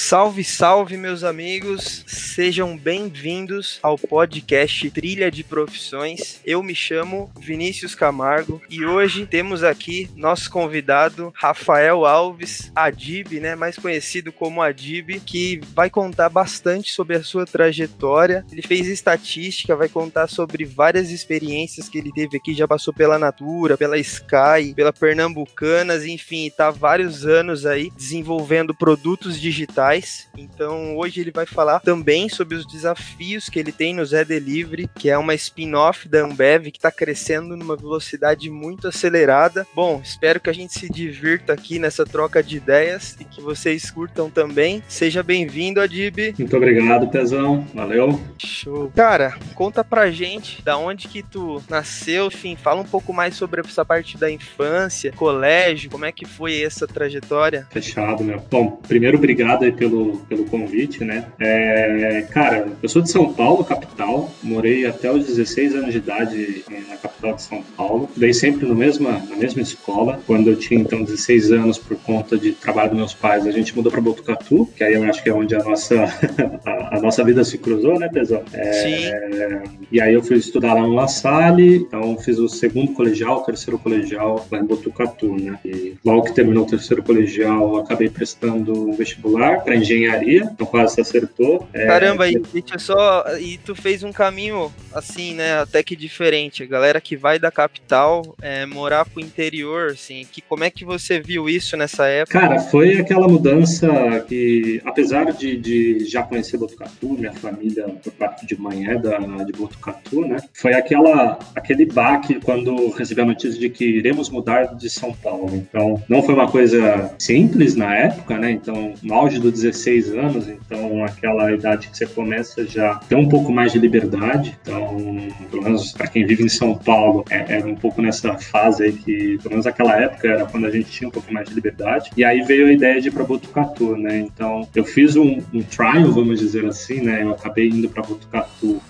Salve, salve, meus amigos! Sejam bem-vindos ao podcast Trilha de Profissões. Eu me chamo Vinícius Camargo e hoje temos aqui nosso convidado Rafael Alves, Adib, né, mais conhecido como Adib, que vai contar bastante sobre a sua trajetória. Ele fez estatística, vai contar sobre várias experiências que ele teve aqui, já passou pela Natura, pela Sky, pela Pernambucanas, enfim, está vários anos aí desenvolvendo produtos digitais. Então hoje ele vai falar também sobre os desafios que ele tem no Zé Delivery, que é uma spin-off da Ambev que está crescendo numa velocidade muito acelerada. Bom, espero que a gente se divirta aqui nessa troca de ideias e que vocês curtam também. Seja bem-vindo, Adib. Muito obrigado, Pezão. Valeu. Show. Cara, conta pra gente da onde que tu nasceu, enfim, fala um pouco mais sobre essa parte da infância, colégio, como é que foi essa trajetória? Fechado, meu. Bom, primeiro, obrigado aí pelo, pelo convite, né? É, cara, eu sou de São Paulo, capital, morei até os 16 anos de idade na capital de São Paulo, dei sempre no mesma, na mesma escola. Quando eu tinha, então, 16 anos, por conta de trabalho dos meus pais, a gente mudou para Botucatu, que aí eu acho que é onde a nossa, a, a nossa vida se cruzou, né, Pesão? É, Sim. E aí eu fui estudar lá no La Salle, então fiz o segundo colegial, o terceiro colegial lá em Botucatu, né? E logo que terminou o terceiro colegial, acabei prestando um vestibular para engenharia, então quase se acertou. É, Caramba, é... e, deixa só, e tu fez um caminho assim, né, até que diferente. A galera que vai da capital é, morar pro interior, assim, que como é que você viu isso nessa época? Cara, foi aquela mudança que, apesar de, de já conhecer Botucatu, minha família por parte de mãe é da, de Botucatu, né, foi aquela, aquele baque quando recebi a notícia de que iremos mudar de São Paulo. Então, não foi uma coisa simples na época, né, então, no auge dos 16 anos, então, aquela idade que você começa já ter um pouco mais de liberdade, então, pelo menos para quem vive em São Paulo, é, é um pouco nessa fase aí que, pelo menos naquela época, era quando a gente tinha um pouco mais de liberdade. E aí veio a ideia de ir para Botucatu, né? Então, eu fiz um, um trial, vamos dizer assim, né? Eu acabei indo para Botucatu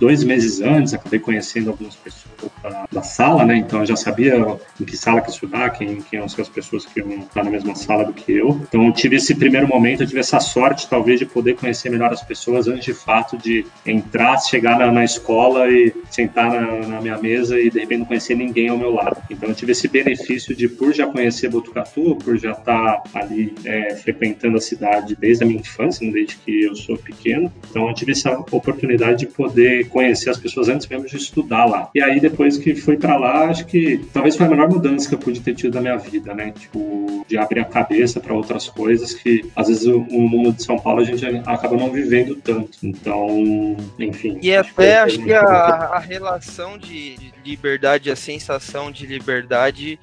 dois meses antes, acabei conhecendo algumas pessoas da, da, sala, né? Então eu já sabia em que sala que estudar, quem, quem são as pessoas que iam estar na mesma sala do que eu. Então eu tive esse primeiro momento, eu tive essa sorte, talvez, de poder conhecer melhor as pessoas antes de fato de entrar, chegar na, na escola e sentar na, na, minha mesa e de repente não conhecer ninguém ao meu lado. Então eu tive esse benefício de, por já conhecer Botucatu, por já estar ali é, frequentando a cidade desde a minha infância, né? desde que eu sou pequeno. Então eu tive essa oportunidade de poder conhecer as pessoas antes mesmo de estudar lá. E aí, depois que fui para lá, acho que talvez foi a melhor mudança que eu pude ter tido na minha vida, né? Tipo, de abrir a cabeça para outras coisas que, às vezes, o, o, mundo de São Paulo a gente acaba não vivendo tanto. Então, enfim. E até acho que a, a relação de, de liberdade, a sensação de liberdade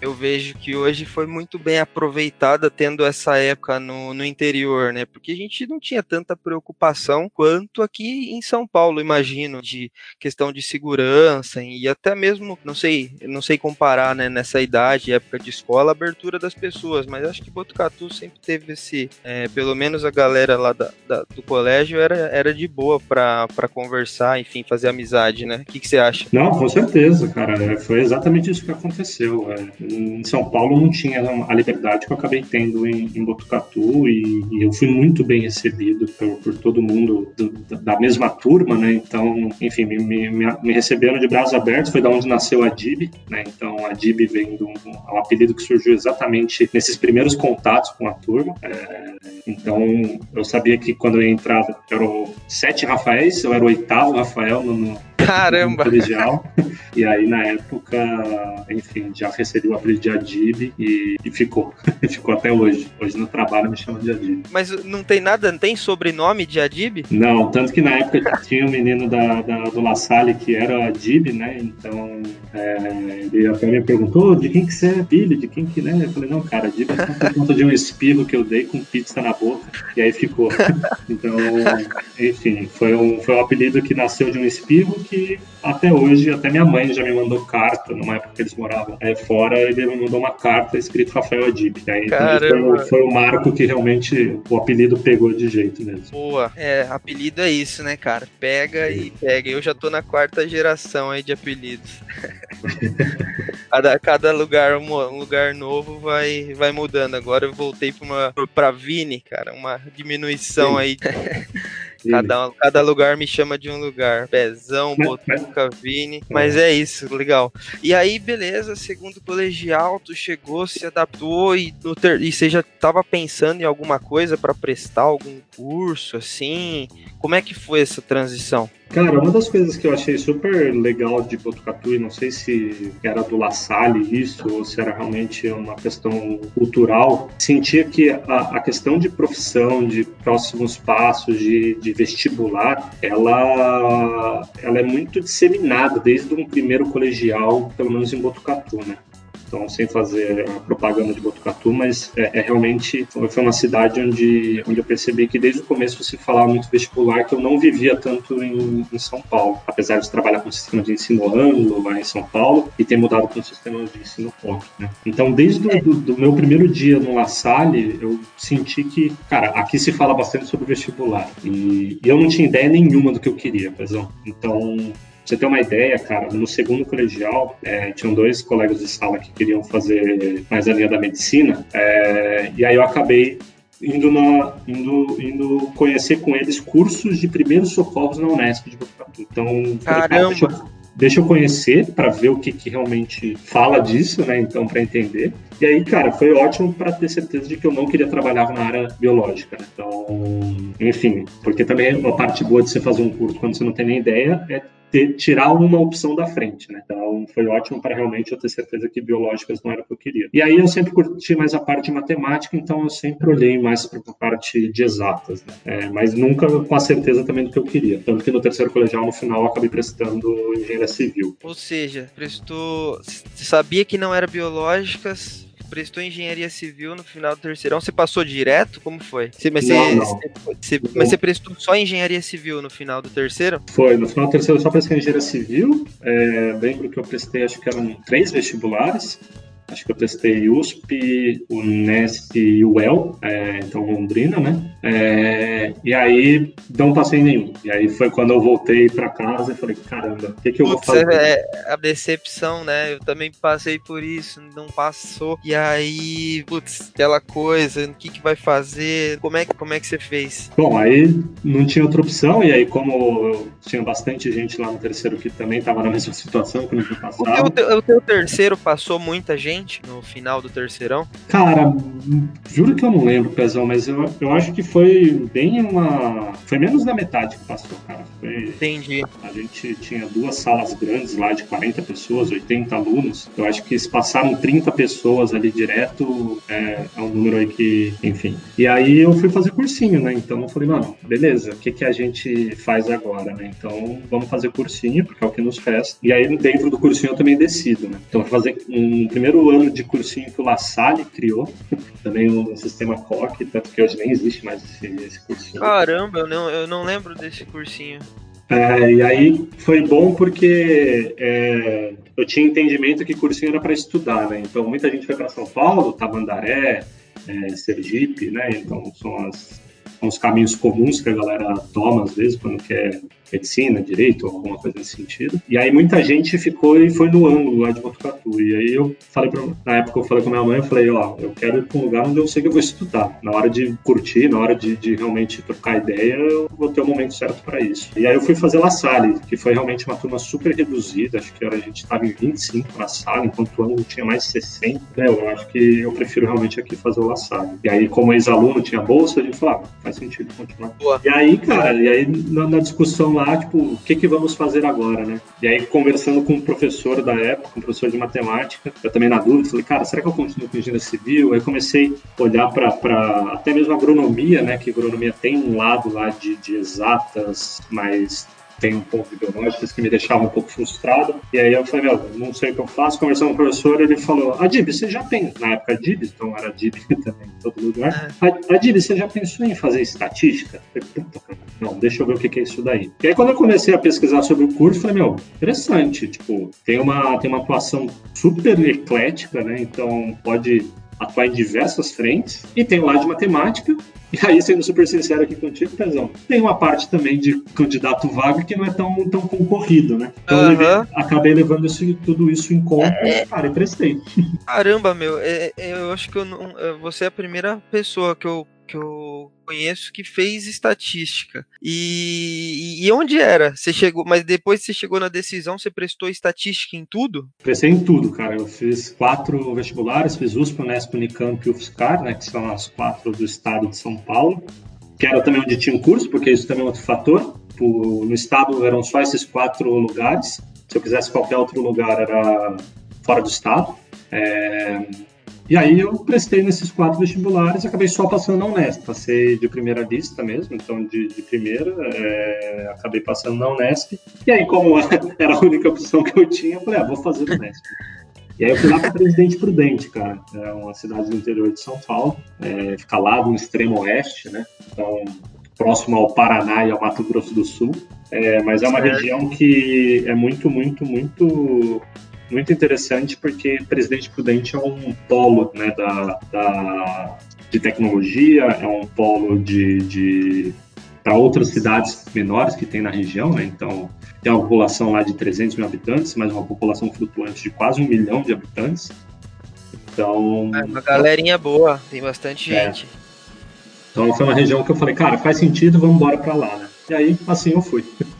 eu vejo que hoje foi muito bem aproveitada tendo essa época no, no interior, né? Porque a gente não tinha tanta preocupação quanto aqui em São Paulo, imagino, de questão de segurança e até mesmo, não sei, não sei comparar, né, nessa idade, época de escola, abertura das pessoas, mas acho que Botucatu sempre teve esse, é, pelo menos a galera lá da, da, do colégio era, era de boa para conversar, enfim, fazer amizade, né? O que, que você acha? Não, com certeza, cara, foi exatamente isso que aconteceu. É em São Paulo não tinha a liberdade que eu acabei tendo em, em Botucatu e, e, eu fui muito bem recebido por, por todo mundo do, da mesma turma, né? Então, enfim, me, me, me, receberam de braços abertos, foi da onde nasceu a DIB, né? Então, a DIB vem do um, um apelido que surgiu exatamente nesses primeiros contatos com a turma. É, então, eu sabia que quando eu entrava, eram sete Rafaéis, eu era o oitavo Rafael no, no Caramba! colegial. E aí, na época, enfim, já recebi o apelido de Adib e, e ficou. ficou até hoje. Hoje no trabalho me chamam de Adib. Mas não tem nada, não tem sobrenome de Adib? Não, tanto que na época tinha um menino da, da, do La Salle que era Adib, né? Então, é, ele até me perguntou de quem que você é filho, de quem que, né? Eu falei, não, cara, Adib é por conta de um espirro que eu dei com pizza na boca. E aí ficou. Então, enfim, foi um, foi um apelido que nasceu de um espirro que até hoje, até minha mãe já me mandou carta, numa época que eles moravam é, fora, ele me mandou uma carta escrito Rafael Adib. Aí foi, foi, o marco que realmente o apelido pegou de jeito mesmo. Boa, é, apelido é isso, né, cara? Pega e pega. Eu já tô na quarta geração aí de apelidos. cada, cada lugar, um lugar novo vai, vai mudando. Agora eu voltei pra, uma, pra Vini, cara, uma diminuição Sim. aí. Cada, cada lugar me chama de um lugar. Pezão, Botuca, Vini. Mas é isso, legal. E aí, beleza, segundo colegial, tu chegou, se adaptou e, no ter... e você já tava pensando em alguma coisa para prestar algum curso, assim? Como é que foi essa transição? Cara, uma das coisas que eu achei super legal de Botucatu, e não sei se era do La Salle isso, ou se era realmente uma questão cultural, sentia que a, a questão de profissão, de próximos passos, de, de vestibular, ela, ela é muito disseminada desde um primeiro colegial, pelo menos em Botucatu, né? Então sem fazer propaganda de Botucatu, mas é, é, realmente foi uma cidade onde, onde eu percebi que desde o começo se falava muito vestibular que eu não vivia tanto em, em São Paulo, apesar de trabalhar com o sistema de ensino ângulo lá em São Paulo e ter mudado para o sistema de ensino ponto. Né? Então, desde o do, meu primeiro dia no La Salle, eu senti que, cara, aqui se fala bastante sobre vestibular e, e eu não tinha ideia nenhuma do que eu queria, pesão. Então, você ter uma ideia, cara, no segundo colegial, é, tinham dois colegas de sala que queriam fazer mais a linha da medicina, é, e aí eu acabei indo, na, indo, indo conhecer com eles cursos de primeiros socorros na Unesp de Botucatu. Então, Caramba! Falei, deixa, deixa eu conhecer para ver o que, que realmente fala disso, né? Então, para entender. E aí, cara, foi ótimo para ter certeza de que eu não queria trabalhar na área biológica. Né? Então, enfim, porque também a parte boa de você fazer um curso quando você não tem nem ideia é ter, tirar uma opção da frente, né? Então foi ótimo para realmente eu ter certeza que biológicas não era o que eu queria. E aí eu sempre curti mais a parte de matemática, então eu sempre olhei mais para a parte de exatas, né? É, mas nunca com a certeza também do que eu queria. Tanto que no terceiro colegial, no final, eu acabei prestando engenharia civil. Ou seja, prestou. Sabia que não era biológicas, prestou engenharia civil no final do terceirão, você passou direto? Como foi? Você, mas, não, você, não. Você, mas você prestou só engenharia civil no final do terceiro? Foi, no final do terceiro eu só prestei engenharia civil. É, lembro que eu prestei, acho que eram três vestibulares acho que eu testei USP, Unesp e UEL, é, então Londrina, né? É, e aí não passei nenhum. E aí foi quando eu voltei para casa e falei, caramba, o que, que eu Putz, vou fazer? É, a decepção, né? Eu também passei por isso, não passou. E aí, putz, aquela coisa, o que, que vai fazer? Como é, como é que você fez? Bom, aí não tinha outra opção, e aí como tinha bastante gente lá no terceiro que também estava na mesma situação que tinha passado. O teu, o teu terceiro passou muita gente? No final do terceirão? Cara, juro que eu não lembro, Pezão, mas eu, eu acho que foi bem uma. Foi menos da metade que passou, cara. Foi... Entendi. A gente tinha duas salas grandes lá de 40 pessoas, 80 alunos. Eu acho que se passaram 30 pessoas ali direto, é, é um número aí que, enfim. E aí eu fui fazer cursinho, né? Então eu falei, mano, beleza, o que, que a gente faz agora, né? Então vamos fazer cursinho, porque é o que nos fez. E aí dentro do cursinho eu também decido, né? Então fazer um primeiro ano de cursinho que o La Salle criou, também o sistema COC, tanto que hoje nem existe mais esse, esse cursinho. Caramba, eu não, eu não lembro desse cursinho. É, e aí foi bom porque é, eu tinha entendimento que cursinho era para estudar, né? Então muita gente foi para São Paulo, Tamandaré, é, Sergipe, né? Então são, as, são os caminhos comuns que a galera toma às vezes quando quer medicina, direito, ou alguma coisa nesse sentido. E aí muita gente ficou e foi no ângulo lá de Botucatu. E aí eu falei pra, na época eu falei com minha mãe, eu falei, ó, eu quero ir para um lugar onde eu sei que eu vou estudar. Na hora de curtir, na hora de, de realmente trocar ideia, eu vou ter o momento certo para isso. E aí eu fui fazer La Salle, que foi realmente uma turma super reduzida, acho que a gente estava em 25 na sala, enquanto o ângulo tinha mais 60. Né? Eu acho que eu prefiro realmente aqui fazer o La Salle. E aí, como ex-aluno tinha bolsa, a gente falava, ah, faz sentido continuar. Boa. E aí, cara, e aí na, na discussão lá, tipo, o que, que vamos fazer agora, né? E aí, conversando com um professor da época, um professor de matemática, eu também na dúvida, falei, cara, será que eu continuo com engenharia civil? Aí comecei a olhar para até mesmo agronomia, né? Que agronomia tem um lado lá de, de exatas, mas tem um pouco de biológicas que me deixava um pouco frustrado. E aí eu falei, meu, não sei o que eu faço. Conversando com o professor, ele falou, Adib, você já tem, na época Adib, então era Adib também em todo lugar. É. Adib, você já pensou em fazer estatística? Eu falei, puta, cara, não, deixa eu ver o que é isso daí. E aí quando eu comecei a pesquisar sobre o curso, eu falei, meu, interessante, tipo, tem uma, tem uma atuação super eclética, né? Então pode atuar em diversas frentes. E tem lá de matemática, e aí, sendo super sincero aqui contigo, Pezão, tem uma parte também de candidato vago que não é tão, tão concorrido, né? Então uhum. eu levei, acabei levando isso, tudo isso em conta é... cara, e prestei. Caramba, meu, é, é, eu acho que eu não, é, você é a primeira pessoa que eu que eu conheço que fez estatística. E, e onde era? Você chegou, mas depois você chegou na decisão, você prestou estatística em tudo? Prestei em tudo, cara. Eu fiz quatro vestibulares, fiz USP, Unesp, Unicamp e UFSCar, né, que são as quatro do estado de São Paulo, que era também onde tinha um curso, porque isso também é outro fator. No estado eram só esses quatro lugares. Se eu quisesse qualquer outro lugar, era fora do estado. É, e aí eu prestei nesses quatro vestibulares e acabei só passando na Unesp. Passei de primeira lista mesmo, então de, de primeira, é, acabei passando na Unesp. E aí, como era a única opção que eu tinha, eu falei, ah, vou fazer na Unesp. E aí eu fui lá para Presidente Prudente, cara. É uma cidade do interior de São Paulo, é, fica lá no extremo oeste, né? Então, próximo ao Paraná e ao Mato Grosso do Sul. É, mas é uma região que é muito, muito, muito muito interessante porque Presidente Prudente é um polo né, da, da, de tecnologia, é um polo de, de para outras cidades menores que tem na região, né? Então, tem uma população lá de 300 mil habitantes, mas uma população flutuante de quase um milhão de habitantes. Então... É uma galerinha boa, tem bastante é. gente. Então, foi uma região que eu falei, cara, faz sentido, vamos embora para lá, né? E aí, assim eu fui.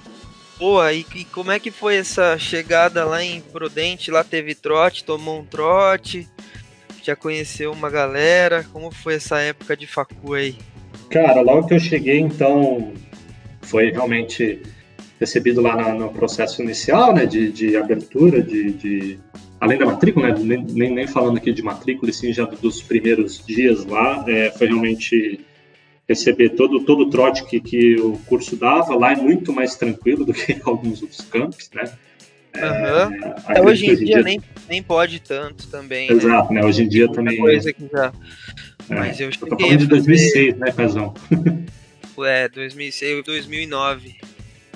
Boa, e, e, como é que foi essa chegada lá em Prudente? Lá teve trote, tomou um trote, já conheceu uma galera. Como foi essa época de facu aí? Cara, logo que eu cheguei, então, foi realmente recebido lá na, no processo inicial, né, de, de abertura, de, de, além da matrícula, né, nem, nem falando aqui de matrícula, sim, já dos primeiros dias lá, é, foi realmente receber todo, todo o trote que, que o curso dava. Lá é muito mais tranquilo do que alguns outros campos, né? Uhum. É, hoje em dia, dia, Nem, nem pode tanto também. Né? Exato, né? Hoje em dia também. Coisa que já... É. Mas eu eu tô falando de 2006, né, Pezão? É, 2006, 2009.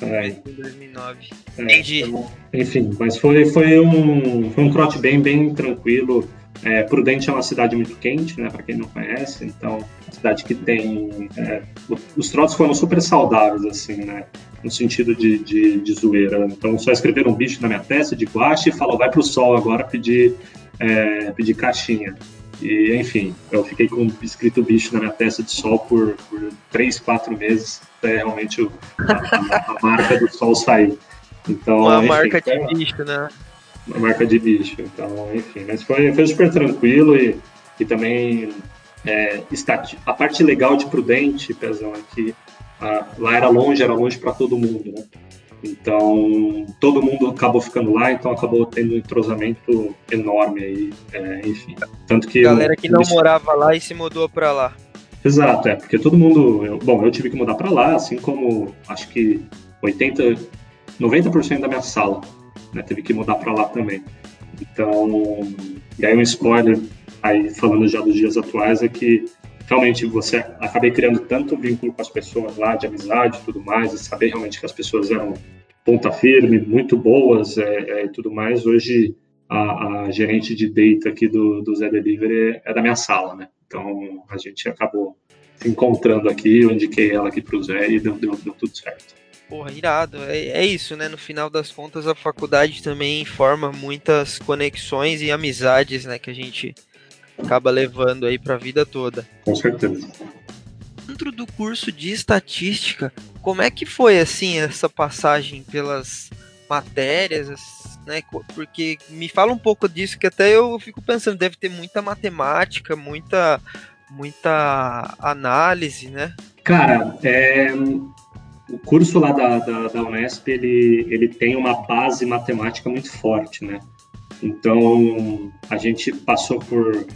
É. 2009. É, Entendi. Então, enfim, mas foi, foi, um, foi um trote bem, bem tranquilo. É, Prudente é uma cidade muito quente, né, para quem não conhece, então, uma cidade que tem. É, os trotes foram super saudáveis, assim, né, no sentido de, de, de zoeira. Então, só escreveram um bicho na minha testa de guache e falou: vai pro sol agora pedir, é, pedir caixinha. E, enfim, eu fiquei com escrito bicho na minha testa de sol por, por três, quatro meses, até realmente o, a, a, marca do sol sair. Então, uma enfim, marca de bicho, né? Uma marca de bicho. Então, enfim, mas foi, foi super tranquilo e, e também é, a parte legal de Prudente, Pezão, é que a, lá era longe, era longe para todo mundo, né? Então, todo mundo acabou ficando lá, então acabou tendo um entrosamento enorme aí, é, enfim. Tanto que... Galera que não morava lá e se mudou para lá. Exato, é, porque todo mundo... Eu, bom, eu tive que mudar para lá, assim como acho que 80, 90% da minha sala né? Teve que mudar para lá também. Então, e aí um spoiler, aí falando já dos dias atuais, é que realmente você acabei criando tanto vínculo com as pessoas lá, de amizade tudo mais, e saber realmente que as pessoas eram ponta firme, muito boas é, é, tudo mais. Hoje, a, a, gerente de data aqui do, do Zé Delivery é da minha sala, né? Então, a gente acabou se encontrando aqui, eu indiquei ela aqui para o Zé e deu, deu, deu tudo certo. Porra, irado. É, é isso, né? No final das contas, a faculdade também forma muitas conexões e amizades, né? Que a gente acaba levando aí pra vida toda. Com certeza. Dentro do curso de estatística, como é que foi, assim, essa passagem pelas matérias, né? Porque me fala um pouco disso, que até eu fico pensando, deve ter muita matemática, muita, muita análise, né? Cara, é, o curso lá da, da, da, Unesp, ele, ele tem uma base matemática muito forte, né? Então, a gente passou por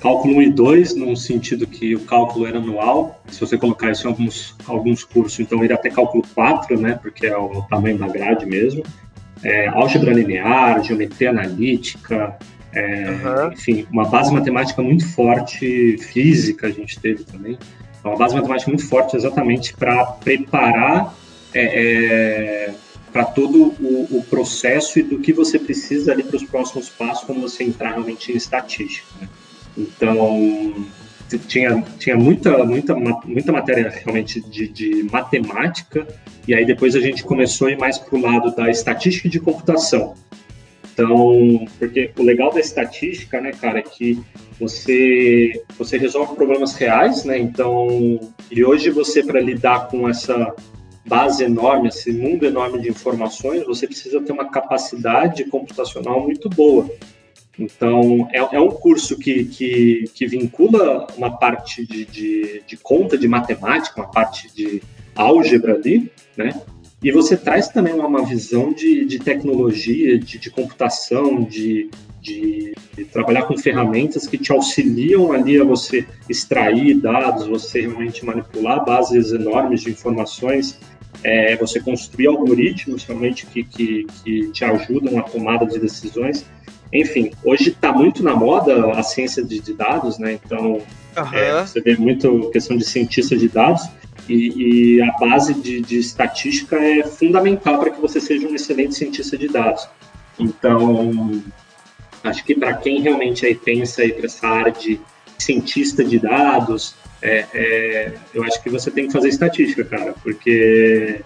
cálculo 1 e 2, no sentido que o cálculo era anual. Se você colocar isso em alguns, alguns cursos, então iria até cálculo 4, né, porque é o tamanho da grade mesmo. É, álgebra linear, geometria analítica, é, uhum. enfim, uma base matemática muito forte, física a gente teve também. Uma base matemática muito forte exatamente para preparar é, é para todo o, o, processo e do que você precisa ali para os próximos passos quando você entrar realmente em estatística. Né? Então, tinha, tinha muita, muita, muita matéria realmente de, de matemática, e aí depois a gente começou a ir mais para o lado da estatística de computação. Então, porque o legal da estatística, né, cara, é que você, você resolve problemas reais, né? Então, e hoje você, para lidar com essa base enorme, esse mundo enorme de informações, você precisa ter uma capacidade computacional muito boa. Então, é, é um curso que, que, que, vincula uma parte de, de, de, conta de matemática, uma parte de álgebra ali, né? E você traz também uma, visão de, de tecnologia, de, de computação, de, de, trabalhar com ferramentas que te auxiliam ali a você extrair dados, você realmente manipular bases enormes de informações é, você construir algoritmos realmente que, que, que te ajudam na tomada de decisões. Enfim, hoje está muito na moda a ciência de, de dados, né? Então, uhum. é, você vê muito questão de cientista de dados e, e a base de, de estatística é fundamental para que você seja um excelente cientista de dados. Então, acho que para quem realmente aí pensa aí para essa área de cientista de dados, é, é, eu acho que você tem que fazer estatística, cara, porque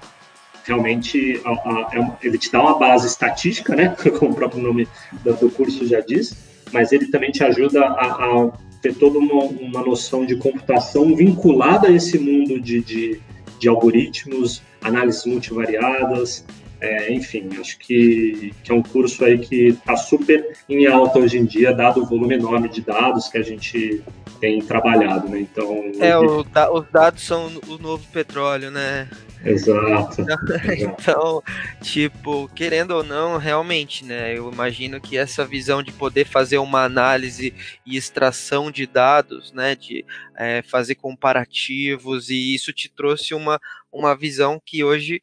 realmente a, a, é ele te dá uma base estatística, né, como o próprio nome do, do curso já diz, mas ele também te ajuda a, a ter toda uma, uma, noção de computação vinculada a esse mundo de, de, de algoritmos, análises multivariadas, é, enfim, acho que, que, é um curso aí que está super em alta hoje em dia, dado o volume enorme de dados que a gente tem trabalhado, né? Então. É, o, da, os dados são o novo petróleo, né? Exato. Então, tipo, querendo ou não, realmente, né? Eu imagino que essa visão de poder fazer uma análise e extração de dados, né? De é, fazer comparativos, e isso te trouxe uma, uma visão que hoje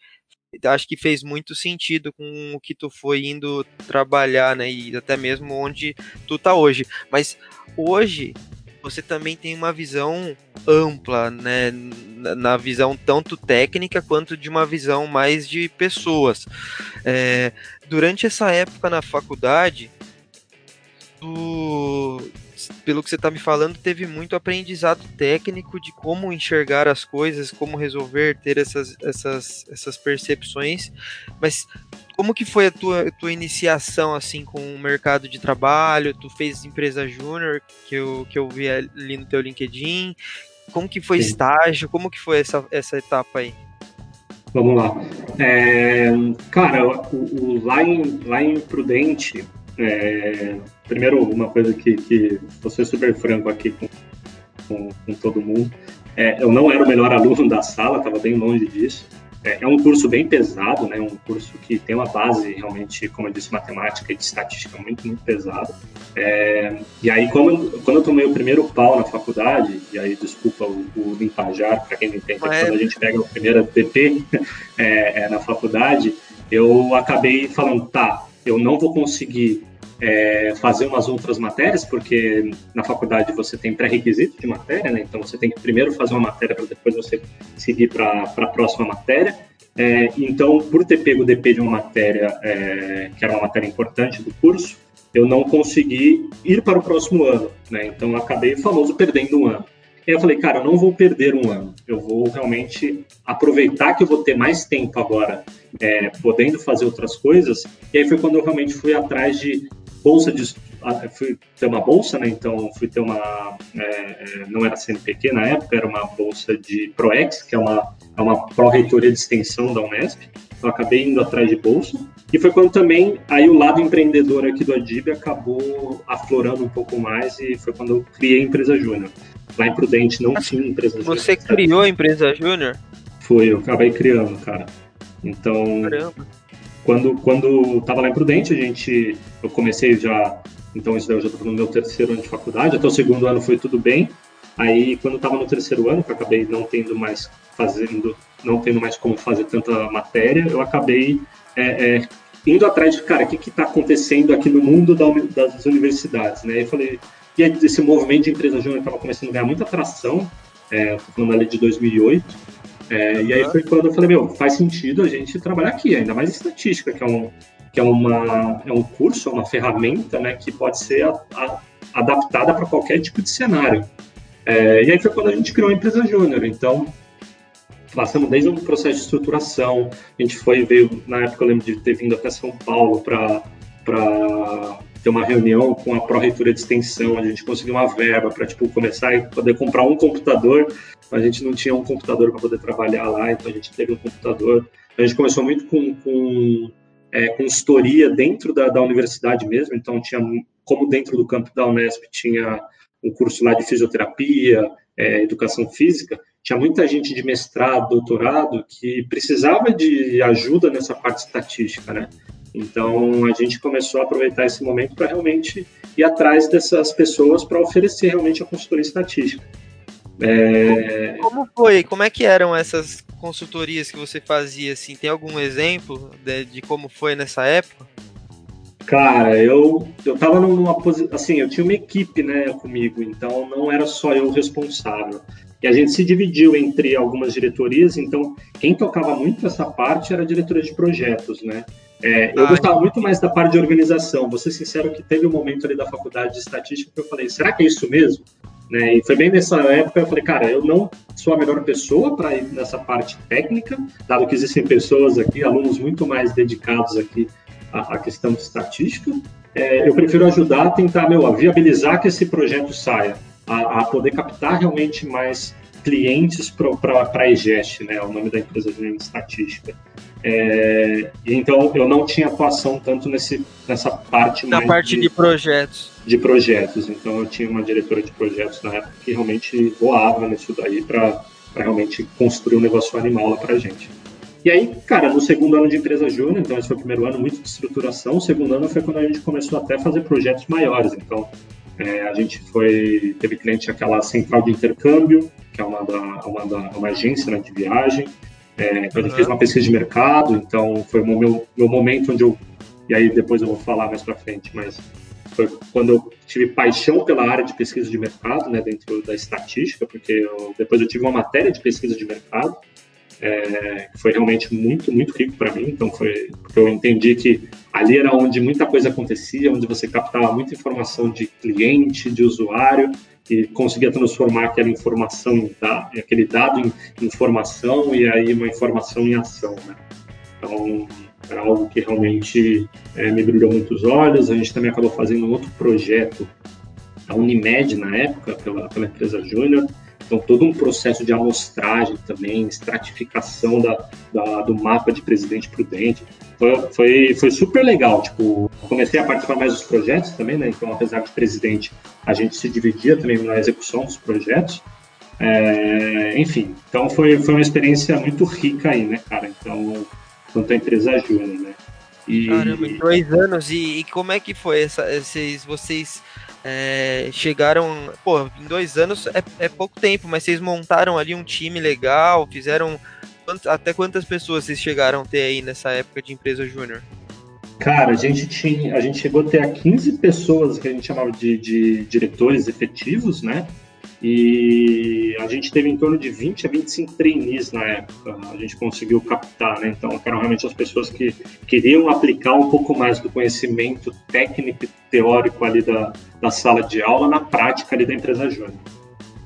acho que fez muito sentido com o que tu foi indo trabalhar, né? E até mesmo onde tu tá hoje. Mas hoje você também tem uma visão ampla, né? Na visão tanto técnica quanto de uma visão mais de pessoas. É, durante essa época na faculdade, tu pelo que você está me falando, teve muito aprendizado técnico de como enxergar as coisas, como resolver, ter essas, essas, essas percepções. Mas como que foi a tua, a tua iniciação assim com o mercado de trabalho? Tu fez empresa júnior, que eu, que eu vi ali no teu LinkedIn. Como que foi Sim. estágio? Como que foi essa, essa etapa aí? Vamos lá. É, cara, o, o, lá, em, lá em Prudente, é, primeiro, uma coisa que, que vou ser super franco aqui com, com, com todo mundo. É, eu não era o melhor aluno da sala, estava bem longe disso. É, é, um curso bem pesado, né? Um curso que tem uma base realmente, como eu disse, matemática e de estatística muito, muito pesada. É, e aí, como, quando eu tomei o primeiro pau na faculdade, e aí desculpa o, o limpajar, para quem não entende, Mas... quando a gente pega o primeiro DP é, é, na faculdade, eu acabei falando, tá, eu não vou conseguir é, fazer umas outras matérias, porque na faculdade você tem pré-requisito de matéria, né? Então você tem que primeiro fazer uma matéria para depois você seguir para a próxima matéria. É, então, por ter pego o DP de uma matéria é, que era uma matéria importante do curso, eu não consegui ir para o próximo ano, né? Então, acabei famoso perdendo um ano. E eu falei, cara, eu não vou perder um ano, eu vou realmente aproveitar que eu vou ter mais tempo agora, é, podendo fazer outras coisas. E aí foi quando eu realmente fui atrás de bolsa de fui ter uma bolsa, né? Então fui ter uma é, é não era CNPq na época, era uma bolsa de ProEx, que é uma é uma pró-reitoria de extensão da Unesp. Então acabei indo atrás de bolsa. E foi quando também aí o lado empreendedor aqui do Adib acabou aflorando um pouco mais e foi quando eu criei a empresa júnior. Lá em Prudente não tinha empresa júnior. Você criou a empresa júnior? Foi, eu acabei criando, cara. Então, Caramba quando quando estava lá em Prudente, a gente eu comecei já Então, isso daí eu já estou no meu terceiro ano de faculdade. Até o segundo ano foi tudo bem. Aí, quando estava no terceiro ano, que eu acabei não tendo mais fazendo, não tendo mais como fazer tanta matéria, eu acabei é, é, indo atrás de, cara, o que está acontecendo aqui no mundo das universidades, né? Eu falei, e esse movimento de empresa júnior estava começando a ganhar muita atração, é, falando ali de 2008, é, e aí foi quando eu falei, meu, faz sentido a gente trabalhar aqui, ainda mais estatística, que é um, que é uma, é um curso, é uma ferramenta, né, que pode ser a, a, adaptada para qualquer tipo de cenário. É, e aí foi quando a gente criou a empresa júnior, então passamos desde um processo de estruturação, a gente foi, veio, na época eu lembro de ter vindo até São Paulo para ter uma reunião com a pró-reitura de extensão, a gente conseguiu uma verba para tipo, começar e poder comprar um computador, a gente não tinha um computador para poder trabalhar lá, então a gente teve um computador. A gente começou muito com, com é, consultoria dentro da, da universidade mesmo, então tinha, como dentro do campo da Unesp tinha um curso lá de fisioterapia, é, educação física, tinha muita gente de mestrado, doutorado, que precisava de ajuda nessa parte estatística, né? Então a gente começou a aproveitar esse momento para realmente ir atrás dessas pessoas para oferecer realmente a consultoria estatística. É... Como foi? Como é que eram essas consultorias que você fazia? Assim, tem algum exemplo de, de como foi nessa época? Cara, eu eu tava numa posição, assim, eu tinha uma equipe, né, comigo, então não era só eu responsável. E a gente se dividiu entre algumas diretorias, então quem tocava muito essa parte era a diretoria de projetos, né? É, eu ah, gostava muito mais da parte de organização. Vou ser sincero que teve um momento ali da faculdade de estatística que eu falei, será que é isso mesmo? Né? E foi bem nessa época eu falei, cara, eu não sou a melhor pessoa para ir nessa parte técnica, dado que existem pessoas aqui, alunos muito mais dedicados aqui à, à questão de estatística. É, eu prefiro ajudar a tentar, meu, a viabilizar que esse projeto saia, a, a poder captar realmente mais clientes para a EGEST, né, o nome da empresa de estatística. É, então eu não tinha atuação tanto nesse, nessa parte na parte de, de, projetos. de projetos. Então eu tinha uma diretora de projetos na época que realmente voava nisso daí para realmente construir um negócio animal lá para gente. E aí cara no segundo ano de empresa júnior então esse foi o primeiro ano muito de estruturação. O segundo ano foi quando a gente começou até a fazer projetos maiores. Então é, a gente foi teve cliente aquela central de intercâmbio que é uma da uma, da, uma agência né, de viagem é, gente fez uma pesquisa de mercado, então foi o meu, meu momento onde eu. E aí depois eu vou falar mais para frente, mas foi quando eu tive paixão pela área de pesquisa de mercado, né, dentro da estatística, porque eu, depois eu tive uma matéria de pesquisa de mercado, é, foi realmente muito, muito rico para mim. Então, foi porque eu entendi que ali era onde muita coisa acontecia, onde você captava muita informação de cliente, de usuário, que conseguia transformar aquela informação em aquele dado em informação e aí uma informação em ação, né? Então, era algo que realmente é, me brilhou muito os olhos. A gente também acabou fazendo um outro projeto, a Unimed, na época, pela, pela empresa Júnior, então, todo um processo de amostragem também, estratificação da, da do mapa de presidente prudente. Foi, foi, foi, super legal. Tipo, comecei a participar mais dos projetos também, né? Então, apesar de presidente, a gente se dividia também na execução dos projetos. É, enfim, então foi, foi uma experiência muito rica aí, né, cara? Então, quanto a empresa ajuda, né? E... Caramba, dois anos. E, e como é que foi essa, esses, vocês é, chegaram, pô, em dois anos é, é, pouco tempo, mas vocês montaram ali um time legal, fizeram. Até quantas pessoas vocês chegaram a ter aí nessa época de empresa júnior? Cara, a gente tinha, a gente chegou a ter 15 pessoas que a gente chamava de, de diretores efetivos, né? E a gente teve em torno de 20 a 25 trainees na época, a gente conseguiu captar, né? Então, eram realmente as pessoas que queriam aplicar um pouco mais do conhecimento técnico e teórico ali da, da sala de aula na prática ali da empresa júnior.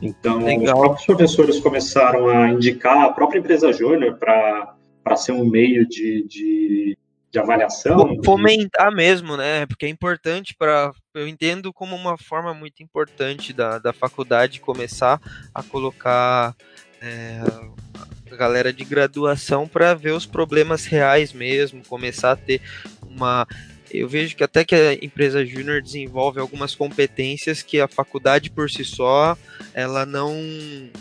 Então, Legal. os próprios professores começaram a indicar a própria empresa júnior para ser um meio de, de de avaliação. Fomentar mesmo, né? Porque é importante para. Eu entendo como uma forma muito importante da, da faculdade começar a colocar é, a galera de graduação para ver os problemas reais mesmo, começar a ter uma. Eu vejo que até que a empresa júnior desenvolve algumas competências que a faculdade por si só ela não,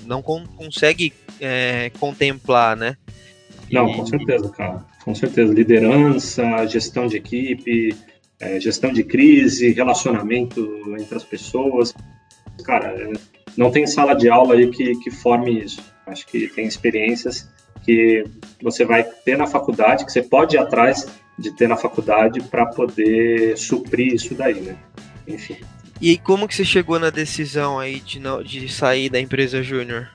não con consegue é, contemplar, né? Não, com certeza, cara. Com certeza. Liderança, gestão de equipe, é, gestão de crise, relacionamento entre as pessoas. Cara, é, não tem sala de aula aí que, que forme isso. Acho que tem experiências que você vai ter na faculdade, que você pode ir atrás de ter na faculdade para poder suprir isso daí, né? Enfim. E como que você chegou na decisão aí de, não, de sair da empresa júnior?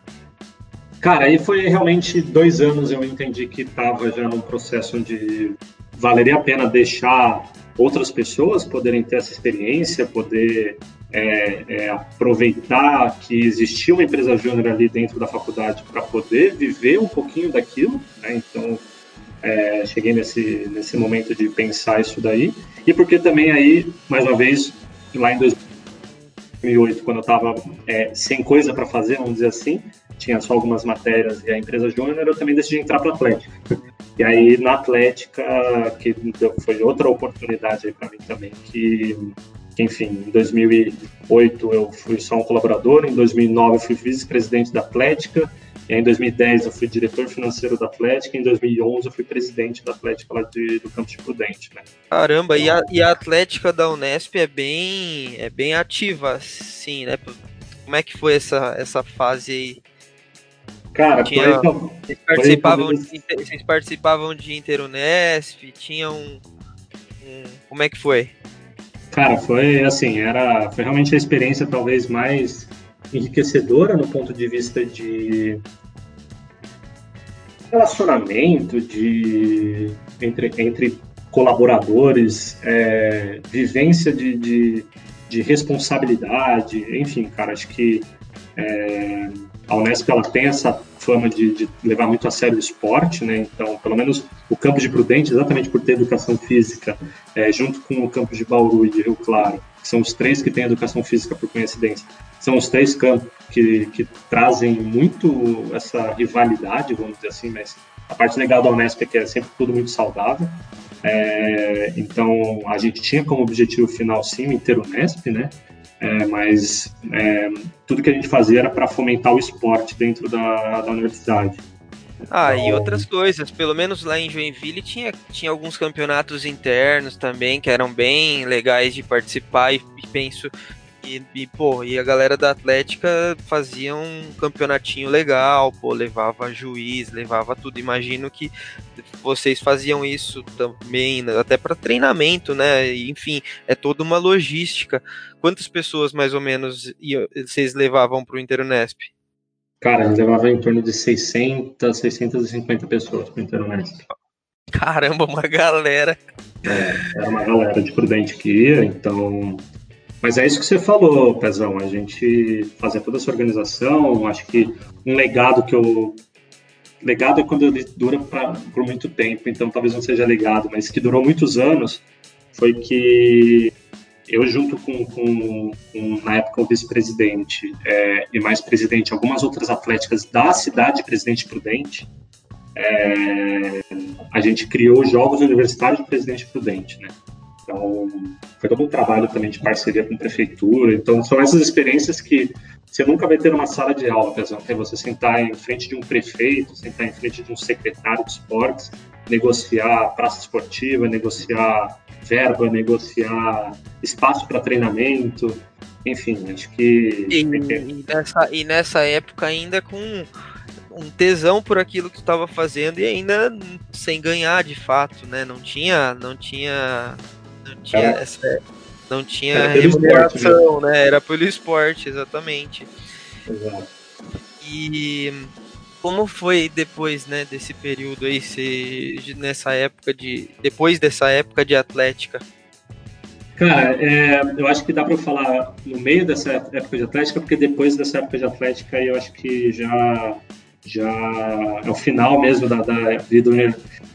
Cara, aí foi realmente dois anos eu entendi que estava já num processo onde valeria a pena deixar outras pessoas poderem ter essa experiência, poder é, é, aproveitar que existia uma empresa júnior ali dentro da faculdade para poder viver um pouquinho daquilo. Né? Então, é, cheguei nesse, nesse momento de pensar isso daí. E porque também aí, mais uma vez, lá em 2008, quando eu estava é, sem coisa para fazer, vamos dizer assim, tinha só algumas matérias e a empresa júnior, eu também decidi entrar para Atlética. E aí, na Atlética, que foi outra oportunidade para mim também, que, que, enfim, em 2008 eu fui só um colaborador, em 2009 eu fui vice-presidente da Atlética, e aí, em 2010 eu fui diretor financeiro da Atlética, em 2011 eu fui presidente da Atlética lá de, do Campos de Prudente, né? Caramba, e, a, e a Atlética da Unesp é bem, é bem ativa, sim, né? Como é que foi essa, essa fase aí? Cara, tinha, vocês, participavam de, vocês participavam de Interunesp, tinham um, um, como é que foi? Cara, foi assim, era foi realmente a experiência talvez mais enriquecedora no ponto de vista de relacionamento, de entre, entre colaboradores, é, vivência de, de, de, responsabilidade, enfim, cara, acho que é, a Unesp ela tem essa fama de, de, levar muito a sério o esporte, né? Então, pelo menos o campus de Prudente, exatamente por ter educação física, é, junto com o campus de Bauru e de Rio Claro, que são os três que têm educação física por coincidência, são os três campos que, que trazem muito essa rivalidade, vamos dizer assim, mas a parte legal da Unesp é que é sempre tudo muito saudável. É, então, a gente tinha como objetivo final, sim, o Inter Unesp, né? É, mas é, tudo que a gente fazia era para fomentar o esporte dentro da, da universidade. Ah, então... e outras coisas, pelo menos lá em Joinville tinha, tinha alguns campeonatos internos também que eram bem legais de participar e, e penso e, e, pô, e a galera da Atlética fazia um campeonatinho legal, pô, levava juiz, levava tudo. Imagino que vocês faziam isso também, né, até para treinamento, né? Enfim, é toda uma logística. Quantas pessoas mais ou menos vocês levavam para o Interunesp? Cara, a gente levava em torno de 600, 650 pessoas para o Interunesp. Caramba, uma galera. É, era uma galera de Prudente que ia, então mas é isso que você falou, Pezão. A gente fazer toda essa organização, acho que um legado que eu. Legado é quando ele dura pra, por muito tempo, então talvez não seja legado, mas que durou muitos anos, foi que eu, junto com, com, com na época, o vice-presidente é, e mais presidente, algumas outras atléticas da cidade Presidente Prudente, é, a gente criou os Jogos Universitários de Presidente Prudente, né? Então, foi todo um trabalho também de parceria com a prefeitura. Então, são essas experiências que você nunca vai ter numa sala de aula, por exemplo, é você sentar em frente de um prefeito, sentar em frente de um secretário de esportes, negociar praça esportiva, negociar verba, negociar espaço para treinamento, enfim, acho que... E, e, nessa, e nessa época ainda com um tesão por aquilo que tu estava fazendo e ainda sem ganhar de fato, né? Não tinha, não tinha não tinha era, essa. Não tinha remuneração, né? né? Era pelo esporte, exatamente. Exato. E como foi depois, né, desse período aí, se, nessa época de. Depois dessa época de atlética? Cara, é, eu acho que dá para falar no meio dessa época de atlética, porque depois dessa época de atlética eu acho que já já é o final mesmo da, da vida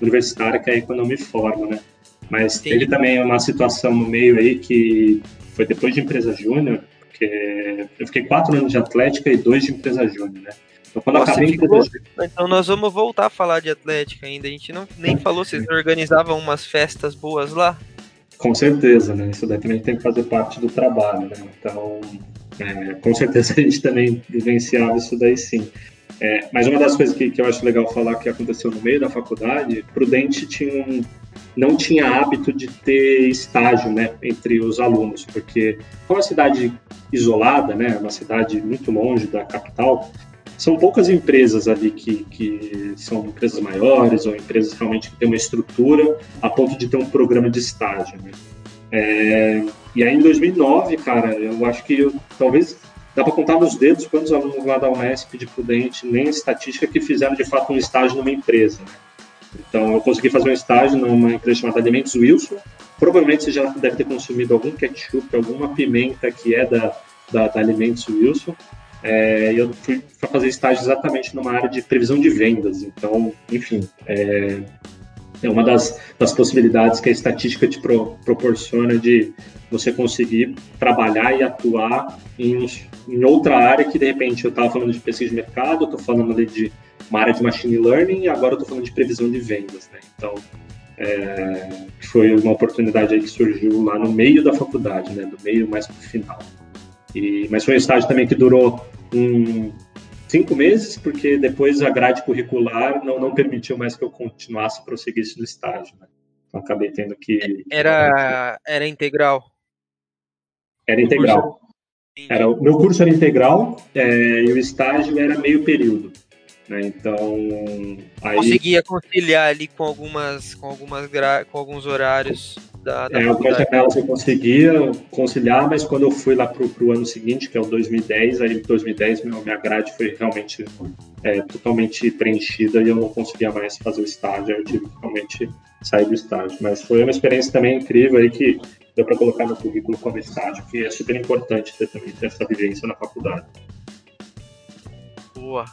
universitária, que é aí quando eu me formo, né? Mas Sim. teve também uma situação no meio aí que foi depois de empresa júnior, porque eu fiquei quatro anos de Atlética e dois de empresa júnior, né? Então, quando Nossa, acabei ficou... então nós vamos voltar a falar de Atlética ainda. A gente não nem falou, vocês organizavam umas festas boas lá? Com certeza, né? Isso daí também tem que fazer parte do trabalho, né? Então, é, com certeza a gente também vivenciava isso daí sim. É, mas uma das coisas que, que eu acho legal falar que aconteceu no meio da faculdade, Prudente tinha um, não tinha hábito de ter estágio né, entre os alunos, porque é uma cidade isolada, né, uma cidade muito longe da capital, são poucas empresas ali que, que são empresas maiores ou empresas realmente que têm uma estrutura a ponto de ter um programa de estágio. Né? É, e aí em 2009, cara, eu acho que eu, talvez dá para contar nos dedos quantos alunos lá da Unesp de Prudente, nem estatística, que fizeram de fato um estágio numa empresa. Né? Então, eu consegui fazer um estágio numa empresa chamada Alimentos Wilson. Provavelmente você já deve ter consumido algum ketchup, alguma pimenta que é da, da, da Alimentos Wilson. É, eu fui fazer estágio exatamente numa área de previsão de vendas. Então, enfim, é, é uma das, das, possibilidades que a estatística te pro, proporciona de você conseguir trabalhar e atuar em, em outra área que, de repente, eu estava falando de pesquisa de mercado, estou falando ali de uma área de machine learning e agora estou falando de previsão de vendas. Né? Então, é, foi uma oportunidade aí que surgiu lá no meio da faculdade, né? do meio mais para o final. E, mas foi um estágio também que durou um, cinco meses, porque depois a grade curricular não, não permitiu mais que eu continuasse, prosseguisse no estágio. Né? Então acabei tendo que. Era, era integral? Era integral. Era, meu curso era integral é, e o estágio era meio período. Né? Então, aí... conseguia conciliar ali com algumas, com algumas gra... com alguns horários da, da é, algumas janelas eu conseguia conciliar, mas quando eu fui lá para o ano seguinte, que é o 2010, aí em 2010 meu, minha grade foi realmente é, totalmente preenchida e eu não conseguia mais fazer o estágio, eu tive que realmente sair do estágio. Mas foi uma experiência também incrível aí que deu para colocar no currículo como estágio, que é super importante ter também ter essa vivência na faculdade. Boa.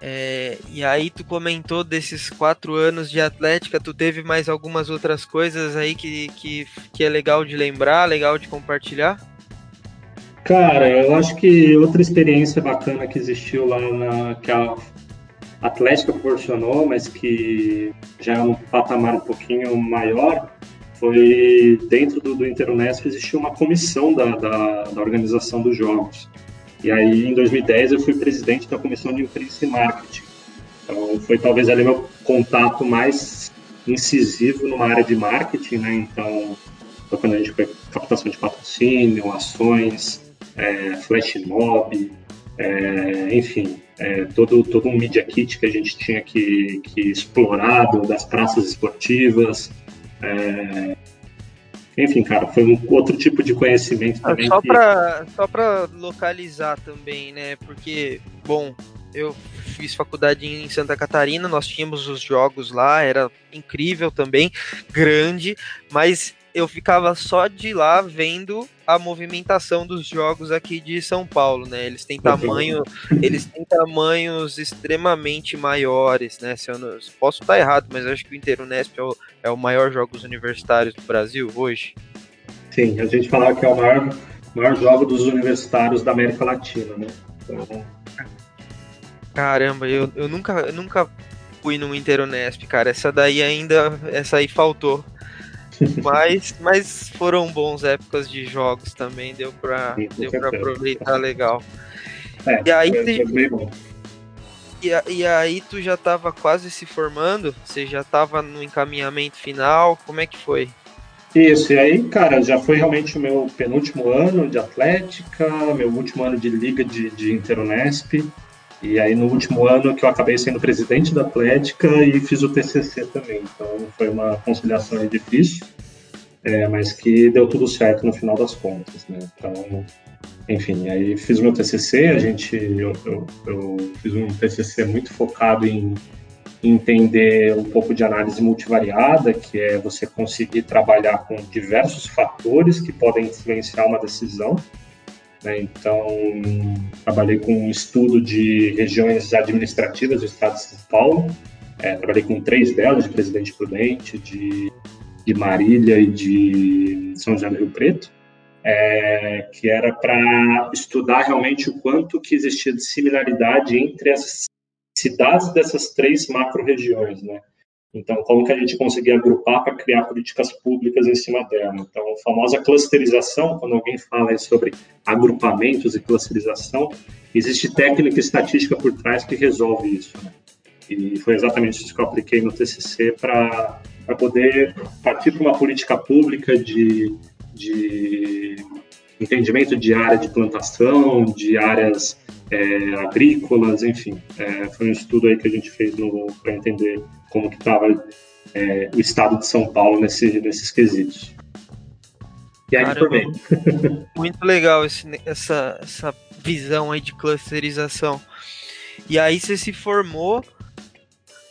É, e aí tu comentou desses quatro anos de atlética, tu teve mais algumas outras coisas aí que, que, que é legal de lembrar, legal de compartilhar? Cara, eu acho que outra experiência bacana que existiu lá na que a Atlética proporcionou, mas que já é um patamar um pouquinho maior, foi dentro do, do Interunesp existiu uma comissão da, da, da organização dos jogos. E aí, em 2010, eu fui presidente da comissão de imprensa e marketing. Então, foi talvez ali meu contato mais incisivo numa área de marketing, né? Então, quando a gente foi captação de patrocínio, ações, é, flash mob, é, enfim, é, todo, todo um media kit que a gente tinha que, que explorar das praças esportivas, é, enfim, cara, foi um outro tipo de conhecimento ah, também. Só que... para só para localizar também, né? Porque, bom, eu fiz faculdade em Santa Catarina, nós tínhamos os jogos lá, era incrível também, grande, mas eu ficava só de lá vendo a movimentação dos jogos aqui de São Paulo, né? Eles têm tamanho, eles têm tamanhos extremamente maiores, né? Se eu não, posso estar errado, mas acho que o Interunesp é o, é o maior jogos universitários do Brasil hoje. Sim, a gente falava que é o maior, maior jogo dos universitários da América Latina, né? Então... Caramba, eu, eu nunca, eu nunca fui no Interunesp, cara. Essa daí ainda, essa aí faltou. Mas, mas foram bons épocas de jogos também, deu pra, Sim, deu pra aproveitar legal. É, e aí, é. E, e, aí tu já tava quase se formando? Você já tava no encaminhamento final? Como é que foi? Isso, e aí, cara, já foi realmente o meu penúltimo ano de Atlética, meu último ano de Liga de, de Interunesp. E aí, no último ano, que eu acabei sendo presidente da Atlética e fiz o TCC também. Então, foi uma conciliação difícil, é, mas que deu tudo certo no final das contas, né? Então, enfim, aí fiz meu TCC, a gente, eu, eu, eu fiz um TCC muito focado em entender um pouco de análise multivariada, que é você conseguir trabalhar com diversos fatores que podem influenciar uma decisão né? Então, trabalhei com um estudo de regiões administrativas do estado de São Paulo. É, trabalhei com três delas, de Presidente Prudente, de, de Marília e de São José do Rio Preto, é, que era para estudar realmente o quanto que existia de similaridade entre as cidades dessas três macro-regiões, né? Então, como que a gente conseguia agrupar para criar políticas públicas em cima dela? Então, a famosa clusterização, quando alguém fala sobre agrupamentos e clusterização, existe técnica estatística por trás que resolve isso. Né? E foi exatamente isso que eu apliquei no TCC para poder partir para uma política pública de, de entendimento de área de plantação, de áreas é, agrícolas, enfim. É, foi um estudo aí que a gente fez para entender como que estava é, o estado de São Paulo nesse, nesses quesitos. E aí Caramba, Muito legal esse, essa, essa visão aí de clusterização. E aí você se formou.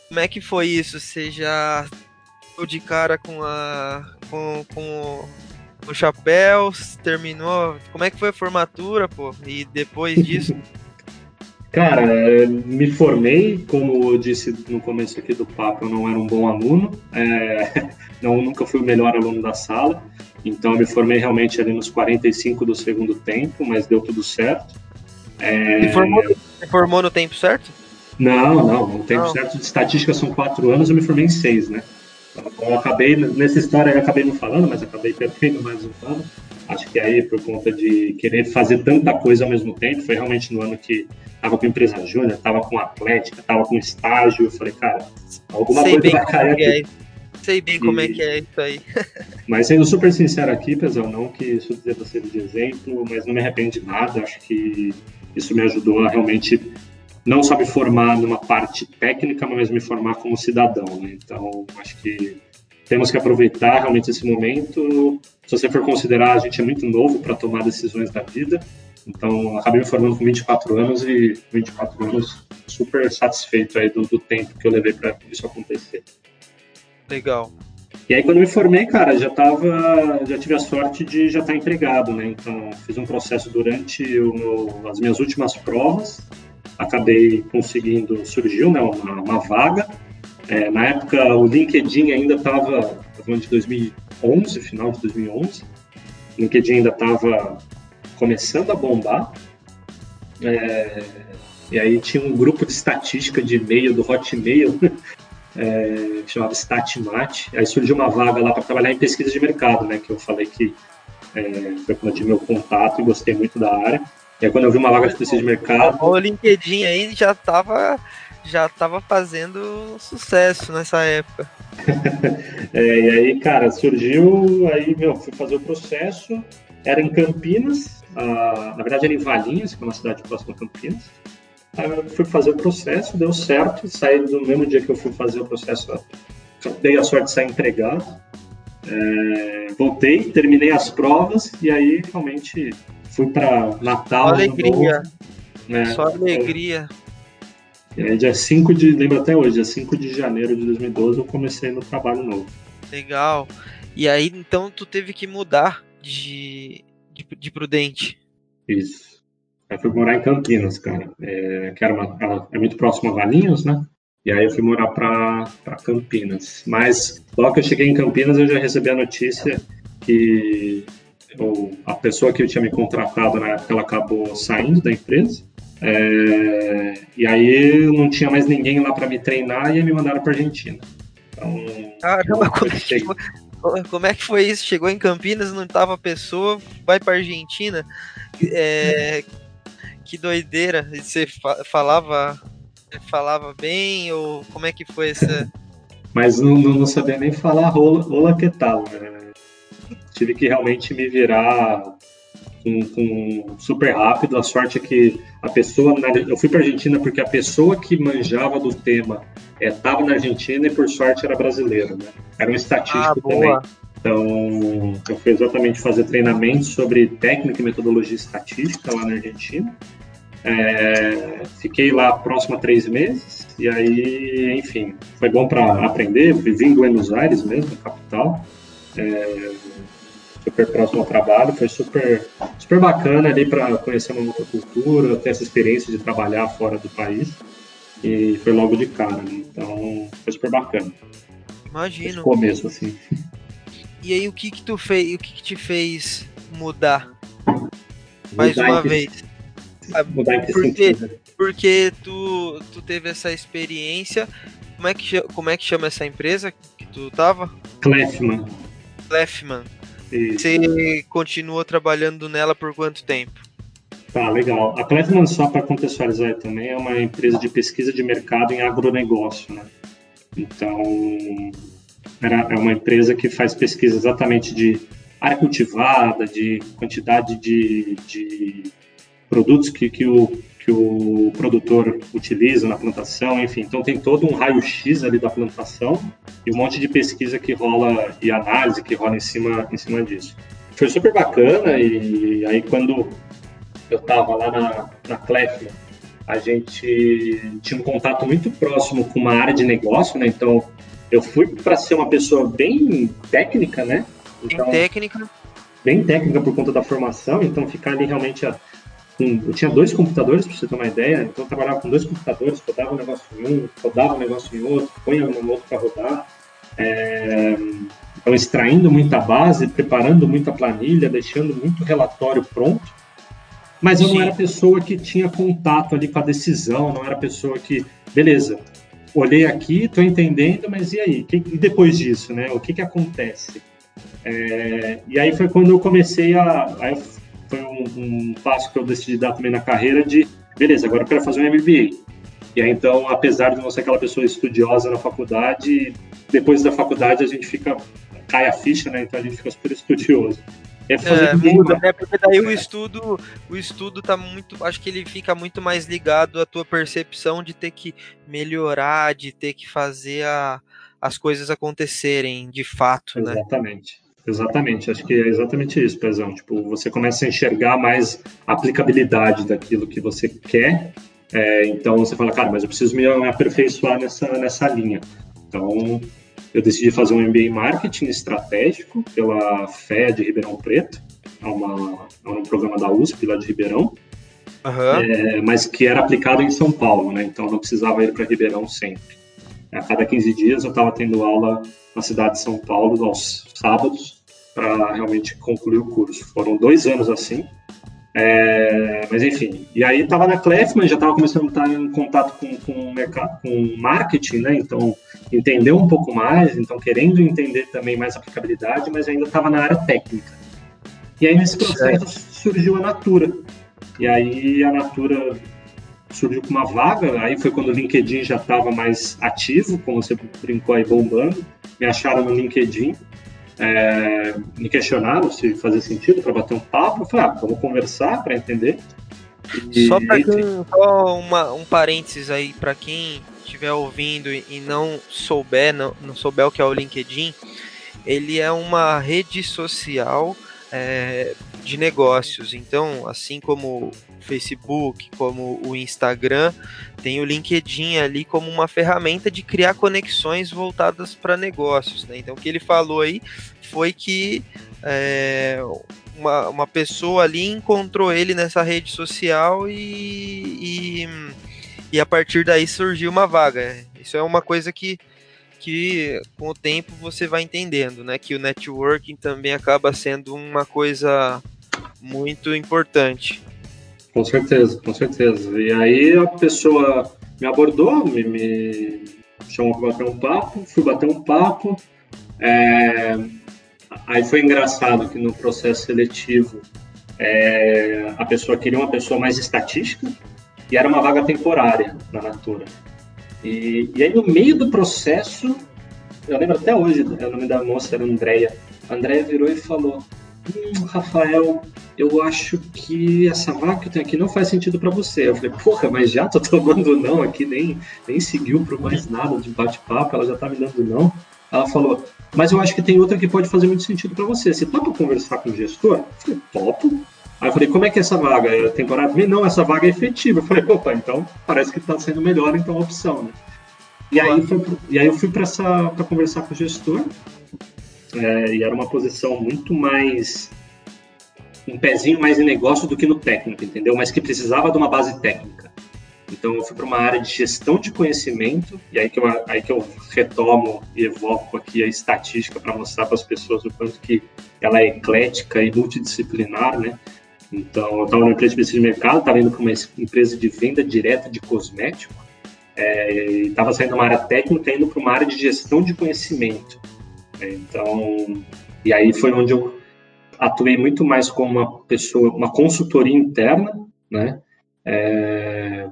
Como é que foi isso? Você já de cara com a com, com o chapéu, terminou. Como é que foi a formatura, pô? E depois disso? Cara, me formei, como eu disse no começo aqui do papo, eu não era um bom aluno, é, não, nunca fui o melhor aluno da sala, então eu me formei realmente ali nos 45 do segundo tempo, mas deu tudo certo. É... E formou, formou no tempo certo? Não, não, no tempo não. certo de estatística são quatro anos, eu me formei em seis, né? Então, eu acabei, nessa história eu acabei não falando, mas acabei perdendo mais um ano. Acho que aí, por conta de querer fazer tanta coisa ao mesmo tempo, foi realmente no ano que tava com empresa júnior, tava com atlética, tava com estágio. Eu falei, cara, alguma Sei coisa vai cair aqui. É. Sei bem e... como é que é isso aí. mas sendo super sincero aqui, pessoal, não que isso deva ser de exemplo, mas não me arrependo de nada. Acho que isso me ajudou a realmente não só me formar numa parte técnica, mas me formar como cidadão. Né? Então, acho que temos que aproveitar realmente esse momento. Se você for considerar, a gente é muito novo para tomar decisões da vida. Então, acabei me formando com 24 anos e 24 anos super satisfeito aí do, do tempo que eu levei para isso acontecer. Legal. E aí, quando me formei, cara, já tava, já tive a sorte de já estar tá empregado, né? Então, fiz um processo durante meu, as minhas últimas provas acabei conseguindo, surgiu né, uma, uma vaga. É, na época, o LinkedIn ainda estava, falando de 2011, final de 2011, o LinkedIn ainda estava começando a bombar. É, e aí tinha um grupo de estatística de e-mail do Hotmail, é, que chamava Statmat. Aí surgiu uma vaga lá para trabalhar em pesquisa de mercado, né? Que eu falei que é, foi quando eu tive meu contato e gostei muito da área. E aí quando eu vi uma vaga de pesquisa de mercado. O LinkedIn aí já estava já tava fazendo sucesso nessa época. é, e aí, cara, surgiu, aí, meu, fui fazer o processo, era em Campinas, na verdade era em Valinhos, que é uma cidade próxima a Campinas. Aí eu fui fazer o processo, deu certo, saí do mesmo dia que eu fui fazer o processo, dei a sorte de sair empregado. É, voltei, terminei as provas e aí realmente fui para Natal. Só alegria. né? Só alegria. E aí, dia 5 de. Lembro até hoje, dia 5 de janeiro de 2012, eu comecei no trabalho novo. Legal. E aí, então, tu teve que mudar de, de, de Prudente. Isso. Aí fui morar em Campinas, cara. É, que era uma, é muito próximo a Valinhos, né? E aí eu fui morar para Campinas. Mas logo que eu cheguei em Campinas, eu já recebi a notícia que ou a pessoa que eu tinha me contratado na época, ela acabou saindo da empresa. É, e aí não tinha mais ninguém lá para me treinar e me mandaram para Argentina. Então, Caramba, como é, que foi, como é que foi isso? Chegou em Campinas, não tava a pessoa, vai para Argentina. É, que doideira! Você falava falava bem ou como é que foi essa? Mas não, não sabia nem falar rola, rola que tal, né? tive que realmente me virar com, com, super rápido. A sorte é que a pessoa. Eu fui para Argentina porque a pessoa que manjava do tema estava é, na Argentina e por sorte era brasileiro, né? Era um estatístico ah, também. Então, eu fui exatamente fazer treinamento sobre técnica e metodologia estatística lá na Argentina. É, fiquei lá próximo a três meses e aí, enfim, foi bom para aprender. Vivi em Buenos Aires mesmo, capital. É, super próximo ao trabalho, foi super, super bacana ali para conhecer uma outra cultura, ter essa experiência de trabalhar fora do país. E foi logo de cara, né? Então foi super bacana. Imagino. Esse começo, assim. E aí o que que tu fez, o que, que te fez mudar? Mais mudar uma vez. Mudar em que porque, sentido? Porque tu, tu teve essa experiência. Como é, que, como é que chama essa empresa que tu tava? Clefman. Você continuou trabalhando nela por quanto tempo? Tá, legal. A Clefman, só para contextualizar também, é uma empresa de pesquisa de mercado em agronegócio, né? Então, era, é uma empresa que faz pesquisa exatamente de área cultivada, de quantidade de, de produtos que, que, o, que o produtor utiliza na plantação, enfim. Então tem todo um raio-x ali da plantação e um monte de pesquisa que rola e análise que rola em cima, em cima disso. Foi super bacana e aí quando eu estava lá na, na Clef, a gente tinha um contato muito próximo com uma área de negócio, né? Então eu fui para ser uma pessoa bem técnica, né? Então, bem técnica. Bem técnica por conta da formação, então ficar ali realmente a, com, eu tinha dois computadores, para você ter uma ideia, então eu trabalhava com dois computadores, rodava um negócio em um, rodava um negócio em outro, põe no outro para rodar. É, então, extraindo muita base, preparando muita planilha, deixando muito relatório pronto. Mas eu não era pessoa que tinha contato ali com a decisão, não era pessoa que, beleza, olhei aqui, estou entendendo, mas e aí? e depois disso, né? O que, que acontece? É, e aí foi quando eu comecei a. Aí foi um, um, passo que eu decidi dar também na carreira de, beleza, agora eu quero fazer um MBA. E aí, então, apesar de não ser aquela pessoa estudiosa na faculdade, depois da faculdade a gente fica, cai a ficha, né? Então a gente fica super estudioso. É, é muda, né? Porque daí o estudo, o estudo tá muito, acho que ele fica muito mais ligado à tua percepção de ter que melhorar, de ter que fazer a, as coisas acontecerem de fato, Exatamente. né? Exatamente. Exatamente, acho que é exatamente isso, Pezão. Tipo, você começa a enxergar mais a aplicabilidade daquilo que você quer. É, então você fala, cara, mas eu preciso me aperfeiçoar nessa, nessa linha. Então eu decidi fazer um MBA em Marketing Estratégico pela FE de Ribeirão Preto, é, uma, é um programa da USP lá de Ribeirão, uhum. é, mas que era aplicado em São Paulo, né? Então não precisava ir para Ribeirão sempre. A cada 15 dias eu estava tendo aula na cidade de São Paulo aos sábados para realmente concluir o curso. Foram dois anos assim. É, mas enfim, e aí estava na Clefman, já estava começando a estar em contato com, com, mercado, com marketing, né? Então, entender um pouco mais, então querendo entender também mais aplicabilidade, mas ainda estava na área técnica. E aí nesse processo surgiu a Natura. E aí a Natura surgiu com uma vaga, aí foi quando o LinkedIn já estava mais ativo, como você brincou aí bombando. Me acharam no LinkedIn é, me questionaram se fazia sentido para bater um papo. Eu falei, ah, vamos conversar para entender. E, só para só uma, um parênteses aí para quem estiver ouvindo e não souber, não, não souber o que é o LinkedIn, ele é uma rede social é, de negócios. Então, assim como Facebook, como o Instagram, tem o LinkedIn ali como uma ferramenta de criar conexões voltadas para negócios. Né? Então, o que ele falou aí foi que é, uma, uma pessoa ali encontrou ele nessa rede social e, e, e a partir daí surgiu uma vaga. Isso é uma coisa que que com o tempo você vai entendendo, né? Que o networking também acaba sendo uma coisa muito importante. Com certeza, com certeza. E aí a pessoa me abordou, me, me chamou para bater um papo, fui bater um papo. É... Aí foi engraçado que no processo seletivo é... a pessoa queria uma pessoa mais estatística e era uma vaga temporária na Natura. E, e aí, no meio do processo, eu lembro até hoje, o nome da moça era Andréia. A Andréia virou e falou: hum, Rafael, eu acho que essa vaga que eu tenho aqui não faz sentido para você. Eu falei, porra, mas já tô tomando não aqui, nem, nem seguiu por mais nada de bate-papo, ela já tá me dando não. Ela falou, mas eu acho que tem outra que pode fazer muito sentido para você. Você topa conversar com o gestor? Eu falei, topo. Aí eu falei, como é que é essa vaga? É temporada? Não, essa vaga é efetiva. Eu falei, opa, então parece que está sendo melhor então a opção, né? E aí, foi, e aí eu fui para conversar com o gestor, é, e era uma posição muito mais um pezinho mais em negócio do que no técnico, entendeu? Mas que precisava de uma base técnica. Então eu fui para uma área de gestão de conhecimento e aí que eu, aí que eu retomo e evoco aqui a estatística para mostrar para as pessoas o quanto que ela é eclética e multidisciplinar, né? Então, eu estava numa empresa de pesquisa de mercado, estava indo para uma empresa de venda direta de cosmético, é, estava saindo de uma área técnica indo para uma área de gestão de conhecimento. Então, e aí foi onde eu atuei muito mais como uma pessoa, uma consultoria interna, né? É,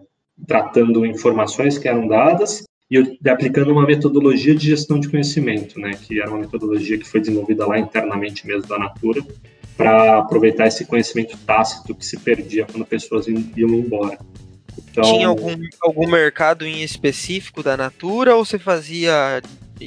tratando informações que eram dadas e aplicando uma metodologia de gestão de conhecimento, né, que era uma metodologia que foi desenvolvida lá internamente mesmo da Natura, para aproveitar esse conhecimento tácito que se perdia quando pessoas iam embora. Então... Tinha algum, algum mercado em específico da Natura ou você fazia.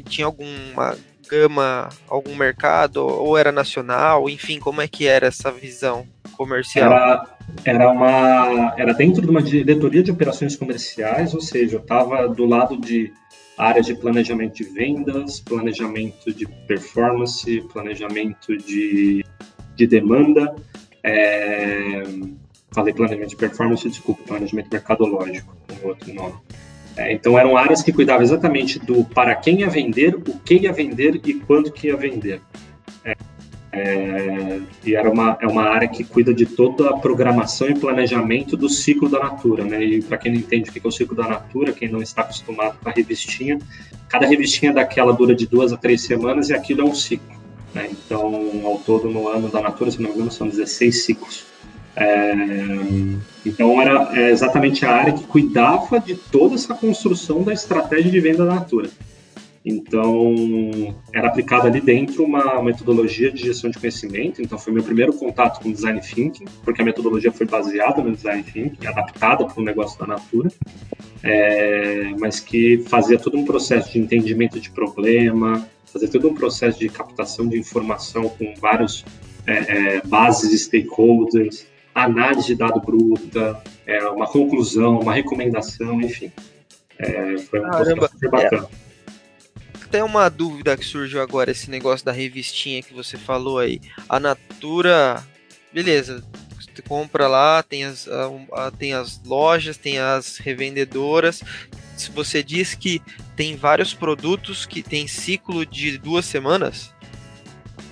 Tinha alguma gama, algum mercado, ou era nacional? Enfim, como é que era essa visão comercial? Era, era, uma, era dentro de uma diretoria de operações comerciais, ou seja, eu estava do lado de áreas de planejamento de vendas, planejamento de performance, planejamento de, de demanda, é, falei planejamento de performance, desculpa, planejamento mercadológico, um outro nome. É, então eram áreas que cuidavam exatamente do para quem ia vender, o que ia vender e quando que ia vender. É, é, e era uma, é uma área que cuida de toda a programação e planejamento do ciclo da Natura, né? E para quem não entende o que é o ciclo da Natura, quem não está acostumado com a revistinha, cada revistinha daquela dura de duas a três semanas e aquilo é um ciclo. Né? Então, ao todo no ano da Natura, se não me engano, são 16 ciclos. É, então era é exatamente a área que cuidava de toda essa construção da estratégia de venda da Natura. Então era aplicada ali dentro uma metodologia de gestão de conhecimento. Então foi meu primeiro contato com design thinking, porque a metodologia foi baseada no design thinking, adaptada para o negócio da Natura, é, mas que fazia todo um processo de entendimento de problema, fazia todo um processo de captação de informação com vários é, é, bases de stakeholders, análise de dado bruta, é, uma conclusão, uma recomendação, enfim. É, foi um Caramba, super bacana. É, tem uma dúvida que surgiu agora, esse negócio da revistinha que você falou aí. A Natura, beleza, você compra lá, tem as, a, tem as lojas, tem as revendedoras. Se você diz que tem vários produtos que tem ciclo de duas semanas,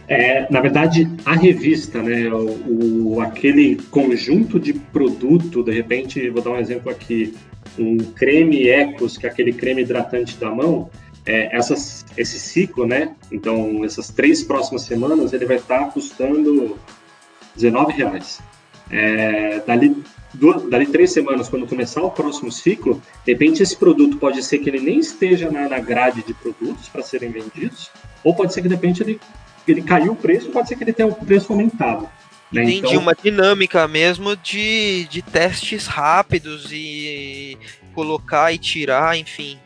é, na verdade, a revista, né, o, o, aquele conjunto de produto, de repente, vou dar um exemplo aqui, um creme Ecos, que é aquele creme hidratante da mão, é, essas, esse ciclo, né, então essas três próximas semanas, ele vai estar custando R$19,00. É, dali, dali três semanas, quando começar o próximo ciclo, de repente esse produto pode ser que ele nem esteja na, na grade de produtos para serem vendidos, ou pode ser que de repente ele ele caiu o preço, pode ser que ele tenha o preço aumentado. Né? Entendi, então, uma dinâmica mesmo de, de testes rápidos e colocar e tirar, enfim.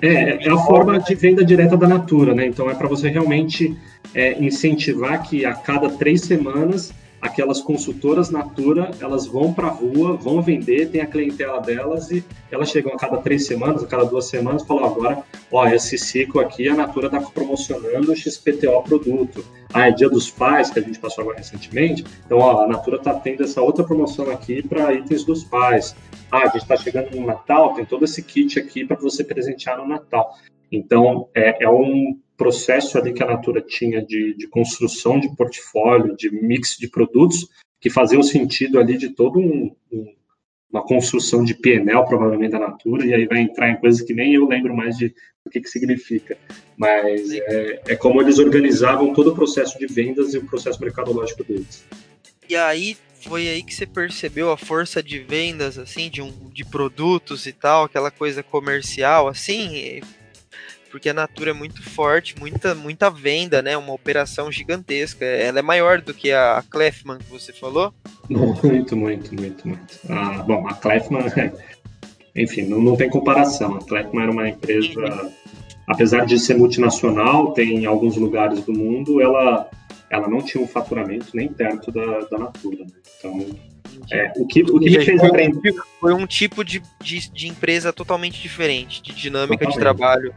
É, é a forma de venda direta da Natura, né? Então é para você realmente é, incentivar que a cada três semanas aquelas consultoras Natura, elas vão para a rua, vão vender, tem a clientela delas e elas chegam a cada três semanas, a cada duas semanas, falam agora, ó, esse ciclo aqui a Natura está promocionando o XPTO produto. Ah, é Dia dos Pais, que a gente passou agora recentemente, então ó, a Natura está tendo essa outra promoção aqui para itens dos pais. Ah, a gente está chegando no Natal, tem todo esse kit aqui para você presentear no Natal. Então, é, é um processo ali que a Natura tinha de, de construção de portfólio, de mix de produtos, que faziam sentido ali de todo um, um, uma construção de PNL, provavelmente, da Natura, e aí vai entrar em coisas que nem eu lembro mais de o que, que significa. Mas é, é como eles organizavam todo o processo de vendas e o processo mercadológico deles. E aí foi aí que você percebeu a força de vendas, assim, de, um, de produtos e tal, aquela coisa comercial, assim, porque a Natura é muito forte, muita, muita venda, né? Uma operação gigantesca. Ela é maior do que a Clefman que você falou? Muito, muito, muito, muito. Ah, bom, a Clefman, enfim, não, não tem comparação. A Clefman era uma empresa, apesar de ser multinacional, tem em alguns lugares do mundo, ela, ela não tinha um faturamento nem perto da, da Natura. Né? Então, é, o que, o que me fez aprender. Foi um tipo de, de, de, empresa totalmente diferente, de dinâmica totalmente. de trabalho.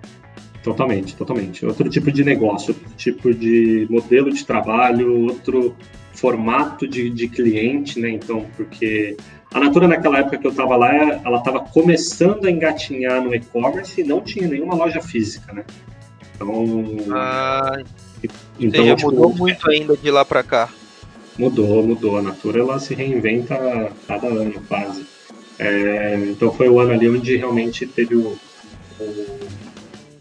Totalmente, totalmente. Outro tipo de negócio, outro tipo de modelo de trabalho, outro formato de, de cliente, né? Então, porque a Natura naquela época que eu estava lá, ela estava começando a engatinhar no e-commerce e não tinha nenhuma loja física, né? Então, ah, então seja, tipo, mudou muito ainda de lá para cá. Mudou, mudou. A Natura ela se reinventa cada ano quase. É, então foi o ano ali onde realmente teve o, o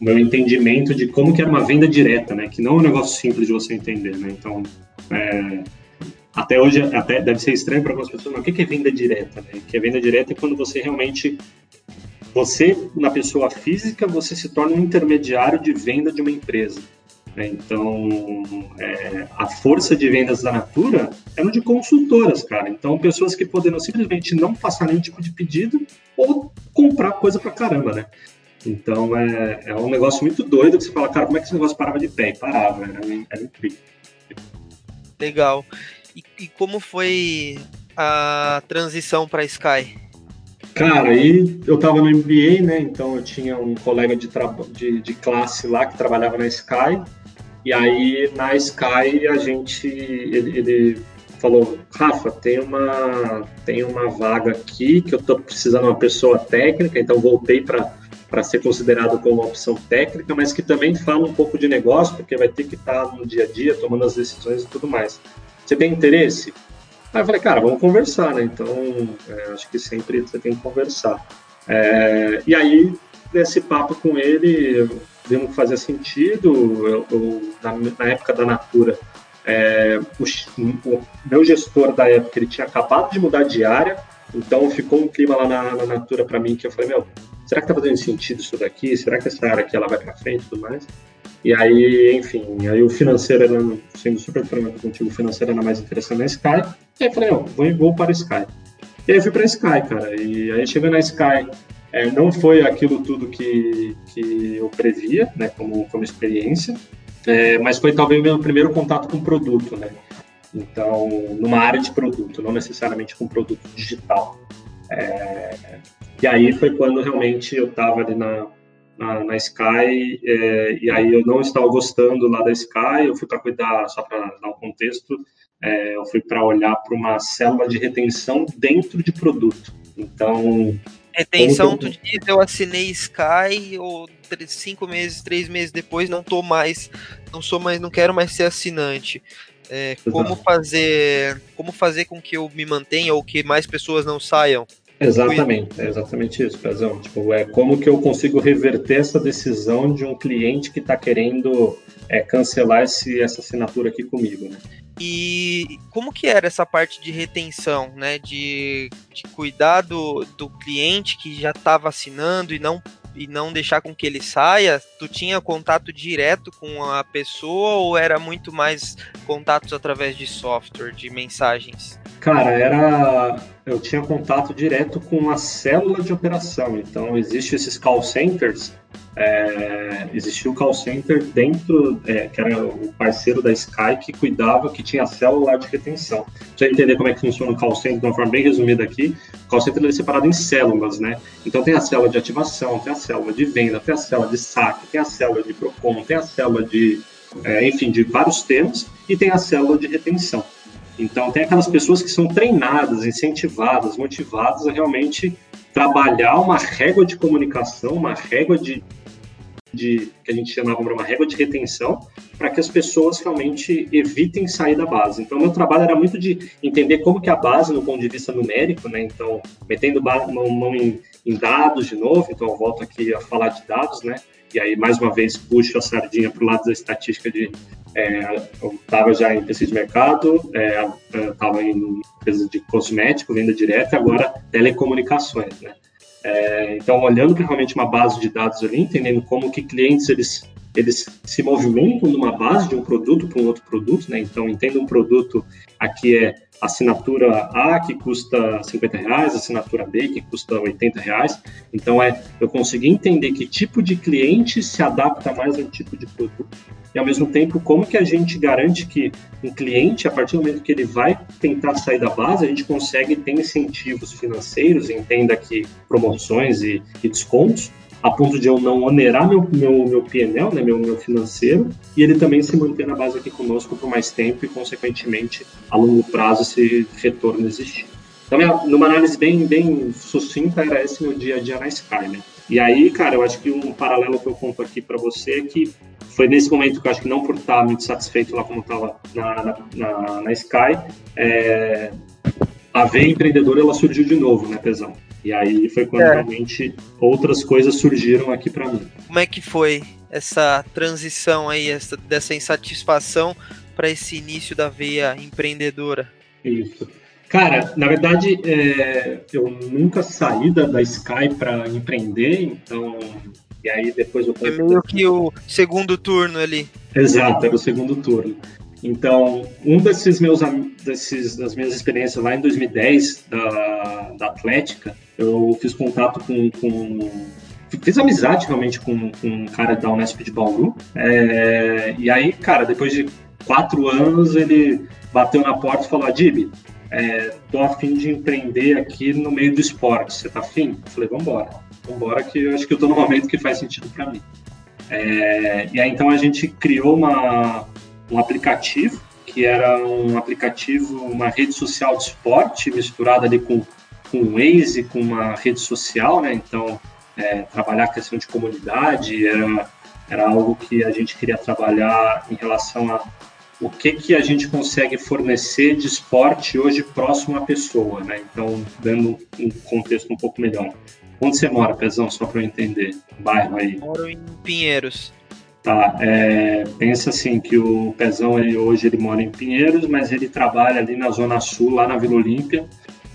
meu entendimento de como que era uma venda direta, né? Que não é um negócio simples de você entender, né? Então, é, até hoje, até deve ser estranho para algumas pessoas, mas o que é venda direta? Né? Que é venda direta é quando você realmente você, na pessoa física, você se torna um intermediário de venda de uma empresa. Né? Então, é, a força de vendas da Natura é no de consultoras, cara. Então, pessoas que poderiam simplesmente não passar nenhum tipo de pedido ou comprar coisa pra caramba, né? Então, é, é um negócio muito doido que você fala, cara, como é que esse negócio parava de pé? E parava, era, era incrível. Legal. E, e como foi a transição para Sky? Cara, aí eu tava no MBA, né? Então eu tinha um colega de, de, de, classe lá que trabalhava na Sky. E aí na Sky a gente. Ele, ele, falou, Rafa, tem uma, tem uma vaga aqui que eu tô precisando de uma pessoa técnica, então voltei para ser considerado como uma opção técnica, mas que também fala um pouco de negócio, porque vai ter que estar tá no dia a dia tomando as decisões e tudo mais. Você tem interesse? Aí eu falei, cara, vamos conversar, né? Então, é, acho que sempre você tem que conversar. É, e aí, nesse papo com ele, viu que fazia sentido. Eu, eu, na, na, época da Natura, é, o, o, meu gestor da época, ele tinha acabado de mudar de área, então ficou um clima lá na, na Natura para mim que eu falei, meu, será que tá fazendo sentido isso daqui? Será que essa área aqui ela vai para frente e tudo mais? E aí, enfim, aí o financeiro era, sendo super franco contigo, o financeiro era mais interessante na Sky. E aí eu falei, ó, vou, vou para a Sky. E aí eu fui para a Sky, cara. E aí chegando na Sky, é, não foi aquilo tudo que, que eu previa, né, como, como experiência, é, mas foi talvez meu primeiro contato com produto, né. Então, numa área de produto, não necessariamente com produto digital. É, e aí foi quando realmente eu estava ali na, na, na Sky, é, e aí eu não estava gostando lá da Sky, eu fui para cuidar, só para dar um contexto, é, eu fui para olhar para uma célula de retenção dentro de produto. Então. Retenção, tu diz, eu assinei Sky, ou cinco meses, três meses depois, não tô mais, não sou mais, não quero mais ser assinante. É, como fazer, como fazer com que eu me mantenha ou que mais pessoas não saiam? Exatamente, é exatamente isso, Pezão. Tipo, é como que eu consigo reverter essa decisão de um cliente que está querendo é, cancelar esse, essa assinatura aqui comigo, né? E como que era essa parte de retenção, né? De, de cuidar do, do cliente que já estava assinando e não e não deixar com que ele saia, tu tinha contato direto com a pessoa ou era muito mais contatos através de software, de mensagens? Cara, era. Eu tinha contato direto com a célula de operação. Então, existe esses call centers. É, existia o call center dentro, é, que era o parceiro da Sky, que cuidava, que tinha a célula de retenção. Pra você entender como é que funciona o call center de uma forma bem resumida aqui, o call center é separado em células, né? Então tem a célula de ativação, tem a célula de venda, tem a célula de saque, tem a célula de PROCON, tem a célula de, é, enfim, de vários temas, e tem a célula de retenção. Então, tem aquelas pessoas que são treinadas, incentivadas, motivadas a realmente trabalhar uma régua de comunicação, uma régua de, de que a gente chamava de uma régua de retenção, para que as pessoas realmente evitem sair da base. Então, meu trabalho era muito de entender como que a base, no ponto de vista numérico, né? Então, metendo mão, mão em, em dados de novo, então eu volto aqui a falar de dados, né? E aí, mais uma vez, puxo a sardinha para o lado da estatística de é, eu estava já em pesquisa de mercado, estava é, em empresa de cosmético, venda direta, agora telecomunicações, né? É, então, olhando para realmente uma base de dados ali, entendendo como que clientes eles eles se movimentam numa base de um produto para um outro produto, né? Então, entenda um produto, aqui é assinatura A que custa 50 reais, assinatura B que custa 80 reais. Então, é eu conseguir entender que tipo de cliente se adapta mais a um tipo de produto e, ao mesmo tempo, como que a gente garante que um cliente, a partir do momento que ele vai tentar sair da base, a gente consegue ter incentivos financeiros, entenda que promoções e, e descontos, a ponto de eu não onerar meu, meu, meu PNL, né, meu, meu financeiro, e ele também se manter na base aqui conosco por mais tempo e, consequentemente, a longo prazo, esse retorno existir. Então, numa análise bem, bem sucinta, era esse meu dia a dia na Sky, né? E aí, cara, eu acho que um paralelo que eu conto aqui para você é que foi nesse momento que eu acho que não por estar muito satisfeito lá como estava na, na, na, Sky, é, a veia empreendedora ela surgiu de novo, né, Pesão? E aí foi quando é. realmente outras coisas surgiram aqui para mim. Como é que foi essa transição aí, essa, dessa insatisfação para esse início da veia empreendedora? Isso. Cara, na verdade, é, eu nunca saí da, da Sky para empreender, então. E aí depois eu. É meio que o segundo turno ali. Exato, era o segundo turno. Então, um desses meus desses, das minhas experiências lá em 2010 da, da Atlética, eu fiz contato com, com fiz amizade realmente com, com um cara da Unesp de Bauru. É, e aí, cara, depois de quatro anos, ele bateu na porta e falou: Adib, é, tô afim de empreender aqui no meio do esporte. Você tá afim? Eu falei: vambora. Vambora, que eu acho que eu tô no momento que faz sentido para mim. É, e aí, então, a gente criou uma um aplicativo, que era um aplicativo, uma rede social de esporte misturada ali com, com o Waze, com uma rede social, né? Então, é, trabalhar a questão de comunidade era, era algo que a gente queria trabalhar em relação a o que, que a gente consegue fornecer de esporte hoje próximo à pessoa, né? Então, dando um contexto um pouco melhor. Onde você mora, Pezão, só para eu entender? Bairro aí. Moro em Pinheiros. Tá, é, pensa assim que o Pezão ele, hoje ele mora em Pinheiros, mas ele trabalha ali na Zona Sul, lá na Vila Olímpia,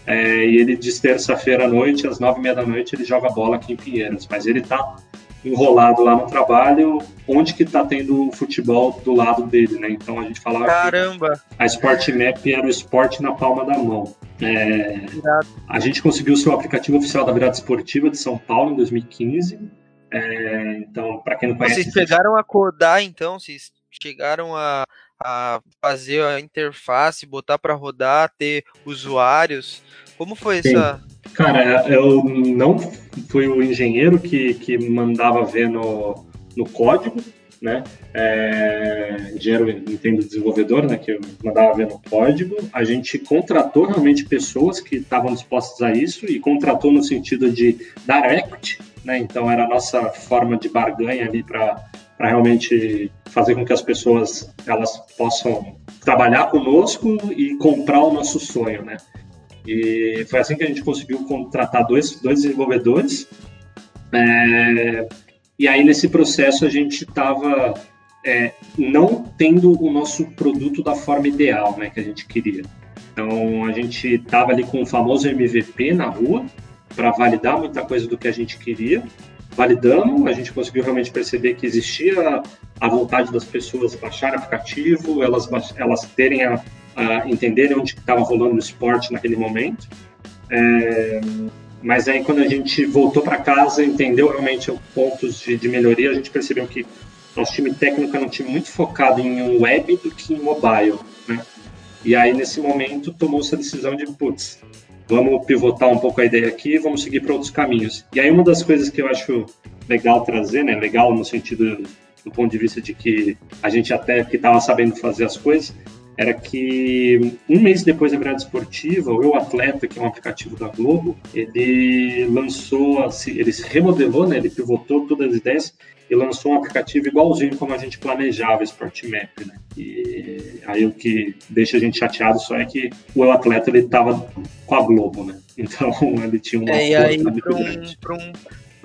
é, e ele de terça-feira à noite, às nove e meia da noite, ele joga bola aqui em Pinheiros, mas ele tá enrolado lá no trabalho, onde que tá tendo o futebol do lado dele, né? Então a gente falava Caramba! a Sport Map era o esporte na palma da mão. É, a gente conseguiu o aplicativo oficial da Virada Esportiva de São Paulo em 2015, é, então, para quem não conhece. Vocês chegaram a codar, então? Vocês chegaram a, a fazer a interface, botar para rodar, ter usuários? Como foi Sim. essa. Cara, eu não fui o engenheiro que, que mandava ver no, no código, né? É, engenheiro entendo desenvolvedor, né? Que eu mandava ver no código. A gente contratou realmente pessoas que estavam dispostas a isso e contratou no sentido de dar equity né? Então era a nossa forma de barganha ali para realmente fazer com que as pessoas elas possam trabalhar conosco e comprar o nosso sonho, né? E foi assim que a gente conseguiu contratar dois, dois desenvolvedores. É, e aí nesse processo a gente estava é, não tendo o nosso produto da forma ideal, né, que a gente queria. Então a gente estava ali com o famoso MVP na rua, para validar muita coisa do que a gente queria. Validamos, a gente conseguiu realmente perceber que existia a vontade das pessoas baixarem o aplicativo, elas, elas terem a, a entenderem onde estava rolando o esporte naquele momento. É, mas aí quando a gente voltou para casa, entendeu realmente os pontos de, de, melhoria, a gente percebeu que nosso time técnico era um time muito focado em web do que em mobile, né? E aí nesse momento tomou-se a decisão de, putz, vamos pivotar um pouco a ideia aqui vamos seguir para outros caminhos. E aí uma das coisas que eu acho legal trazer, né, legal no sentido do ponto de vista de que a gente até que estava sabendo fazer as coisas, era que um mês depois da virada esportiva, o Eu Atleta, que é um aplicativo da Globo, ele lançou, ele se remodelou, né, ele pivotou todas as ideias e lançou um aplicativo igualzinho como a gente planejava Sport Map, né? E aí o que deixa a gente chateado só é que o atleta ele estava com a Globo, né? Então ele tinha uma é, e aí para um,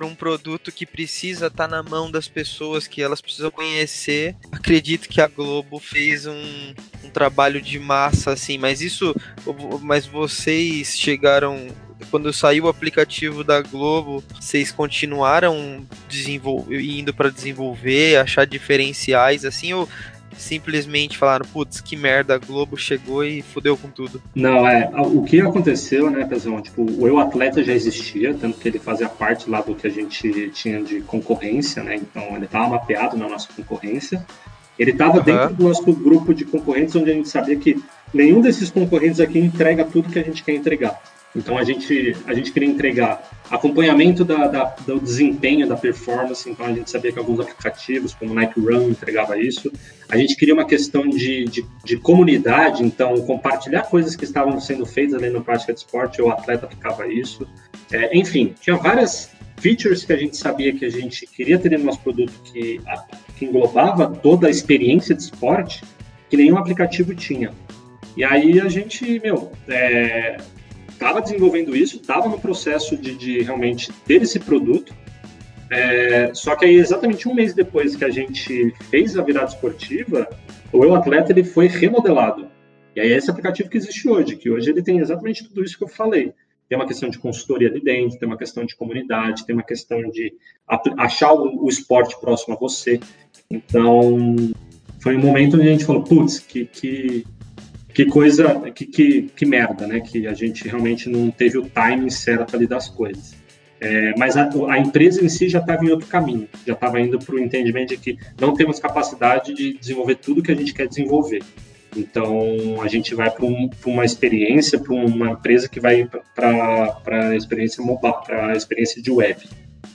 um, um produto que precisa estar tá na mão das pessoas, que elas precisam conhecer, acredito que a Globo fez um, um trabalho de massa assim, mas isso, mas vocês chegaram quando saiu o aplicativo da Globo, vocês continuaram indo para desenvolver, achar diferenciais assim ou simplesmente falaram, putz, que merda, a Globo chegou e fudeu com tudo. Não, é, o que aconteceu, né, Pezão, tipo, o Eu Atleta já existia, tanto que ele fazia parte lá do que a gente tinha de concorrência, né, então ele estava mapeado na nossa concorrência, ele estava uhum. dentro do nosso grupo de concorrentes, onde a gente sabia que nenhum desses concorrentes aqui entrega tudo que a gente quer entregar. Então a gente, a gente queria entregar acompanhamento da, da, do desempenho, da performance, então a gente sabia que alguns aplicativos, como o Nike Run, entregava isso. A gente queria uma questão de, de, de comunidade, então compartilhar coisas que estavam sendo feitas ali no prática de esporte, o atleta aplicava isso. É, enfim, tinha várias features que a gente sabia que a gente queria ter no nosso produto que, que englobava toda a experiência de esporte que nenhum aplicativo tinha. E aí a gente, meu, é, estava desenvolvendo isso, estava no processo de, de, realmente ter esse produto. É, só que aí, exatamente um mês depois que a gente fez a virada esportiva, o Eu Atleta ele foi remodelado. E aí é esse aplicativo que existe hoje, que hoje ele tem exatamente tudo isso que eu falei. Tem uma questão de consultoria ali dentro, tem uma questão de comunidade, tem uma questão de achar o, o esporte próximo a você. Então, foi um momento onde a gente falou, putz, que, que, que coisa, que, que, que merda, né? Que a gente realmente não teve o timing certo ali das coisas. É, mas a, a, empresa em si já estava em outro caminho, já estava indo para o entendimento de que não temos capacidade de desenvolver tudo que a gente quer desenvolver. Então, a gente vai para um, uma experiência, para uma empresa que vai para a experiência mobile, para a experiência de web.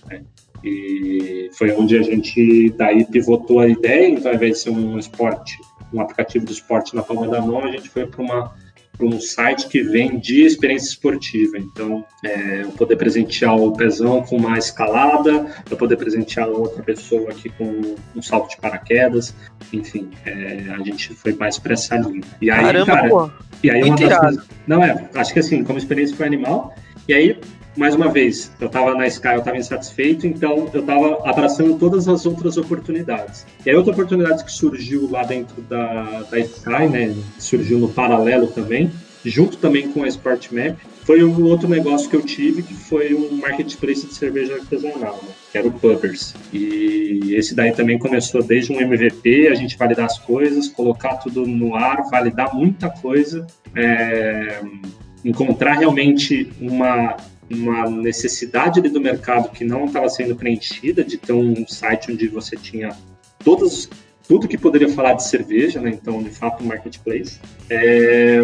Né? E foi onde a gente daí pivotou a ideia, então, ao invés de ser um esporte, um aplicativo de esporte na palma da mão, a gente foi para uma para um site que vende experiência esportiva. Então, é, eu poder presentear o pezão com uma escalada, eu poder presentear outra pessoa aqui com um salto de paraquedas, enfim, é, a gente foi mais para essa linha. E aí, Caramba, cara, pô, e aí uma das coisas, não é, acho que assim, como experiência foi animal. E aí mais uma vez, eu estava na Sky, eu estava insatisfeito, então eu estava abraçando todas as outras oportunidades. E aí outra oportunidade que surgiu lá dentro da, da Sky, né, surgiu no paralelo também, junto também com a Sport Map, foi o outro negócio que eu tive, que foi um marketplace de cerveja artesanal, né, que era o Pubbers. E esse daí também começou desde um MVP, a gente validar as coisas, colocar tudo no ar, validar muita coisa, é, encontrar realmente uma uma necessidade do mercado que não estava sendo preenchida, de ter um site onde você tinha todos, tudo que poderia falar de cerveja, né? então, de fato, um marketplace. É,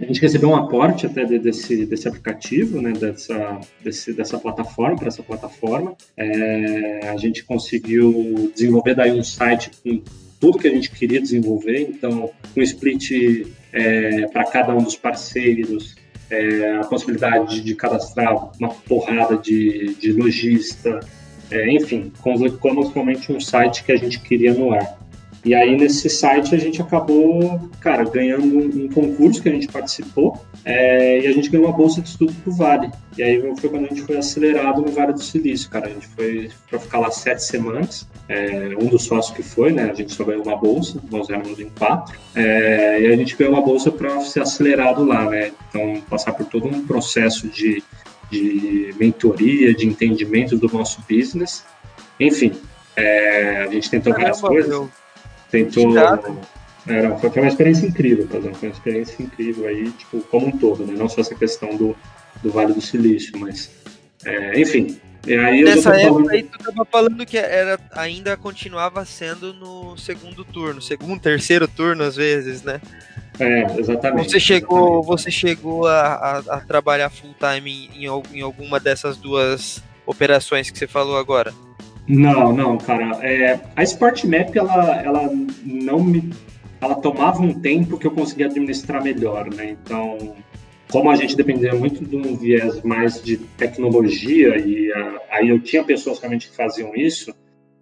a gente recebeu um aporte até desse, desse aplicativo, né? dessa, desse, dessa plataforma, para essa plataforma. É, a gente conseguiu desenvolver daí um site com tudo que a gente queria desenvolver, então, um split é, para cada um dos parceiros, é, a possibilidade de cadastrar uma porrada de, de lojista, é, enfim, colocamos realmente um site que a gente queria no ar. E aí nesse site a gente acabou, cara, ganhando um, um concurso que a gente participou é, e a gente ganhou uma bolsa de estudo pro Vale. E aí foi quando a gente foi acelerado no Vale do Silício, cara. A gente foi para ficar lá sete semanas. É, um dos sócios que foi, né? A gente só ganhou uma bolsa, nós éramos em quatro. É, e a gente ganhou uma bolsa para ser acelerado lá, né? Então passar por todo um processo de, de mentoria, de entendimento do nosso business. Enfim, é, a gente tentou várias coisas. Meu tentou. Era, foi uma experiência incrível, por exemplo, foi uma experiência incrível aí, tipo, como um todo, né? Não só essa questão do, do Vale do Silício, mas, é, enfim. E aí Nessa época falando... aí tu tava falando que era, ainda continuava sendo no segundo turno, segundo, terceiro turno às vezes, né? É, exatamente. Você chegou, exatamente. você chegou a, a, a trabalhar full time em, em, em alguma dessas duas operações que você falou agora? Não, não, cara. É, a Sport Map, ela, ela não me. Ela tomava um tempo que eu conseguia administrar melhor, né? Então, como a gente dependia muito de um viés mais de tecnologia, e uh, aí eu tinha pessoas realmente que faziam isso,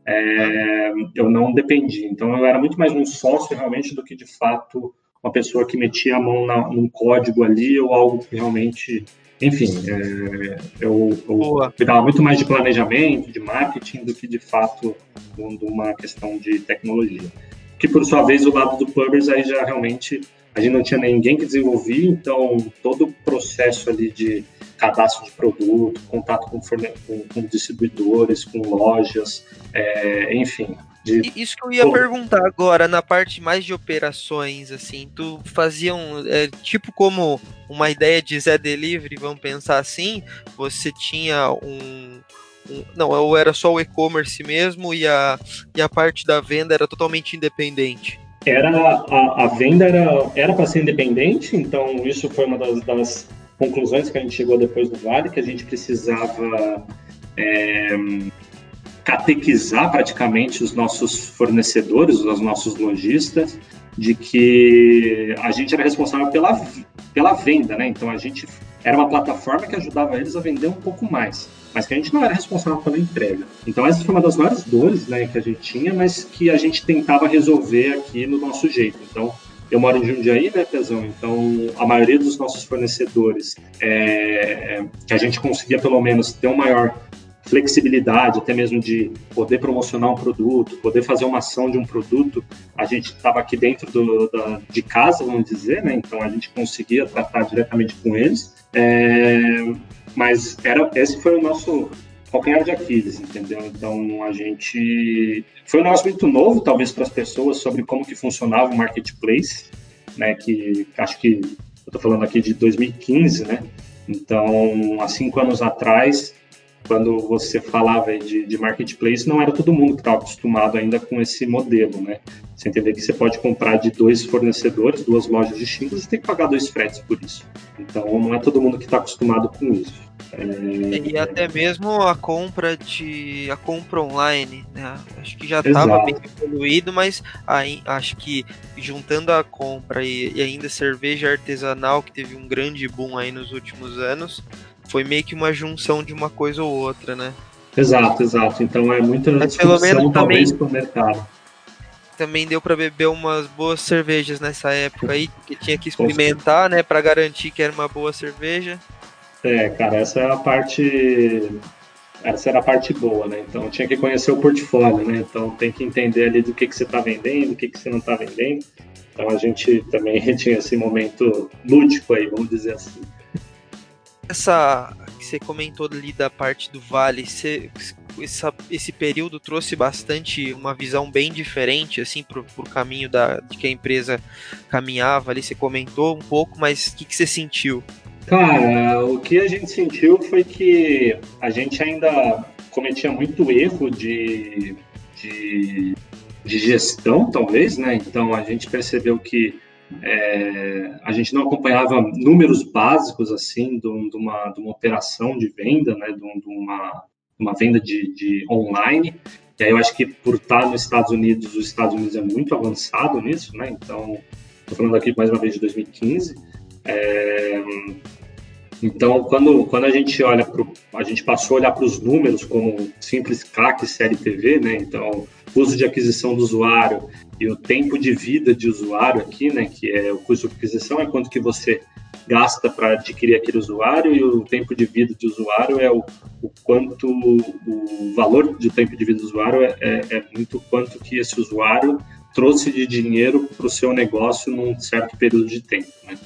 é, eu não dependia. Então, eu era muito mais um sócio realmente do que, de fato, uma pessoa que metia a mão na, num código ali ou algo que realmente enfim, é, eu, eu cuidava muito mais de planejamento, de marketing, do que de fato de uma questão de tecnologia. Que por sua vez o lado do Pubbers aí já realmente a gente não tinha ninguém que desenvolvia, então todo o processo ali de cadastro de produto, contato com, com, com distribuidores, com lojas, é, enfim, de... Isso que eu ia perguntar agora, na parte mais de operações, assim, tu fazia um, é, tipo como uma ideia de Zé Delivery, vamos pensar assim, você tinha um, um não, ou era só o e-commerce mesmo e a, e a parte da venda era totalmente independente? Era, a, a venda era para ser independente, então isso foi uma das, das conclusões que a gente chegou depois do Vale, que a gente precisava é, catequizar praticamente os nossos fornecedores, os nossos lojistas, de que a gente era responsável pela, pela venda, né? Então a gente era uma plataforma que ajudava eles a vender um pouco mais, mas que a gente não era responsável pela entrega. Então essa foi uma das maiores dores, né, que a gente tinha, mas que a gente tentava resolver aqui no nosso jeito. Então eu moro em Jundiaí, né, Pezão? Então, a maioria dos nossos fornecedores, é, que a gente conseguia pelo menos ter um maior flexibilidade, até mesmo de poder promocionar um produto, poder fazer uma ação de um produto. A gente estava aqui dentro do, da, de casa, vamos dizer, né? Então a gente conseguia tratar diretamente com eles. É, mas era, esse foi o nosso calcanhar de Aquiles, entendeu? Então a gente foi um negócio muito novo, talvez para as pessoas sobre como que funcionava o marketplace, né? Que acho que eu estou falando aqui de 2015, né? Então há cinco anos atrás quando você falava de, de marketplace, não era todo mundo que estava acostumado ainda com esse modelo, né? Você entender que você pode comprar de dois fornecedores, duas lojas distintas, e tem que pagar dois fretes por isso. Então, não é todo mundo que está acostumado com isso. É... E até mesmo a compra de a compra online, né? Acho que já estava bem evoluído, mas aí, acho que juntando a compra e, e ainda cerveja artesanal que teve um grande boom aí nos últimos anos, foi meio que uma junção de uma coisa ou outra, né? Exato, exato. Então é muita Mas pelo menos talvez para o mercado. Também deu para beber umas boas cervejas nessa época aí, que tinha que experimentar, né, para garantir que era uma boa cerveja. É, cara, essa é a parte essa era a parte boa, né? Então tinha que conhecer o portfólio, né? Então tem que entender ali do que, que você está vendendo, do que, que você não está vendendo. Então a gente também tinha esse momento lúdico aí, vamos dizer assim essa que você comentou ali da parte do Vale, você, essa, esse período trouxe bastante uma visão bem diferente assim o caminho da, de que a empresa caminhava ali. Você comentou um pouco, mas o que, que você sentiu? Cara, o que a gente sentiu foi que a gente ainda cometia muito erro de, de, de gestão, talvez, né? Então a gente percebeu que é, a gente não acompanhava números básicos assim de, uma, de uma operação de venda, né, de, uma, uma venda de, de online. E aí eu acho que por estar nos Estados Unidos, os Estados Unidos é muito avançado nisso, né? Então, estou falando aqui mais uma vez de 2015. É, então, quando, quando a gente olha para a gente passou a olhar para os números como simples CAC CLTV, né? Então, custo de aquisição do usuário e o tempo de vida de usuário aqui, né? Que é o custo de aquisição é quanto que você gasta para adquirir aquele usuário e o tempo de vida de usuário é o, o quanto o valor de tempo de vida do usuário é, é, é muito quanto que esse usuário trouxe de dinheiro para o seu negócio num certo período de tempo, né?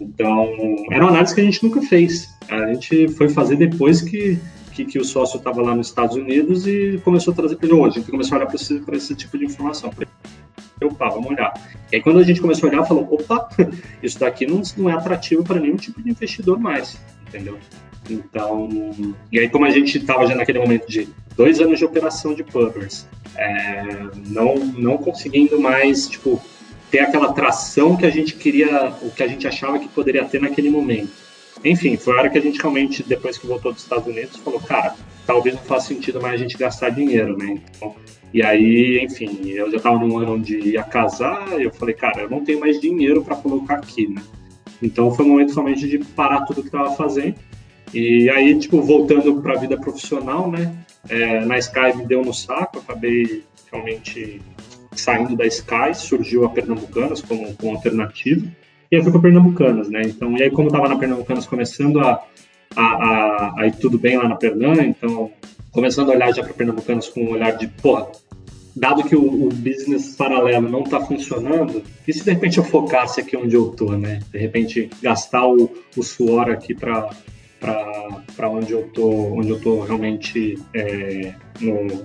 Então, era uma análise que a gente nunca fez. A gente foi fazer depois que, que, que o sócio estava lá nos Estados Unidos e começou a trazer para ele hoje. A gente começou a olhar para esse, esse tipo de informação. Opa, vamos olhar. E aí, quando a gente começou a olhar, falou: opa, isso daqui não, não é atrativo para nenhum tipo de investidor mais, entendeu? Então, e aí, como a gente estava já naquele momento de dois anos de operação de pubbers, é, não, não conseguindo mais, tipo, ter aquela tração que a gente queria, o que a gente achava que poderia ter naquele momento. Enfim, foi a hora que a gente realmente, depois que voltou dos Estados Unidos, falou, cara, talvez não faça sentido mais a gente gastar dinheiro, né? Então, e aí, enfim, eu já estava num ano onde ia casar, eu falei, cara, eu não tenho mais dinheiro para colocar aqui, né? Então foi o momento somente de parar tudo que estava fazendo. E aí, tipo, voltando para a vida profissional, né? É, na Sky me deu no saco, acabei realmente saindo da Sky, surgiu a Pernambucanas como, como alternativa, e aí fui para Pernambucanas, né? Então, e aí como estava na Pernambucanas começando a, a, a, a, ir tudo bem lá na Pernambucanas, então começando a olhar já para Pernambucanas com um olhar de, pô, dado que o, o business paralelo não está funcionando, e se de repente eu focasse aqui onde eu tô, né? De repente gastar o, o suor aqui para para onde eu tô onde eu tô realmente é, no,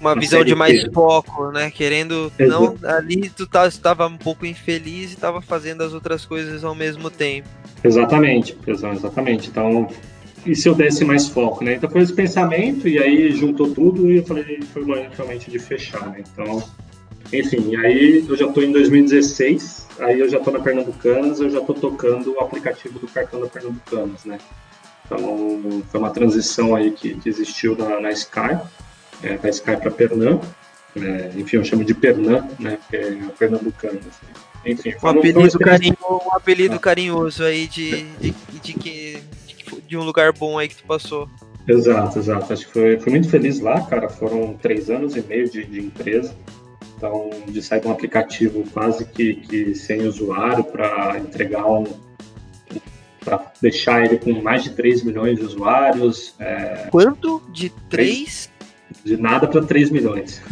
uma visão de mais foco, né? Querendo. Não, ali tu tá, estava um pouco infeliz e estava fazendo as outras coisas ao mesmo tempo. Exatamente, exatamente. Então, e se eu desse mais foco, né? Então foi esse pensamento, e aí juntou tudo e eu falei, foi o momento realmente de fechar, né? Então, enfim, aí eu já estou em 2016, aí eu já estou na Pernambucanas, eu já estou tocando o aplicativo do cartão da Pernambucanas, né? Então, foi uma transição aí que, que existiu na, na Sky é, da Sky para Pernam. É, enfim, eu chamo de Pernam, né? Que é pernambucano. Assim. Enfim, um apelido, carinho, um apelido ah. carinhoso aí de, de, de, que, de um lugar bom aí que tu passou. Exato, exato. Acho que foi, fui muito feliz lá, cara. Foram três anos e meio de, de empresa. Então, de sair de um aplicativo quase que, que sem usuário para entregar um, para deixar ele com mais de 3 milhões de usuários. É... Quanto? De 3? De nada para 3 milhões.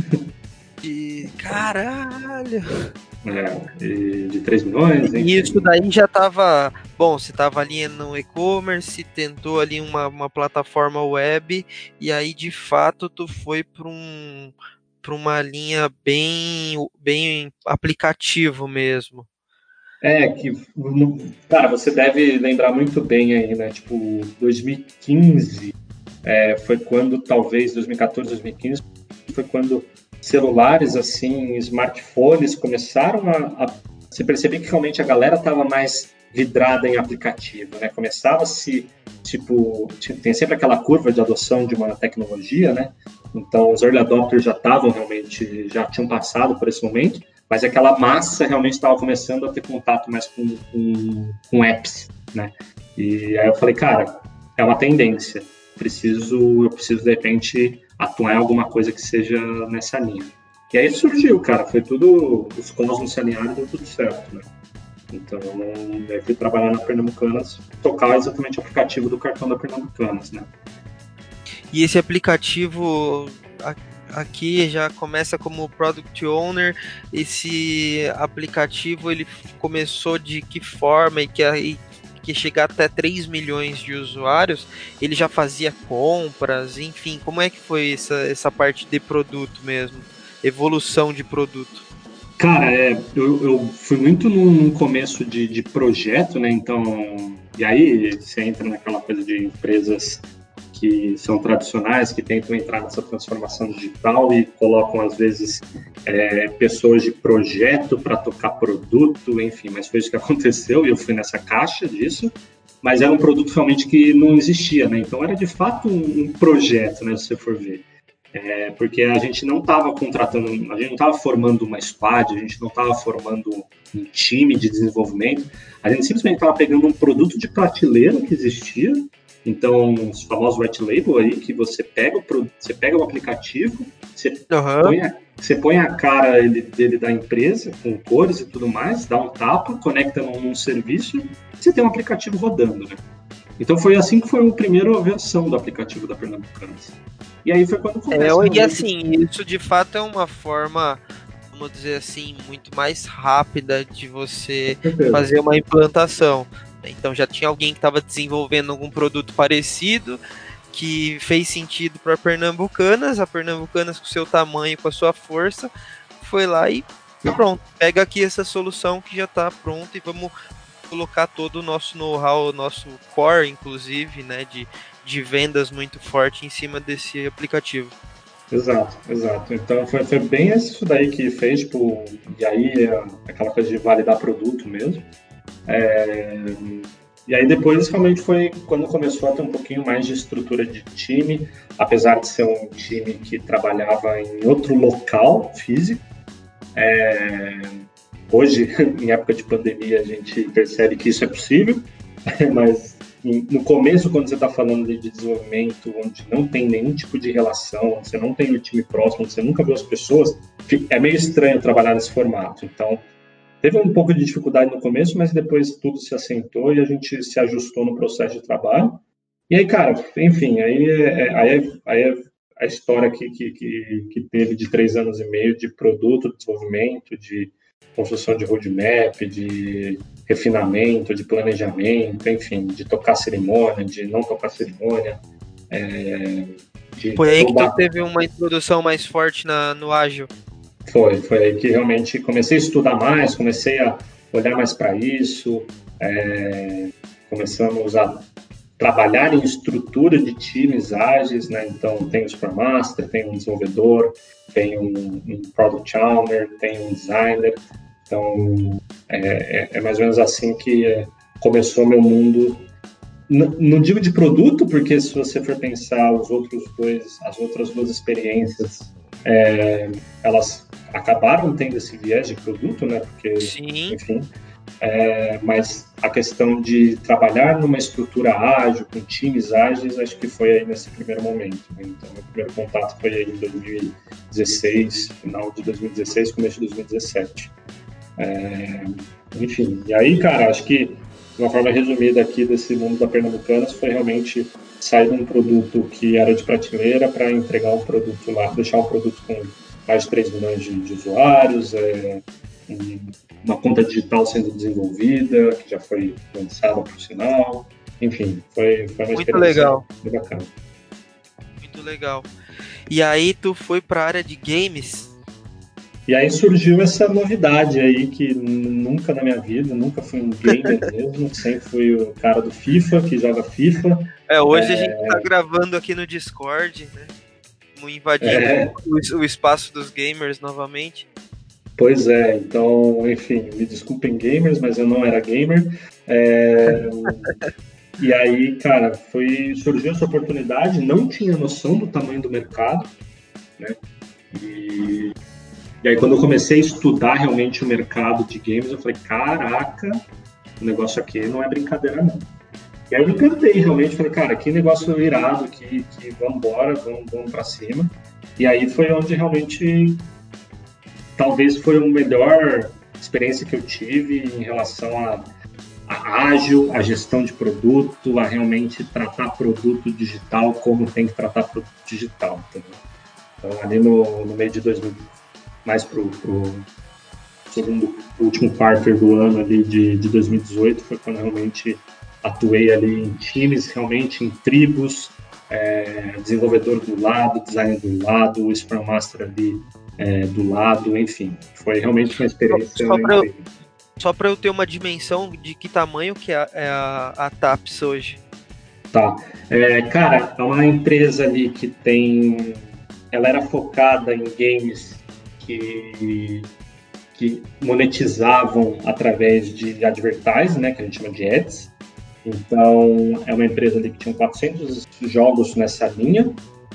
De... Caralho! É, de 3 milhões. E isso daí já estava. Bom, você estava ali no e-commerce, tentou ali uma, uma plataforma web, e aí de fato tu foi para um para uma linha bem bem aplicativo mesmo. É, que, cara, você deve lembrar muito bem aí, né? Tipo, 2015 é, foi quando, talvez, 2014, 2015, foi quando celulares, assim, smartphones começaram a, a se perceber que realmente a galera tava mais vidrada em aplicativo, né? Começava-se, tipo, tem sempre aquela curva de adoção de uma tecnologia, né? Então, os early adopters já estavam realmente, já tinham passado por esse momento, mas aquela massa realmente estava começando a ter contato mais com, com, com apps, né? E aí eu falei, cara, é uma tendência, preciso, eu preciso de repente atuar em alguma coisa que seja nessa linha. E aí surgiu, cara, foi tudo, os cosmos se alinharam e deu tudo certo, né? Então, eu fui trabalhar na Pernambucanas, tocar exatamente o aplicativo do cartão da Pernambucanas, né? E esse aplicativo aqui já começa como product owner. Esse aplicativo ele começou de que forma e que, e que chegar até 3 milhões de usuários, ele já fazia compras, enfim, como é que foi essa, essa parte de produto mesmo? Evolução de produto? Cara, é, eu, eu fui muito num começo de, de projeto, né? Então, e aí você entra naquela coisa de empresas que são tradicionais, que tentam entrar nessa transformação digital e colocam, às vezes, é, pessoas de projeto para tocar produto, enfim, mas foi isso que aconteceu e eu fui nessa caixa disso. Mas era um produto realmente que não existia, né? Então era de fato um, projeto, né? Se você for ver. É, porque a gente não estava contratando, a gente não estava formando uma squad, a gente não estava formando um time de desenvolvimento, a gente simplesmente estava pegando um produto de prateleira que existia então, os famosos white label aí, que você pega o, você pega o aplicativo, você, uhum. põe, a, você põe a cara ele, dele da empresa, com cores e tudo mais, dá um tapa, conecta num, num serviço, você tem um aplicativo rodando, né? Então foi assim que foi a primeira versão do aplicativo da Pernambucanas. E aí foi quando começou. É, e assim, isso de fato é uma forma, vamos dizer assim, muito mais rápida de você fazer uma implantação. Então já tinha alguém que estava desenvolvendo algum produto parecido que fez sentido para Pernambucanas, a Pernambucanas com seu tamanho, com a sua força, foi lá e pronto, pega aqui essa solução que já está pronta e vamos colocar todo o nosso know-how, nosso core, inclusive, né, de, de vendas muito forte em cima desse aplicativo. Exato, exato. Então foi, foi bem isso daí que fez, tipo, e aí é aquela coisa de validar produto mesmo. É, e aí depois realmente foi quando começou a ter um pouquinho mais de estrutura de time, apesar de ser um time que trabalhava em outro local físico. É, hoje, em época de pandemia, a gente percebe que isso é possível, mas no começo, quando você está falando de desenvolvimento, onde não tem nenhum tipo de relação, você não tem o time próximo, você nunca viu as pessoas, é meio estranho trabalhar nesse formato. Então, Teve um pouco de dificuldade no começo, mas depois tudo se assentou e a gente se ajustou no processo de trabalho. E aí, cara, enfim, aí é, é aí é, aí é a história que, que, que, que, teve de três anos e meio de produto, de desenvolvimento, de construção de roadmap, de refinamento, de planejamento, enfim, de tocar cerimônia, de não tocar cerimônia. É, Foi aí que tu teve uma introdução mais forte na, no ágil. Foi, foi aí que realmente comecei a estudar mais, comecei a olhar mais para isso, é, começamos a trabalhar em estrutura de times ágeis, né? Então tem o Scrum Master, tem um desenvolvedor, tem um, um Product Owner, tem um designer. Então é, é, é mais ou menos assim que é, começou meu mundo. N não digo de produto, porque se você for pensar os outros dois, as outras duas experiências, é, elas acabaram tendo esse viés de produto, né? Porque, Sim. enfim. É, mas a questão de trabalhar numa estrutura ágil, com times ágeis, acho que foi aí nesse primeiro momento. Né? Então, meu primeiro contato foi aí em 2016, final de 2016, começo de 2017. É, enfim, e aí, cara, acho que uma forma resumida aqui desse mundo da Pernambucanas foi realmente sair de um produto que era de prateleira para entregar um produto lá, deixar o um produto com mais de 3 milhões de, de usuários, é, uma conta digital sendo desenvolvida, que já foi lançada por sinal. Enfim, foi, foi uma muito legal. muito bacana. Muito legal. E aí tu foi para a área de games e aí surgiu essa novidade aí que nunca na minha vida, nunca fui um gamer mesmo, sempre fui o cara do FIFA, que joga FIFA. É, hoje é... a gente tá gravando aqui no Discord, né? Invadindo é... o, o espaço dos gamers novamente. Pois é, então, enfim, me desculpem gamers, mas eu não era gamer. É... e aí, cara, foi surgiu essa oportunidade, não tinha noção do tamanho do mercado, né? E e aí, quando eu comecei a estudar realmente o mercado de games, eu falei: caraca, o negócio aqui não é brincadeira, não. E aí eu me encantei realmente, falei, cara, que negócio irado, que, que vamos embora, vamos, vamos para cima. E aí foi onde realmente, talvez foi a melhor experiência que eu tive em relação a, a ágil, a gestão de produto, a realmente tratar produto digital como tem que tratar produto digital. Entendeu? Então, ali no, no meio de 2000, mais para o segundo, último quarter do ano ali de, de 2018, foi quando realmente atuei ali em times, realmente em tribos, é, desenvolvedor do lado, designer do lado, Scrum Master ali é, do lado, enfim, foi realmente uma experiência só, para eu, só para eu ter uma dimensão de que tamanho que é, é a, a TAPS hoje. Tá, é, cara, é uma empresa ali que tem, ela era focada em games que, que monetizavam através de advertising, né, que a gente chama de ads. Então, é uma empresa ali que tinha 400 jogos nessa linha,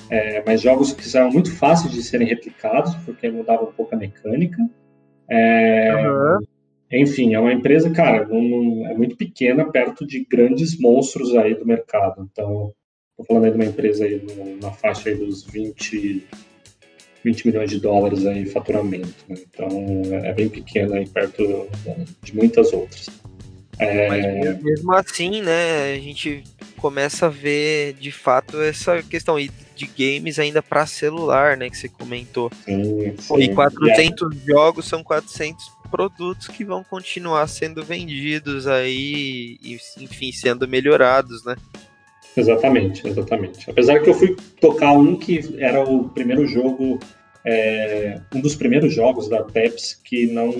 é, mas jogos que eram muito fáceis de serem replicados, porque mudava um pouco a mecânica. É, uhum. Enfim, é uma empresa, cara, é muito pequena perto de grandes monstros aí do mercado. Então, estou falando aí de uma empresa aí na faixa aí dos 20, 20 milhões de dólares aí em faturamento. Né? Então é bem pequeno aí perto de muitas outras. É... Mas mesmo assim, né, a gente começa a ver de fato essa questão de games ainda para celular, né, que você comentou. Sim, sim. E 400 yeah. jogos são 400 produtos que vão continuar sendo vendidos aí, e, enfim, sendo melhorados, né? Exatamente, exatamente. Apesar que eu fui tocar um que era o primeiro jogo é, um dos primeiros jogos da PEPS que não,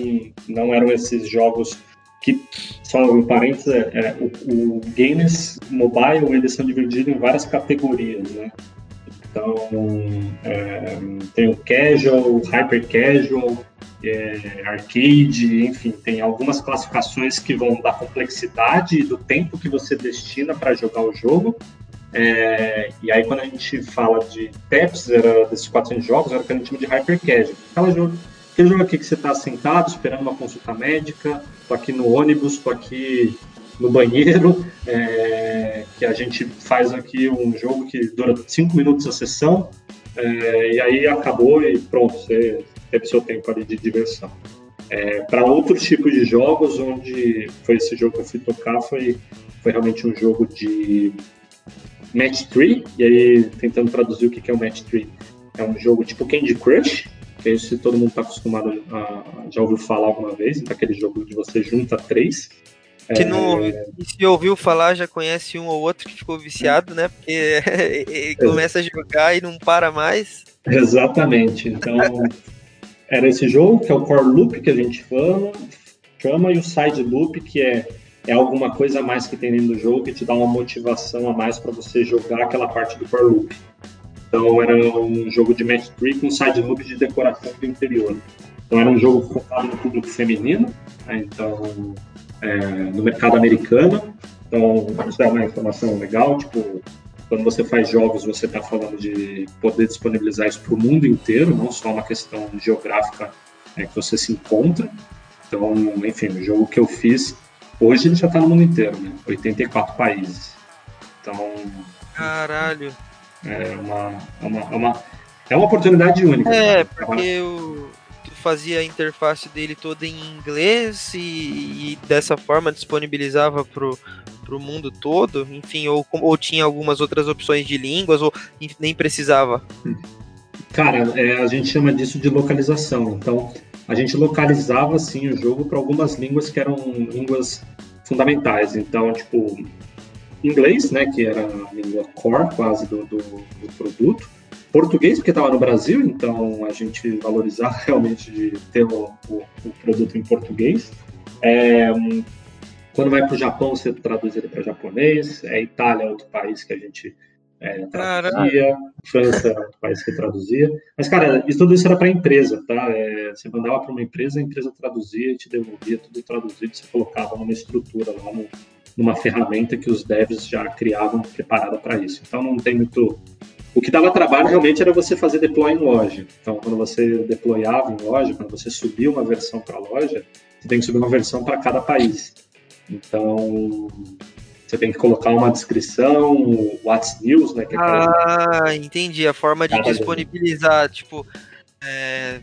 não eram esses jogos que, só um parênteses, é, é, o, o games mobile eles são divididos em várias categorias, né? Então, é, tem o casual, hyper casual, é, arcade, enfim, tem algumas classificações que vão da complexidade do tempo que você destina para jogar o jogo é, e aí, quando a gente fala de TEPS, era desses 400 jogos, era o que a gente chama de hyper casual. Aquela jogo, jogo aqui que você está sentado, esperando uma consulta médica, tô aqui no ônibus, tô aqui no banheiro, é, que a gente faz aqui um jogo que dura 5 minutos a sessão, é, e aí acabou e pronto, você teve seu tempo ali de diversão. É, para outros tipos de jogos, onde foi esse jogo que eu fui tocar, foi, foi realmente um jogo de Match 3, e aí tentando traduzir o que é o Match 3. É um jogo tipo Candy Crush, que é se todo mundo está acostumado a, já ouviu falar alguma vez, então aquele jogo de você junta três. Que não, é... se ouviu falar, já conhece um ou outro que ficou viciado, né? Porque começa a jogar e não para mais. Exatamente. Então, era esse jogo, que é o Core Loop, que a gente fala, chama, e o Side Loop, que é é alguma coisa a mais que tem dentro do jogo que te dá uma motivação a mais para você jogar aquela parte do core loop. Então era um jogo de match 3 com side loop de decoração do interior. Então era um jogo focado no público feminino, né? então é, no mercado americano. Então isso é uma informação legal, tipo quando você faz jogos você está falando de poder disponibilizar isso para o mundo inteiro, não só uma questão geográfica é, que você se encontra. Então, enfim, o jogo que eu fiz Hoje ele já está no mundo inteiro, né? 84 países. Então. Caralho. É uma, é uma, é uma, é uma oportunidade única. É, porque tu fazia a interface dele toda em inglês e, e dessa forma disponibilizava pro, pro mundo todo, enfim, ou, ou tinha algumas outras opções de línguas, ou nem precisava? Cara, é, a gente chama disso de localização. Então, a gente localizava sim o jogo para algumas línguas que eram línguas fundamentais. Então, tipo, inglês, né, que era a língua core quase do, do, do produto. Português, porque estava no Brasil, então a gente valorizava realmente de ter o, o, o produto em português. É, quando vai para o Japão, você traduz ele para japonês. É, Itália é outro país que a gente é, traduzia. França é outro país que traduzia. Mas, cara, isso, tudo isso era para a empresa, tá? É, você mandava para uma empresa, a empresa traduzia e te devolvia tudo traduzido. Você colocava numa estrutura lá no, numa ferramenta que os devs já criavam preparada para isso. Então não tem muito. O que dava trabalho realmente era você fazer deploy em loja. Então, quando você deployava em loja, quando você subia uma versão para a loja, você tem que subir uma versão para cada país. Então, você tem que colocar uma descrição, o What's News, né? É ah, entendi. A forma de disponibilizar, tipo, é,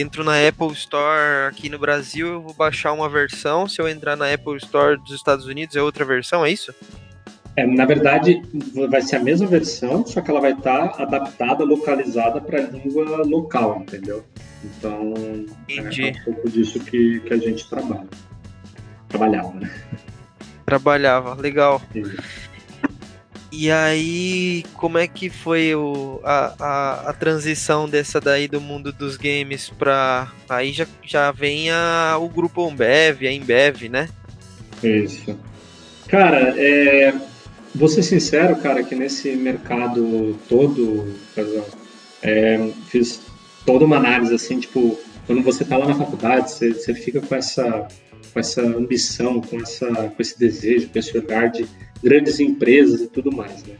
entro na Apple Store aqui no Brasil, eu vou baixar uma versão. Se eu entrar na Apple Store dos Estados Unidos, é outra versão, é isso? É, na verdade, vai ser a mesma versão, só que ela vai estar tá adaptada, localizada para a língua local, entendeu? Então, Entendi. é um pouco disso que, que a gente trabalha. Trabalhava, né? Trabalhava, legal. Sim. E aí, como é que foi o, a, a, a, transição dessa daí do mundo dos games pra. Aí já, já vem a, o grupo Ambev, a Embev, né? Isso. Cara, é, vou ser sincero, cara, que nesse mercado todo, é, fiz toda uma análise assim, tipo, quando você tá lá na faculdade, você, você fica com essa, com essa ambição, com, essa, com esse desejo, com esse olhar de grandes empresas e tudo mais, né?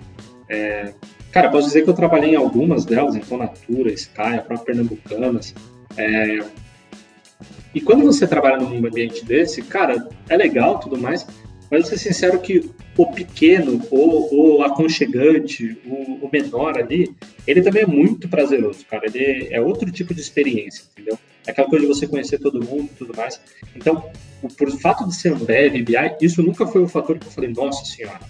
É, cara, posso dizer que eu trabalhei em algumas delas, então Natura, Sky, a própria Pernambucanas. É, e quando você trabalha num ambiente desse, cara, é legal tudo mais, mas vou ser sincero que o pequeno, o aconchegante, o, o, menor ali, ele também é muito prazeroso, cara. Ele é outro tipo de experiência, entendeu? Aquela coisa de você conhecer todo mundo e tudo mais. Então, por fato de ser Ambev, BI, isso nunca foi um fator que eu falei, nossa senhora,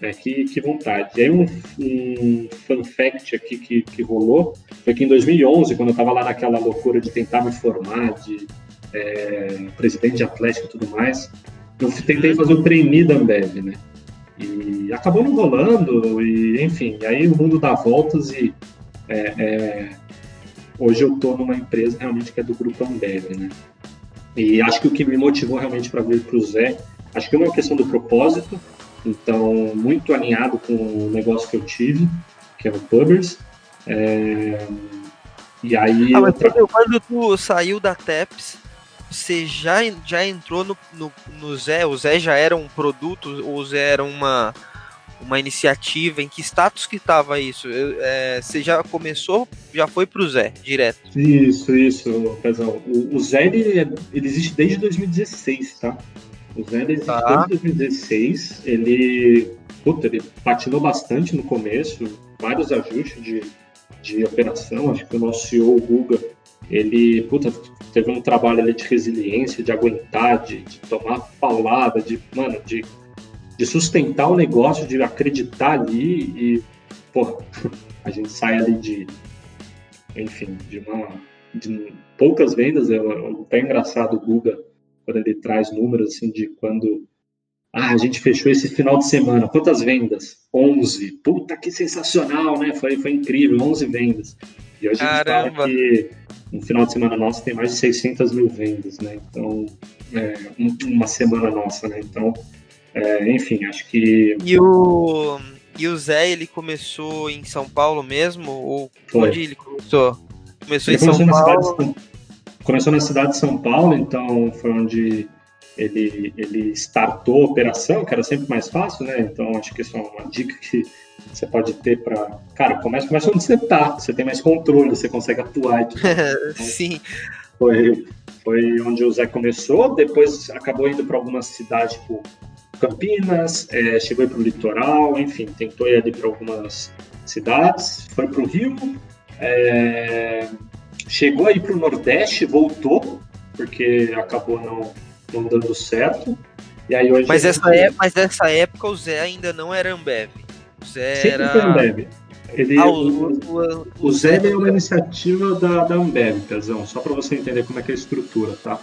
né, que, que vontade. E aí um, um fun fact aqui que, que rolou foi que em 2011, quando eu estava lá naquela loucura de tentar me formar de é, presidente de Atlético e tudo mais, eu tentei fazer o trainee da Ambev, né? E acabou não rolando, e enfim, aí o mundo dá voltas e é, é, hoje eu estou numa empresa realmente que é do grupo Ambev, né? E acho que o que me motivou realmente para vir para o Zé, acho que é uma questão do propósito, então muito alinhado com o negócio que eu tive, que é o Pubbers. É... E aí. Ah, mas quando, quando tu saiu da TEPS, você já, já entrou no, no, no Zé? O Zé já era um produto ou o Zé era uma uma iniciativa, em que status que estava isso? Eu, é, você já começou, já foi para o Zé, direto? Isso, isso, Pezão. O, o Zé, ele, ele, existe desde 2016, tá? O Zé ele existe tá. desde 2016, ele, puta, ele patinou bastante no começo, vários ajustes de, de operação, acho que o nosso CEO, o Guga, ele, puta, teve um trabalho ali de resiliência, de aguentar, de, de tomar paulada, de, mano, de de sustentar o negócio, de acreditar ali e, pô, a gente sai ali de, enfim, de uma de poucas vendas, é até engraçado o Guga quando ele traz números assim de quando ah, a gente fechou esse final de semana, quantas vendas? 11. Puta que sensacional, né? Foi, foi incrível, 11 vendas. E hoje Caramba. a gente fala que no final de semana nosso tem mais de 600 mil vendas, né? Então, é, uma semana nossa, né? Então, é, enfim, acho que. E o, e o Zé, ele começou em São Paulo mesmo? Ou Foi. onde ele começou? Começou ele em começou São Paulo? De, começou na cidade de São Paulo, então foi onde ele, ele startou a operação, que era sempre mais fácil, né? Então acho que isso é uma dica que você pode ter para. Cara, começa, começa onde você tá, você tem mais controle, você consegue atuar. Sim. Foi, foi onde o Zé começou, depois acabou indo para algumas cidades, tipo Campinas, é, chegou para o litoral, enfim, tentou ir ali para algumas cidades, foi para o Rio, é, chegou aí para o Nordeste, voltou, porque acabou não, não dando certo. E aí hoje mas, essa é, mas nessa época o Zé ainda não era Ambev. O Zé Sempre era. foi Ambev. Ele, ah, o, o, o, o, Zé é uma iniciativa da, da Ambev, Pezão, só para você entender como é que é a estrutura, tá?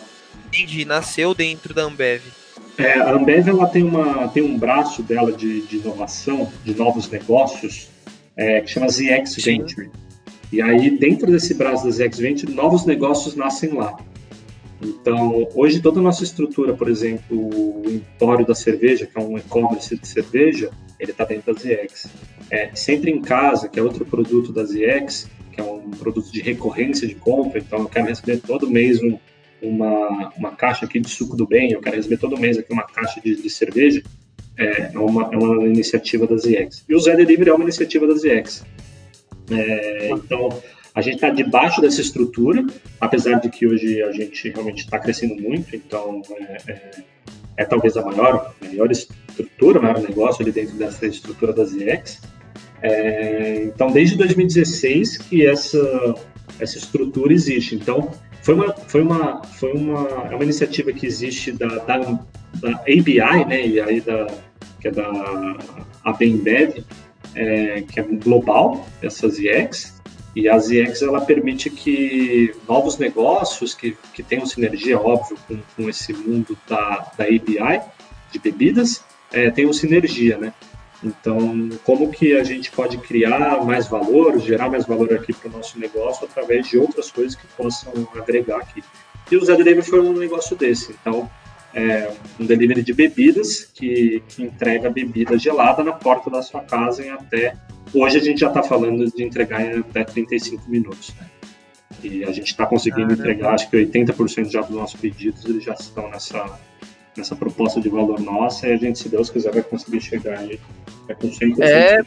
Entendi, nasceu dentro da Ambev. É, a Ambev ela tem, uma, tem um braço dela de, de inovação, de novos negócios, é, que chama ZX Venture. E aí, dentro desse braço da ZX Venture, novos negócios nascem lá. Então, hoje toda a nossa estrutura, por exemplo, o Empório da Cerveja, que é um e-commerce de cerveja, ele está dentro da ZX. É, Sempre em Casa, que é outro produto da ZX, que é um produto de recorrência de compra, então eu quero receber todo mês um, uma, uma caixa aqui de suco do bem, eu quero receber todo mês aqui uma caixa de, de cerveja, é, é, uma, é uma iniciativa da ZX. E o Zé Delivery é uma iniciativa da ZX. É, então, a gente está debaixo dessa estrutura, apesar de que hoje a gente realmente está crescendo muito, então é, é, é, talvez a maior, maior estrutura, maior negócio ali dentro dessa estrutura da ZX. É, então, desde 2016 que essa, essa estrutura existe. Então, foi uma, foi uma, foi uma, é uma iniciativa que existe da, da, da ABI, né, e aí da, que é da ABEMBEV, é, que é global, essa ZX, e a ZX ela permite que novos negócios que, que tenham sinergia, óbvio, com, com esse mundo da, da ABI, de bebidas, é, tenham sinergia, né? Então, como que a gente pode criar mais valor, gerar mais valor aqui para o nosso negócio através de outras coisas que possam agregar aqui. E o Zé Delivery foi um negócio desse. Então, é um delivery de bebidas que, que entrega bebida gelada na porta da sua casa em até. Hoje a gente já está falando de entregar em até 35 minutos. Né? E a gente está conseguindo ah, entregar, acho que 80% já dos nossos pedidos eles já estão nessa, nessa proposta de valor nossa e a gente, se Deus quiser, vai conseguir chegar aí é com 100% é,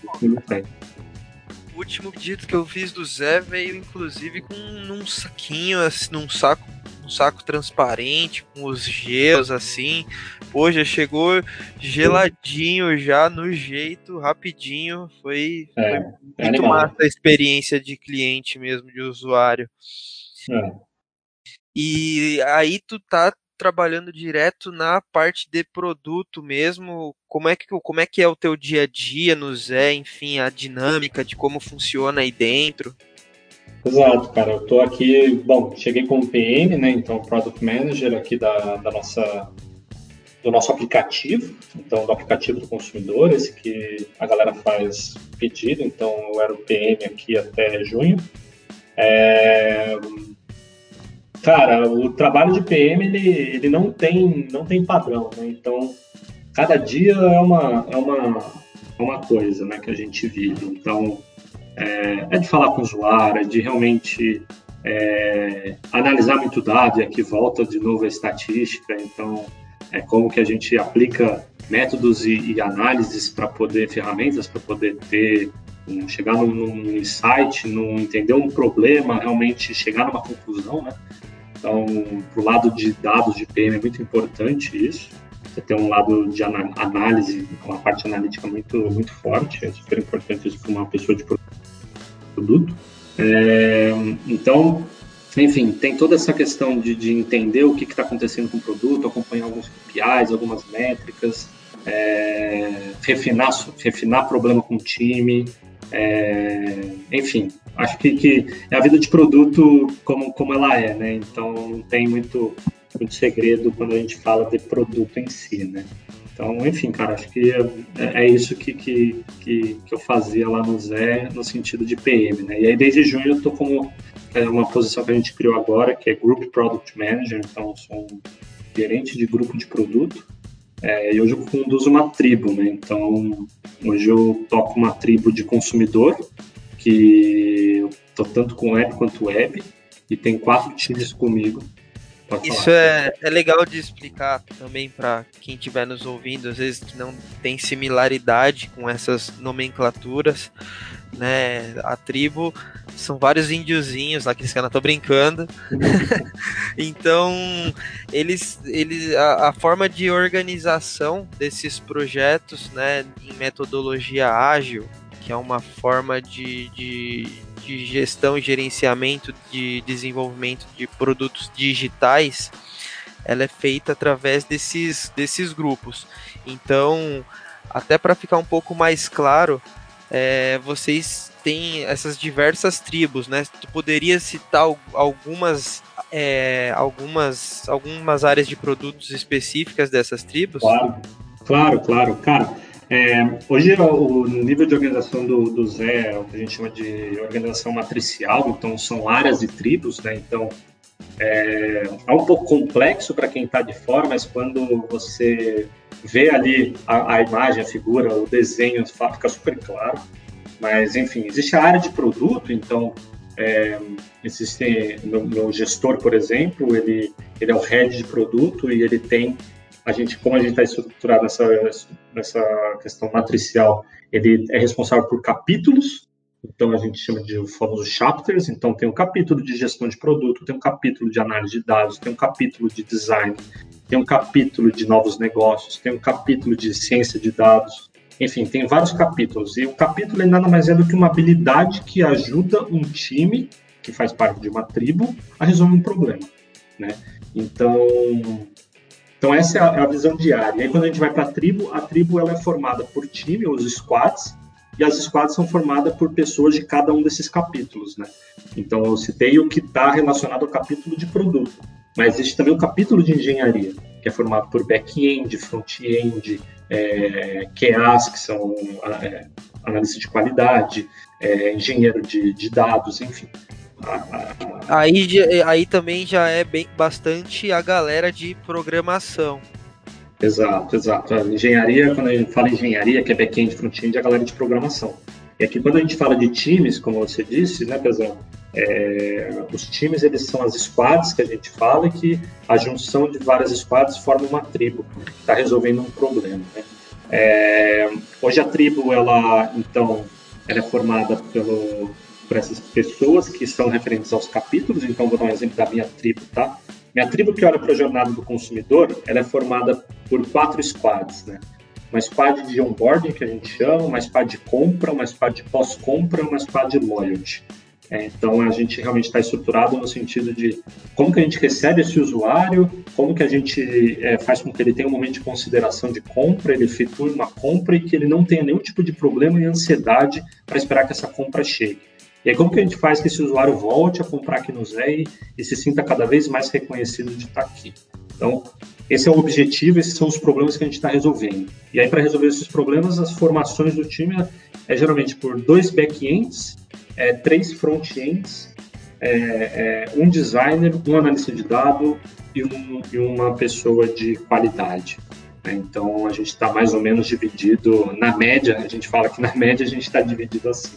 O último pedido que eu fiz do Zé veio inclusive com num saquinho, assim, num saco, um saco transparente, com os gelos assim. Pô, já chegou geladinho já, no jeito, rapidinho. Foi, é, foi é muito é massa a experiência de cliente mesmo, de usuário. É. E aí tu tá trabalhando direto na parte de produto mesmo. Como é que, como é, que é o teu dia a dia no Zé, enfim, a dinâmica de como funciona aí dentro? Exato, cara. Eu tô aqui, bom, cheguei como PM, né? Então, Product Manager aqui da, da nossa do nosso aplicativo, então do aplicativo do consumidor, esse que a galera faz pedido, então eu era o PM aqui até junho. É, Cara, o trabalho de PM ele, ele não tem não tem padrão, né? Então cada dia é uma é uma é uma coisa, né, que a gente vive. Então é, é de falar com o usuário, é de realmente é, analisar muito dado e aqui volta de novo a estatística. Então é como que a gente aplica métodos e, e análises para poder ferramentas para poder ter chegar num, num insight, num entender um problema, realmente chegar numa conclusão, né? Então, para o lado de dados de PM é muito importante isso. Você tem um lado de análise, uma parte analítica muito, muito forte, é super importante isso para uma pessoa de produto. É, então, enfim, tem toda essa questão de, de entender o que está acontecendo com o produto, acompanhar alguns KPIs, algumas métricas, é, refinar, refinar problema com o time, é, enfim, acho que, que é a vida de produto como, como ela é, né? Então não tem muito, muito segredo quando a gente fala de produto em si, né? Então, enfim, cara, acho que é, é isso que, que, que, que, eu fazia lá no Zé no sentido de PM, né? E aí desde junho eu tô como é uma posição que a gente criou agora, que é Group Product Manager, então sou um gerente de grupo de produto. É, e hoje eu conduzo uma tribo, né? Então, hoje eu toco uma tribo de consumidor, que eu tô tanto com web quanto web, e tem quatro times comigo. Isso é, é legal de explicar também para quem estiver nos ouvindo, às vezes que não tem similaridade com essas nomenclaturas, né? A tribo são vários índiozinhos lá que eles caras tô brincando. então, eles, eles a, a, forma de organização desses projetos, né, em metodologia ágil, que é uma forma de, de, de gestão e gerenciamento de desenvolvimento de produtos digitais, ela é feita através desses, desses grupos. Então, até para ficar um pouco mais claro, é, vocês têm essas diversas tribos, né? Tu poderia citar algumas, é, algumas, algumas áreas de produtos específicas dessas tribos? Claro, claro, claro. Cara, é, hoje o nível de organização do, do Zé é o que a gente chama de organização matricial, então são áreas e tribos, né? Então é, é um pouco complexo para quem está de fora, mas quando você vê ali a, a, imagem, a figura, o desenho, fica super claro. Mas, enfim, existe a área de produto, então é, existe no, no, gestor, por exemplo, ele, ele é o head de produto e ele tem a gente, como a gente está estruturado nessa, nessa questão matricial, ele é responsável por capítulos, então a gente chama de famosos chapters, então tem um capítulo de gestão de produto, tem um capítulo de análise de dados, tem um capítulo de design, tem um capítulo de novos negócios, tem um capítulo de ciência de dados, enfim, tem vários capítulos. E o capítulo é nada mais é do que uma habilidade que ajuda um time que faz parte de uma tribo a resolver um problema, né? Então, então essa é a, é visão diária. E aí quando a gente vai para a tribo, a tribo ela é formada por time, os squads, e as squads são formadas por pessoas de cada um desses capítulos, né? Então eu citei o que está relacionado ao capítulo de produto, mas existe também o capítulo de engenharia, que é formado por back-end, front-end, é, QAs, que são é, analistas de qualidade, é, engenheiro de, de dados, enfim. Aí, aí também já é bem bastante a galera de programação. Exato, exato. A engenharia, quando a gente fala engenharia, que é back-end, front-end, é a galera de programação. E aqui, quando a gente fala de times, como você disse, né, Pezão? É, os times, eles são as squads que a gente fala, que a junção de várias squads forma uma tribo, que está resolvendo um problema. Né? É, hoje a tribo, ela, então, ela é formada pelo, por essas pessoas que são referentes aos capítulos, então vou dar um exemplo da minha tribo, tá? Minha tribo que olha para a jornada do consumidor, ela é formada por quatro squads, né? Uma squad de onboarding, que a gente chama, uma squad de compra, uma squad de pós-compra, uma squad de loyalty. É, então, a gente realmente está estruturado no sentido de como que a gente recebe esse usuário, como que a gente é, faz com que ele tenha um momento de consideração de compra, ele efetue uma compra e que ele não tenha nenhum tipo de problema e ansiedade para esperar que essa compra chegue. E aí, como que a gente faz que esse usuário volte a comprar aqui no Zé e, se sinta cada vez mais reconhecido de estar tá aqui? Então, esse é o objetivo, esses são os problemas que a gente está resolvendo. E aí, para resolver esses problemas, as formações do time é, é geralmente por dois back-ends, é, três front-ends, é, é, um designer, um analista de dado e, um, e uma pessoa de qualidade. Né? Então, a gente está mais ou menos dividido, na média, a gente fala que na média a gente está dividido assim.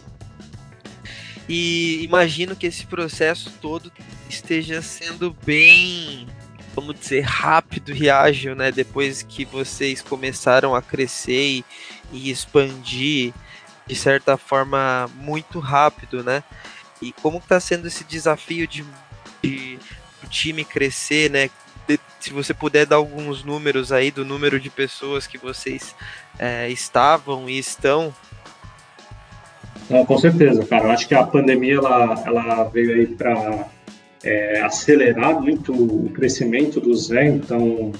E imagino que esse processo todo esteja sendo bem, vamos dizer, rápido e ágil, né? Depois que vocês começaram a crescer e, e expandir de certa forma muito rápido, né? E como está sendo esse desafio de, de o time crescer, né? De, se você puder dar alguns números aí do número de pessoas que vocês é, estavam e estão não, com certeza, cara. Eu acho que a pandemia ela, ela veio aí para é, acelerar muito o crescimento do Zé, então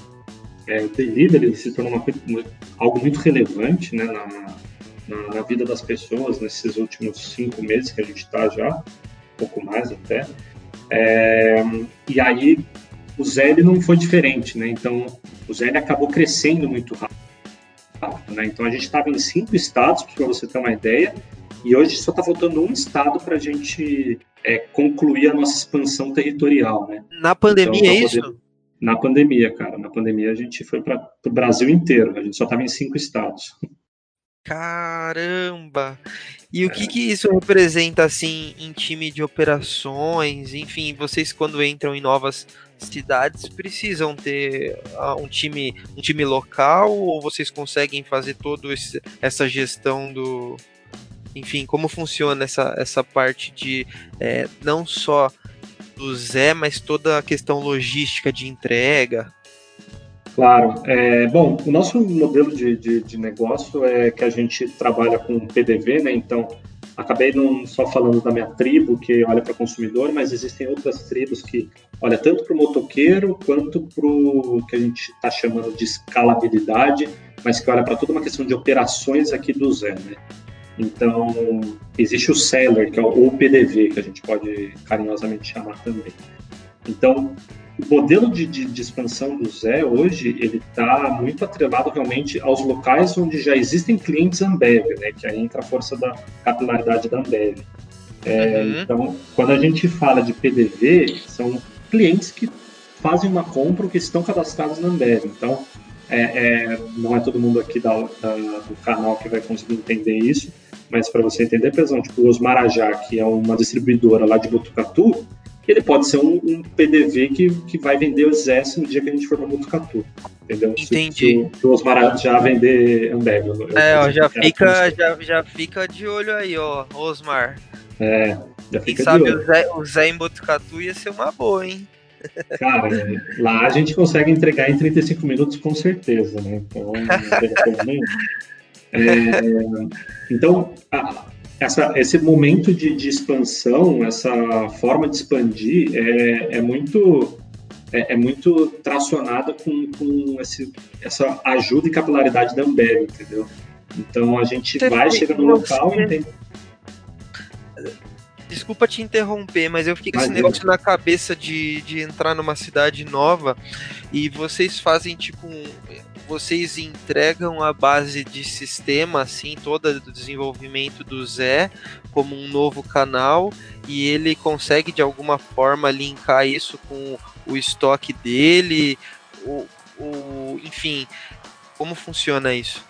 é, o delivery ele se tornou uma, algo muito relevante né, na, na, na, vida das pessoas nesses últimos cinco meses que a gente está já, um pouco mais até. É, e aí o Zé não foi diferente, né? Então o Zé acabou crescendo muito rápido. Né? Então a gente estava em cinco estados, para você ter uma ideia, e hoje só está faltando um estado para a gente é, concluir a nossa expansão territorial, né? Na pandemia então, é isso? Na pandemia, cara. Na pandemia a gente foi para o Brasil inteiro. A gente só estava em cinco estados. Caramba! E o que, que isso representa, assim, em time de operações? Enfim, vocês quando entram em novas cidades precisam ter ah, um time, um time local ou vocês conseguem fazer toda essa gestão do, enfim, como funciona essa, essa parte de é, não só do Zé, mas toda a questão logística de entrega? Claro. É, bom, o nosso modelo de, de, de, negócio é que a gente trabalha com PDV, né? Então, acabei não só falando da minha tribo, que olha para o consumidor, mas existem outras tribos que olha tanto para o motoqueiro quanto para o que a gente está chamando de escalabilidade, mas que olha para toda uma questão de operações aqui do Zé, né? Então, existe o seller, que é o PDV, que a gente pode carinhosamente chamar também. Então, o modelo de, de, de, expansão do Zé hoje ele está muito atrelado realmente aos locais onde já existem clientes Ambev, né? Que aí entra a força da capilaridade da Ambev. É, uhum. Então, quando a gente fala de PDV, são clientes que fazem uma compra ou que estão cadastrados na Ambev. Então, é, é, não é todo mundo aqui da, da, do canal que vai conseguir entender isso, mas para você entender, por exemplo, tipo, o Osmarajá, que é uma distribuidora lá de Botucatu, ele pode ser um, um, PDV que, que vai vender o Zess no dia que a gente for para Botucatu. Entendeu? Entendi. Se, se o Osmar já vender Ambev. Eu, é, ó, já, fica, já, já fica de olho aí, ó, Osmar. É, já fica Quem sabe o Zé, o Zé em Botucatu ia ser uma boa, hein? Cara, lá a gente consegue entregar em 35 minutos com certeza, né? Então, tem É, então, a, essa, esse momento de, de, expansão, essa forma de expandir é, é muito é, é, muito tracionada com, com esse, essa ajuda e capilaridade da Ambev, entendeu? Então a gente Você vai, chega no local e tem... Desculpa te interromper, mas eu fiquei com esse negócio na cabeça de, de entrar numa cidade nova e vocês fazem tipo um, vocês entregam a base de sistema, assim, todo o desenvolvimento do Zé como um novo canal e ele consegue de alguma forma linkar isso com o estoque dele, o, o enfim, como funciona isso?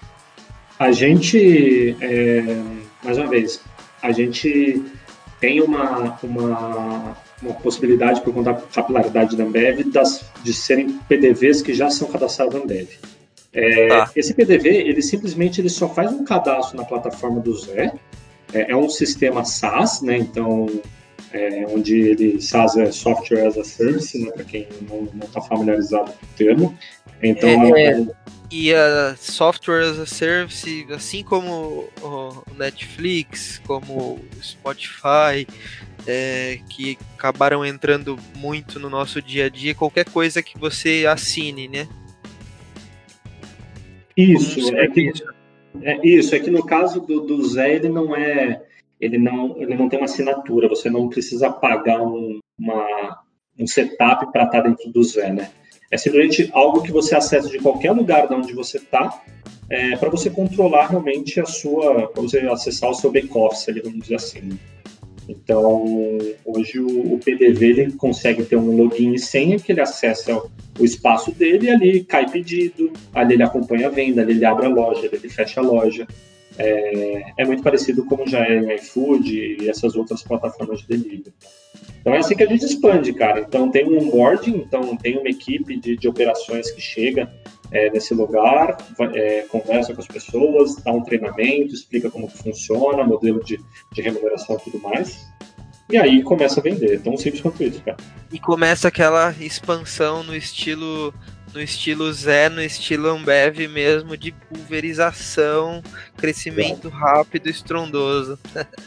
A gente, é, mais uma vez, a gente tem uma, uma, uma possibilidade por conta da capilaridade da Ambev das, de serem PDVs que já são cadastrados na Ambev. É, tá. Esse PDV, ele simplesmente ele só faz um cadastro na plataforma do Zé. É, é um sistema SaaS, né? Então, é, onde ele SaaS é Software as a Service, né? Para quem não está familiarizado com o termo. Então, é, é, e a Software as a Service, assim como o Netflix, como o Spotify, é, que acabaram entrando muito no nosso dia a dia, qualquer coisa que você assine, né? Isso, é que, é, isso, é que no caso do, do Zé, ele não é. Ele não, ele não tem uma assinatura, você não precisa pagar um, uma, um setup para estar tá dentro do Zé, né? É simplesmente algo que você acessa de qualquer lugar de onde você está, é, para você controlar realmente a sua, para você acessar o seu back-office, vamos dizer assim. Então, hoje o, o PDV ele consegue ter um login e senha que ele acessa o espaço dele e ali cai pedido, ali ele acompanha a venda, ali ele abre a loja, ali ele fecha a loja. É, é muito parecido como já é o iFood e essas outras plataformas de delivery. Então é assim que a gente expande, cara. Então tem um onboarding, então tem uma equipe de, de operações que chega é, nesse lugar, é, conversa com as pessoas, dá um treinamento, explica como funciona, modelo de, de remuneração e tudo mais. E aí começa a vender. Tão simples quanto isso, cara. E começa aquela expansão no estilo no estilo Zé, no estilo Ambev mesmo, de pulverização, crescimento exato. rápido estrondoso.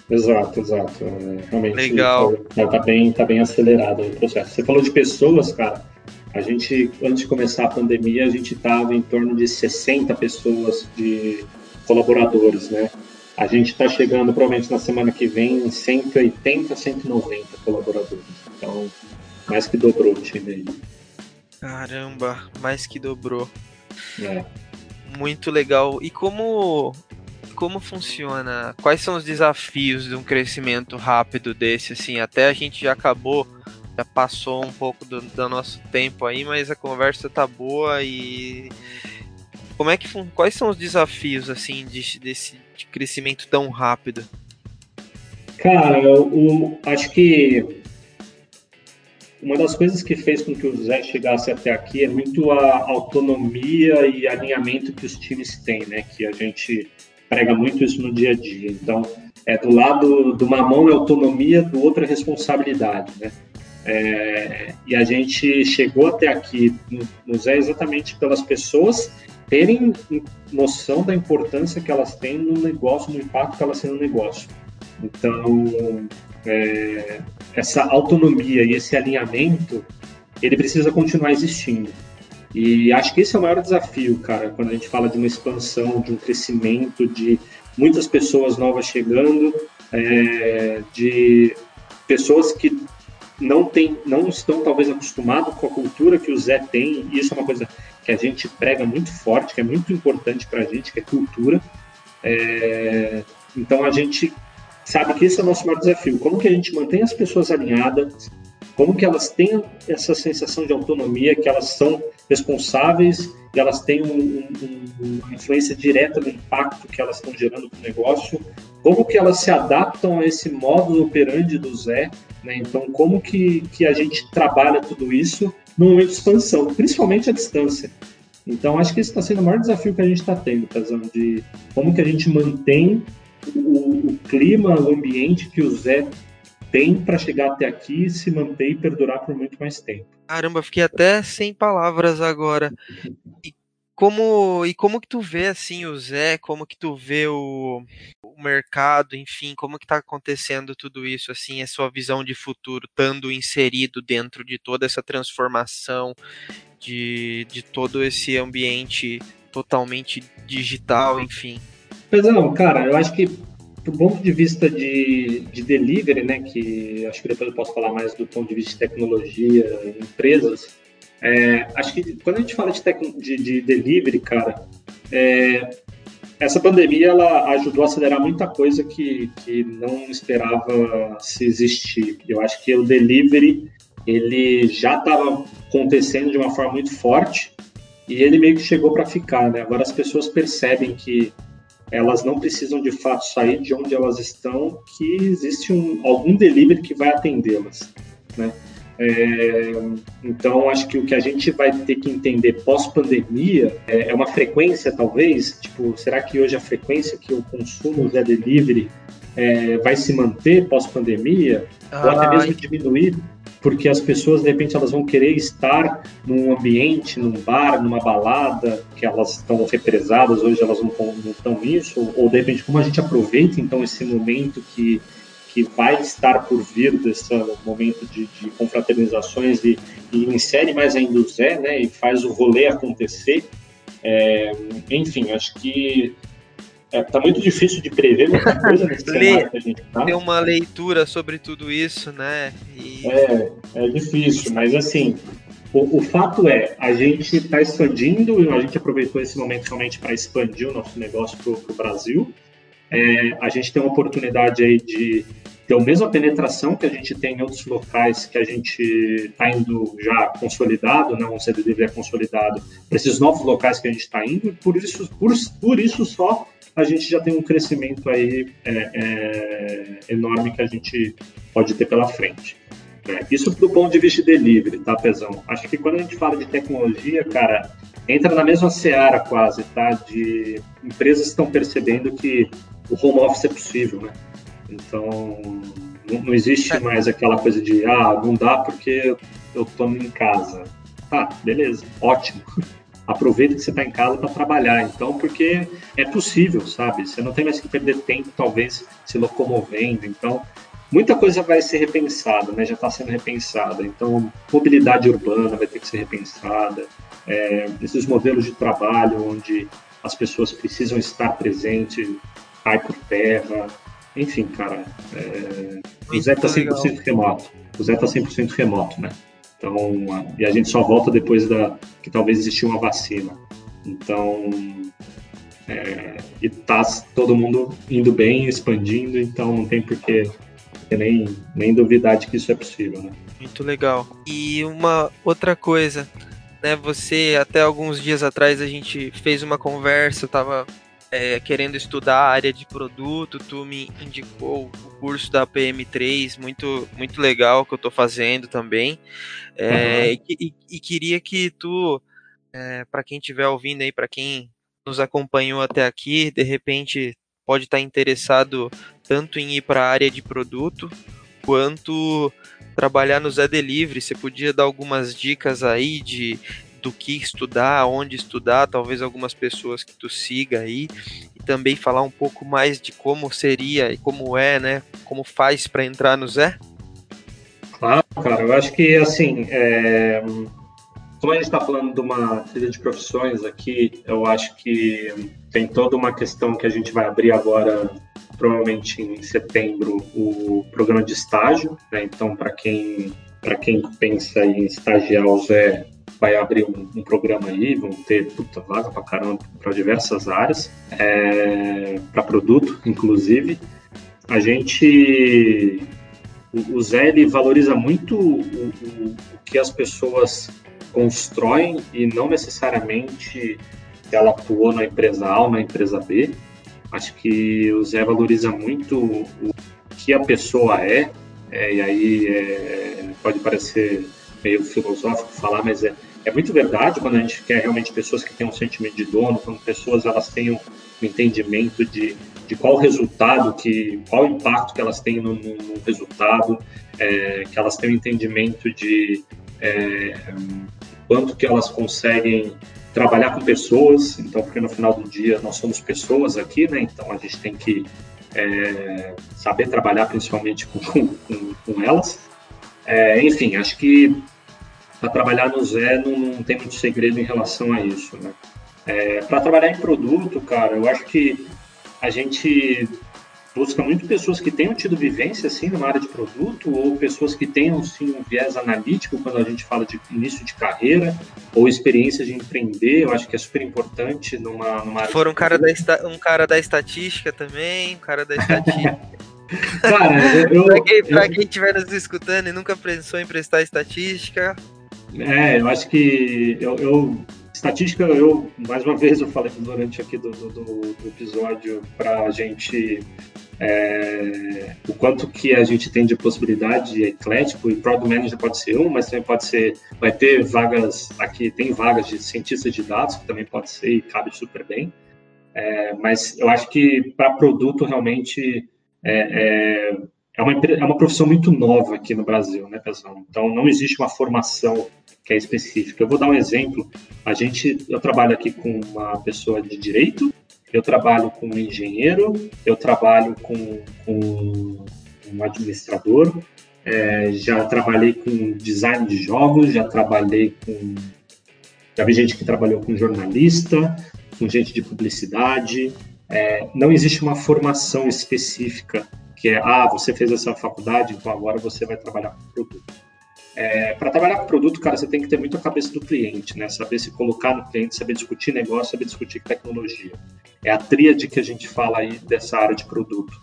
exato, exato. É, realmente Legal. Tá, tá, bem, tá bem acelerado o processo. Você falou de pessoas, cara. A gente, antes de começar a pandemia, a gente estava em torno de 60 pessoas de colaboradores, né? A gente está chegando, provavelmente na semana que vem, em 180, 190 colaboradores. Então, mais que dobrou o time aí. Caramba, mais que dobrou. É. Muito legal. E como como funciona? Quais são os desafios de um crescimento rápido desse? Assim, até a gente já acabou já passou um pouco do, do, nosso tempo aí, mas a conversa tá boa e como é que quais são os desafios assim de, desse de crescimento tão rápido? Cara, eu, acho que uma das coisas que fez com que o Zé chegasse até aqui é muito a autonomia e alinhamento que os times têm, né? Que a gente prega muito isso no dia a dia. Então, é do lado de uma mão é autonomia, do outro é responsabilidade, né? É, e a gente chegou até aqui no Zé exatamente pelas pessoas terem noção da importância que elas têm no negócio, no impacto que elas têm no negócio. Então, é, essa autonomia e esse alinhamento, ele precisa continuar existindo. E acho que esse é o maior desafio, cara, quando a gente fala de uma expansão, de um crescimento, de muitas pessoas novas chegando, é, de pessoas que não tem, não estão talvez acostumados com a cultura que o Zé tem. E isso é uma coisa que a gente prega muito forte, que é muito importante para a gente, que é cultura. É, então a gente sabe que esse é o nosso maior desafio. Como que a gente mantém as pessoas alinhadas? Como que elas tenham essa sensação de autonomia, que elas são responsáveis e elas têm um, um, uma influência direta no impacto que elas estão gerando para o negócio? Como que elas se adaptam a esse modo operandi do Zé? Né? Então, como que, que a gente trabalha tudo isso no momento de expansão, principalmente a distância? Então, acho que esse está sendo o maior desafio que a gente está tendo, Pezão, de como que a gente mantém o, o clima, o ambiente que o Zé tem para chegar até aqui, se manter e perdurar por muito mais tempo. Caramba, fiquei até sem palavras agora. E como e como que tu vê assim o Zé, como que tu vê o, o mercado, enfim, como que tá acontecendo tudo isso assim, a sua visão de futuro, estando inserido dentro de toda essa transformação de, de todo esse ambiente totalmente digital, enfim. Pois não, cara, eu acho que do ponto de vista de, de delivery, né, que acho que depois eu posso falar mais do ponto de vista de tecnologia, empresas, é, acho que quando a gente fala de, de, de delivery, cara, é, essa pandemia ela ajudou a acelerar muita coisa que, que não esperava se existir. Eu acho que o delivery ele já estava acontecendo de uma forma muito forte e ele meio que chegou para ficar, né? Agora as pessoas percebem que elas não precisam de fato sair de onde elas estão, que existe um, algum delivery que vai atendê-las, né? É, então, acho que o que a gente vai ter que entender pós-pandemia é, é, uma frequência, talvez. Tipo, será que hoje a frequência que eu consumo Zé Delivery é, vai se manter pós-pandemia? Ah, ou até mesmo diminuir? porque as pessoas, de repente, elas vão querer estar num ambiente, num bar, numa balada, que elas estão represadas, hoje elas não, não estão nisso, ou de repente, como a gente aproveita, então, esse momento que, que vai estar por vir desse momento de, de confraternizações e, e, insere mais ainda o Zé, né, e faz o rolê acontecer. É, enfim, acho que é, tá muito difícil de prever muita coisa nesse cenário que a gente tá. Ter uma leitura sobre tudo isso, né? E... É, é difícil, mas assim, o, o fato é, a gente está expandindo, a gente aproveitou esse momento realmente para expandir o nosso negócio para o Brasil. É, a gente tem uma oportunidade aí de ter a mesma penetração que a gente tem em outros locais que a gente está indo já consolidado, né, um CDDV é consolidado, para esses novos locais que a gente está indo, por isso, por, por isso só a gente já tem um crescimento aí é, é, enorme que a gente pode ter pela frente. É, isso do ponto de vista de delivery, tá, Pezão? Acho que quando a gente fala de tecnologia, cara, entra na mesma seara quase, tá? De empresas estão percebendo que o home office é possível, né? Então, não, existe mais aquela coisa de, ah, não dá porque eu tô em casa. Tá, beleza, ótimo aproveita que você está em casa para trabalhar. Então, porque é possível, sabe? Você não tem mais que perder tempo, talvez, se locomovendo. Então, muita coisa vai ser repensada, né? Já está sendo repensada. Então, mobilidade urbana vai ter que ser repensada. É, esses modelos de trabalho onde as pessoas precisam estar presentes, cai por terra. Enfim, cara, é, o Zé está 100% remoto. O Zé está 100% remoto, né? Então, e a gente só volta depois da que talvez existiu uma vacina. Então, é, e tá todo mundo indo bem, expandindo, então não tem por que nem, nem duvidar de que isso é possível, né? Muito legal. E uma outra coisa, né? Você até alguns dias atrás a gente fez uma conversa, tava é, querendo estudar a área de produto, tu me indicou o curso da PM3, muito, muito legal que eu estou fazendo também. É, uhum. e, e, e, queria que tu, é, para quem estiver ouvindo aí, para quem nos acompanhou até aqui, de repente pode estar tá interessado tanto em ir para a área de produto quanto trabalhar no Zé Delivery. Você podia dar algumas dicas aí de do que estudar, onde estudar, talvez algumas pessoas que tu siga aí, e também falar um pouco mais de como seria e como é, né? Como faz para entrar no Zé? Claro, cara. Eu acho que, assim, é... como a gente está falando de uma trilha de profissões aqui, eu acho que tem toda uma questão que a gente vai abrir agora, provavelmente em setembro, o programa de estágio. Né? Então, para quem para quem pensa em estagiar o Zé, vai abrir um, um, programa aí, vão ter puta vaga para caramba para diversas áreas, é, para produto, inclusive. A gente, o, o Zé, ele valoriza muito o, o, o que as pessoas constroem e não necessariamente ela atuou na empresa A ou na empresa B. Acho que o Zé valoriza muito o que a pessoa é, é e aí é, pode parecer meio filosófico falar, mas é, é muito verdade quando a gente quer realmente pessoas que tenham um sentimento de dono, quando pessoas elas tenham um entendimento de, de qual resultado, que, qual impacto que elas têm no, no, resultado, é, que elas tenham um entendimento de é, quanto que elas conseguem trabalhar com pessoas, então porque no final do dia nós somos pessoas aqui, né? Então a gente tem que é, saber trabalhar principalmente com, com, com elas. É, enfim, acho que para trabalhar no Zé não, não, tem muito segredo em relação a isso, né? É, para trabalhar em produto, cara, eu acho que a gente busca muito pessoas que tenham tido vivência assim numa área de produto ou pessoas que tenham sim um viés analítico quando a gente fala de início de carreira ou experiência de empreender. Eu acho que é super importante numa, numa área. For um cara, da, um cara da estatística também, um cara da estatística. Cara, eu. pra quem, pra quem estiver nos escutando e nunca pensou em prestar estatística. É, eu acho que eu, eu estatística, eu, mais uma vez, eu falei durante aqui do, do, do episódio para a gente é, o quanto que a gente tem de possibilidade eclético e Product Manager pode ser um, mas também pode ser, vai ter vagas, aqui tem vagas de cientista de dados, que também pode ser e cabe super bem, é, mas eu acho que para produto realmente é, é, uma, é uma profissão muito nova aqui no Brasil, né, Pezão? Então não existe uma formação que é específica. Eu vou dar um exemplo. A gente, eu trabalho aqui com uma pessoa de direito, eu trabalho com um engenheiro, eu trabalho com, com um administrador, é, já trabalhei com design de jogos, já trabalhei com. Já vi gente que trabalhou com jornalista, com gente de publicidade. É, não existe uma formação específica que é, ah, você fez essa faculdade, então agora você vai trabalhar com produto. É, para trabalhar com produto, cara, você tem que ter muito a cabeça do cliente, né? Saber se colocar no cliente, saber discutir negócio, saber discutir tecnologia. É a tríade que a gente fala aí dessa área de produto.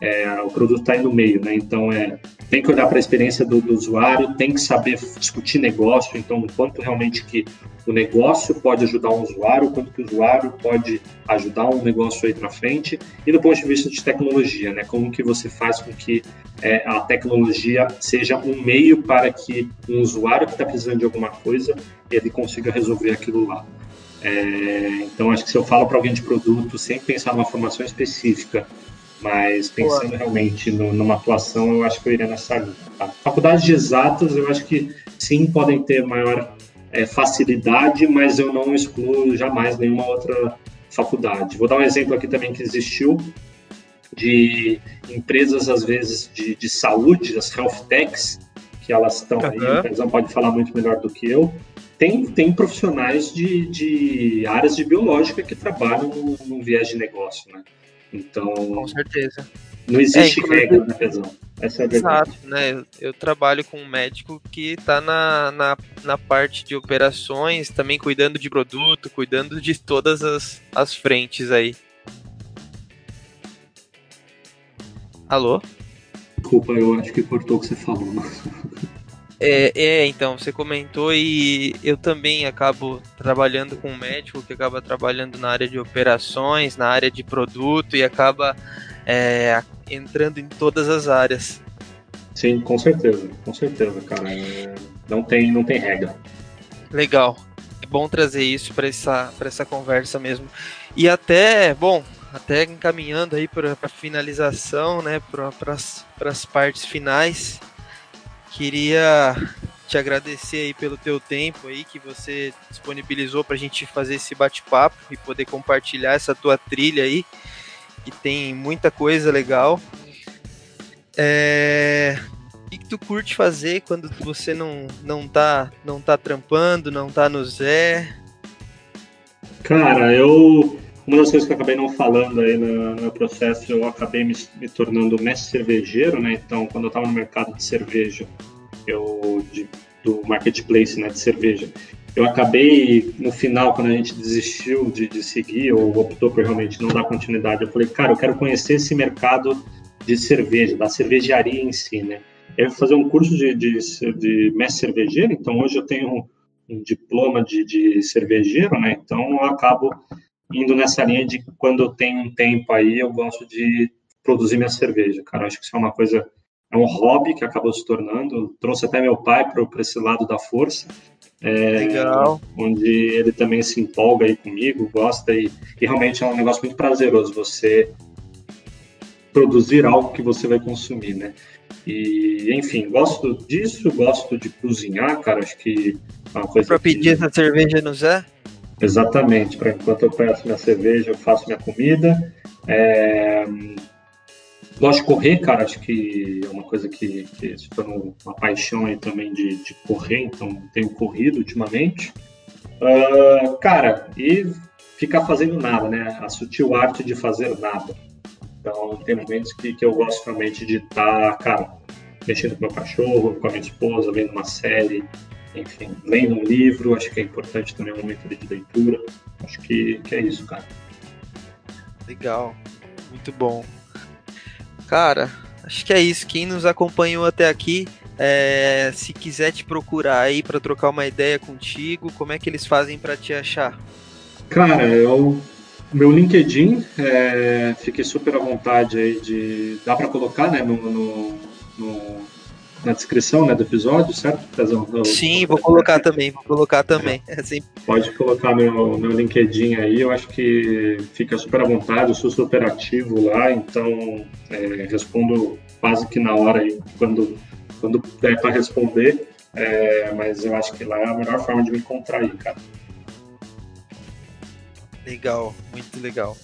É, o produto está aí no meio, né? Então é, tem que olhar para a experiência do, do, usuário, tem que saber discutir negócio, então quanto realmente que o negócio pode ajudar um usuário, quanto que o usuário pode ajudar um negócio aí para frente, e do ponto de vista de tecnologia, né? Como que você faz com que é, a tecnologia seja um meio para que um usuário que está precisando de alguma coisa ele consiga resolver aquilo lá. É, então acho que se eu falo para alguém de produto sem pensar numa formação específica mas pensando Boa. realmente no, numa atuação, eu acho que eu iria nessa linha. Tá? Faculdades de exatas, eu acho que sim, podem ter maior é, facilidade, mas eu não excluo jamais nenhuma outra faculdade. Vou dar um exemplo aqui também que existiu de empresas, às vezes, de, de saúde, as health techs, que elas estão uhum. aí, eles não pode falar muito melhor do que eu. Tem, tem profissionais de, de áreas de biológica que trabalham no, no viés de negócio, né? Então. Com certeza. Não existe é, regra na lesão. Essa é a verdade. Exato, né? Eu, eu, trabalho com um médico que está na, na, na, parte de operações, também cuidando de produto, cuidando de todas as, as frentes aí. Alô? Desculpa, eu acho que cortou o que você falou. É, é, então, você comentou e eu também acabo trabalhando com um médico que acaba trabalhando na área de operações, na área de produto e acaba é, entrando em todas as áreas. Sim, com certeza, com certeza, cara. É, não tem, não tem regra. Legal. É bom trazer isso para essa, essa conversa mesmo. E até, bom, até encaminhando aí para a finalização, né, para as partes finais queria te agradecer aí pelo teu tempo aí que você disponibilizou para a gente fazer esse bate-papo e poder compartilhar essa tua trilha aí, que tem muita coisa legal. É... O que tu curte fazer quando você não, não, tá, não tá trampando, não tá no Zé? Cara, eu. Uma das coisas que eu acabei não falando aí no, meu processo, eu acabei me, me, tornando mestre cervejeiro, né? Então, quando eu estava no mercado de cerveja, eu de, do marketplace, né, de cerveja, eu acabei no final, quando a gente desistiu de, de seguir ou optou por realmente não dar continuidade, eu falei, cara, eu quero conhecer esse mercado de cerveja, da cervejaria em si, né? Eu fazer um curso de, de, de mestre cervejeiro, então hoje eu tenho um, um diploma de, de cervejeiro, né? Então eu acabo indo nessa linha de quando eu tenho um tempo aí, eu gosto de produzir minha cerveja, cara. Eu acho que isso é uma coisa, é um hobby que acabou se tornando. Eu trouxe até meu pai para esse lado da força. É, Legal. Onde ele também se empolga aí comigo, gosta e, e realmente é um negócio muito prazeroso você produzir algo que você vai consumir, né? E, enfim, gosto disso, gosto de cozinhar, cara. Acho que é uma coisa. Para pedir essa cerveja no Zé? Exatamente. Para enquanto eu peço minha cerveja, eu faço minha comida. É... Gosto de correr, cara. Acho que é uma coisa que, que se tornou uma paixão aí também de, de correr. Então, tenho corrido ultimamente. Uh, cara, e ficar fazendo nada, né? A sutil arte de fazer nada. Então, tem momentos que, que eu gosto realmente de estar, tá, cara, mexendo com meu cachorro, com a minha esposa, vendo uma série, enfim, lendo um livro. Acho que é importante também um momento de leitura. Acho que, que é isso, cara. Legal, muito bom. Cara, acho que é isso. Quem nos acompanhou até aqui, é, se quiser te procurar aí para trocar uma ideia contigo, como é que eles fazem para te achar? Cara, eu meu LinkedIn, é, fiquei super à vontade aí de. Dá para colocar, né, no, no, no, na descrição né, do episódio, certo, Pezão? Sim, vou colocar também, vou colocar também. É. Assim. Pode colocar meu, meu LinkedIn aí, eu acho que fica super à vontade, eu sou super ativo lá, então é, respondo quase que na hora aí, quando, quando der para responder. É, mas eu acho que lá é a melhor forma de me encontrar aí, cara. Legal, muito legal.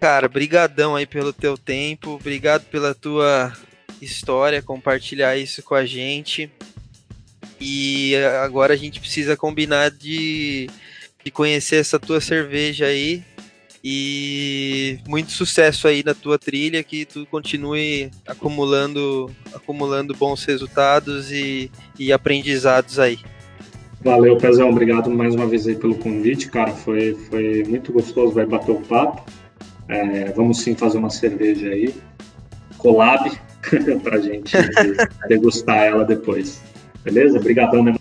Cara, brigadão aí pelo teu tempo, obrigado pela tua história, compartilhar isso com a gente. E agora a gente precisa combinar de, de conhecer essa tua cerveja aí. E muito sucesso aí na tua trilha, que tu continue acumulando, acumulando bons resultados e, e aprendizados aí. Valeu, Pezão. Obrigado mais uma vez aí pelo convite, cara. Foi, foi muito gostoso, vai bater o papo. É, vamos sim fazer uma cerveja aí. Collab pra gente degustar ela depois. Beleza? Obrigadão, né?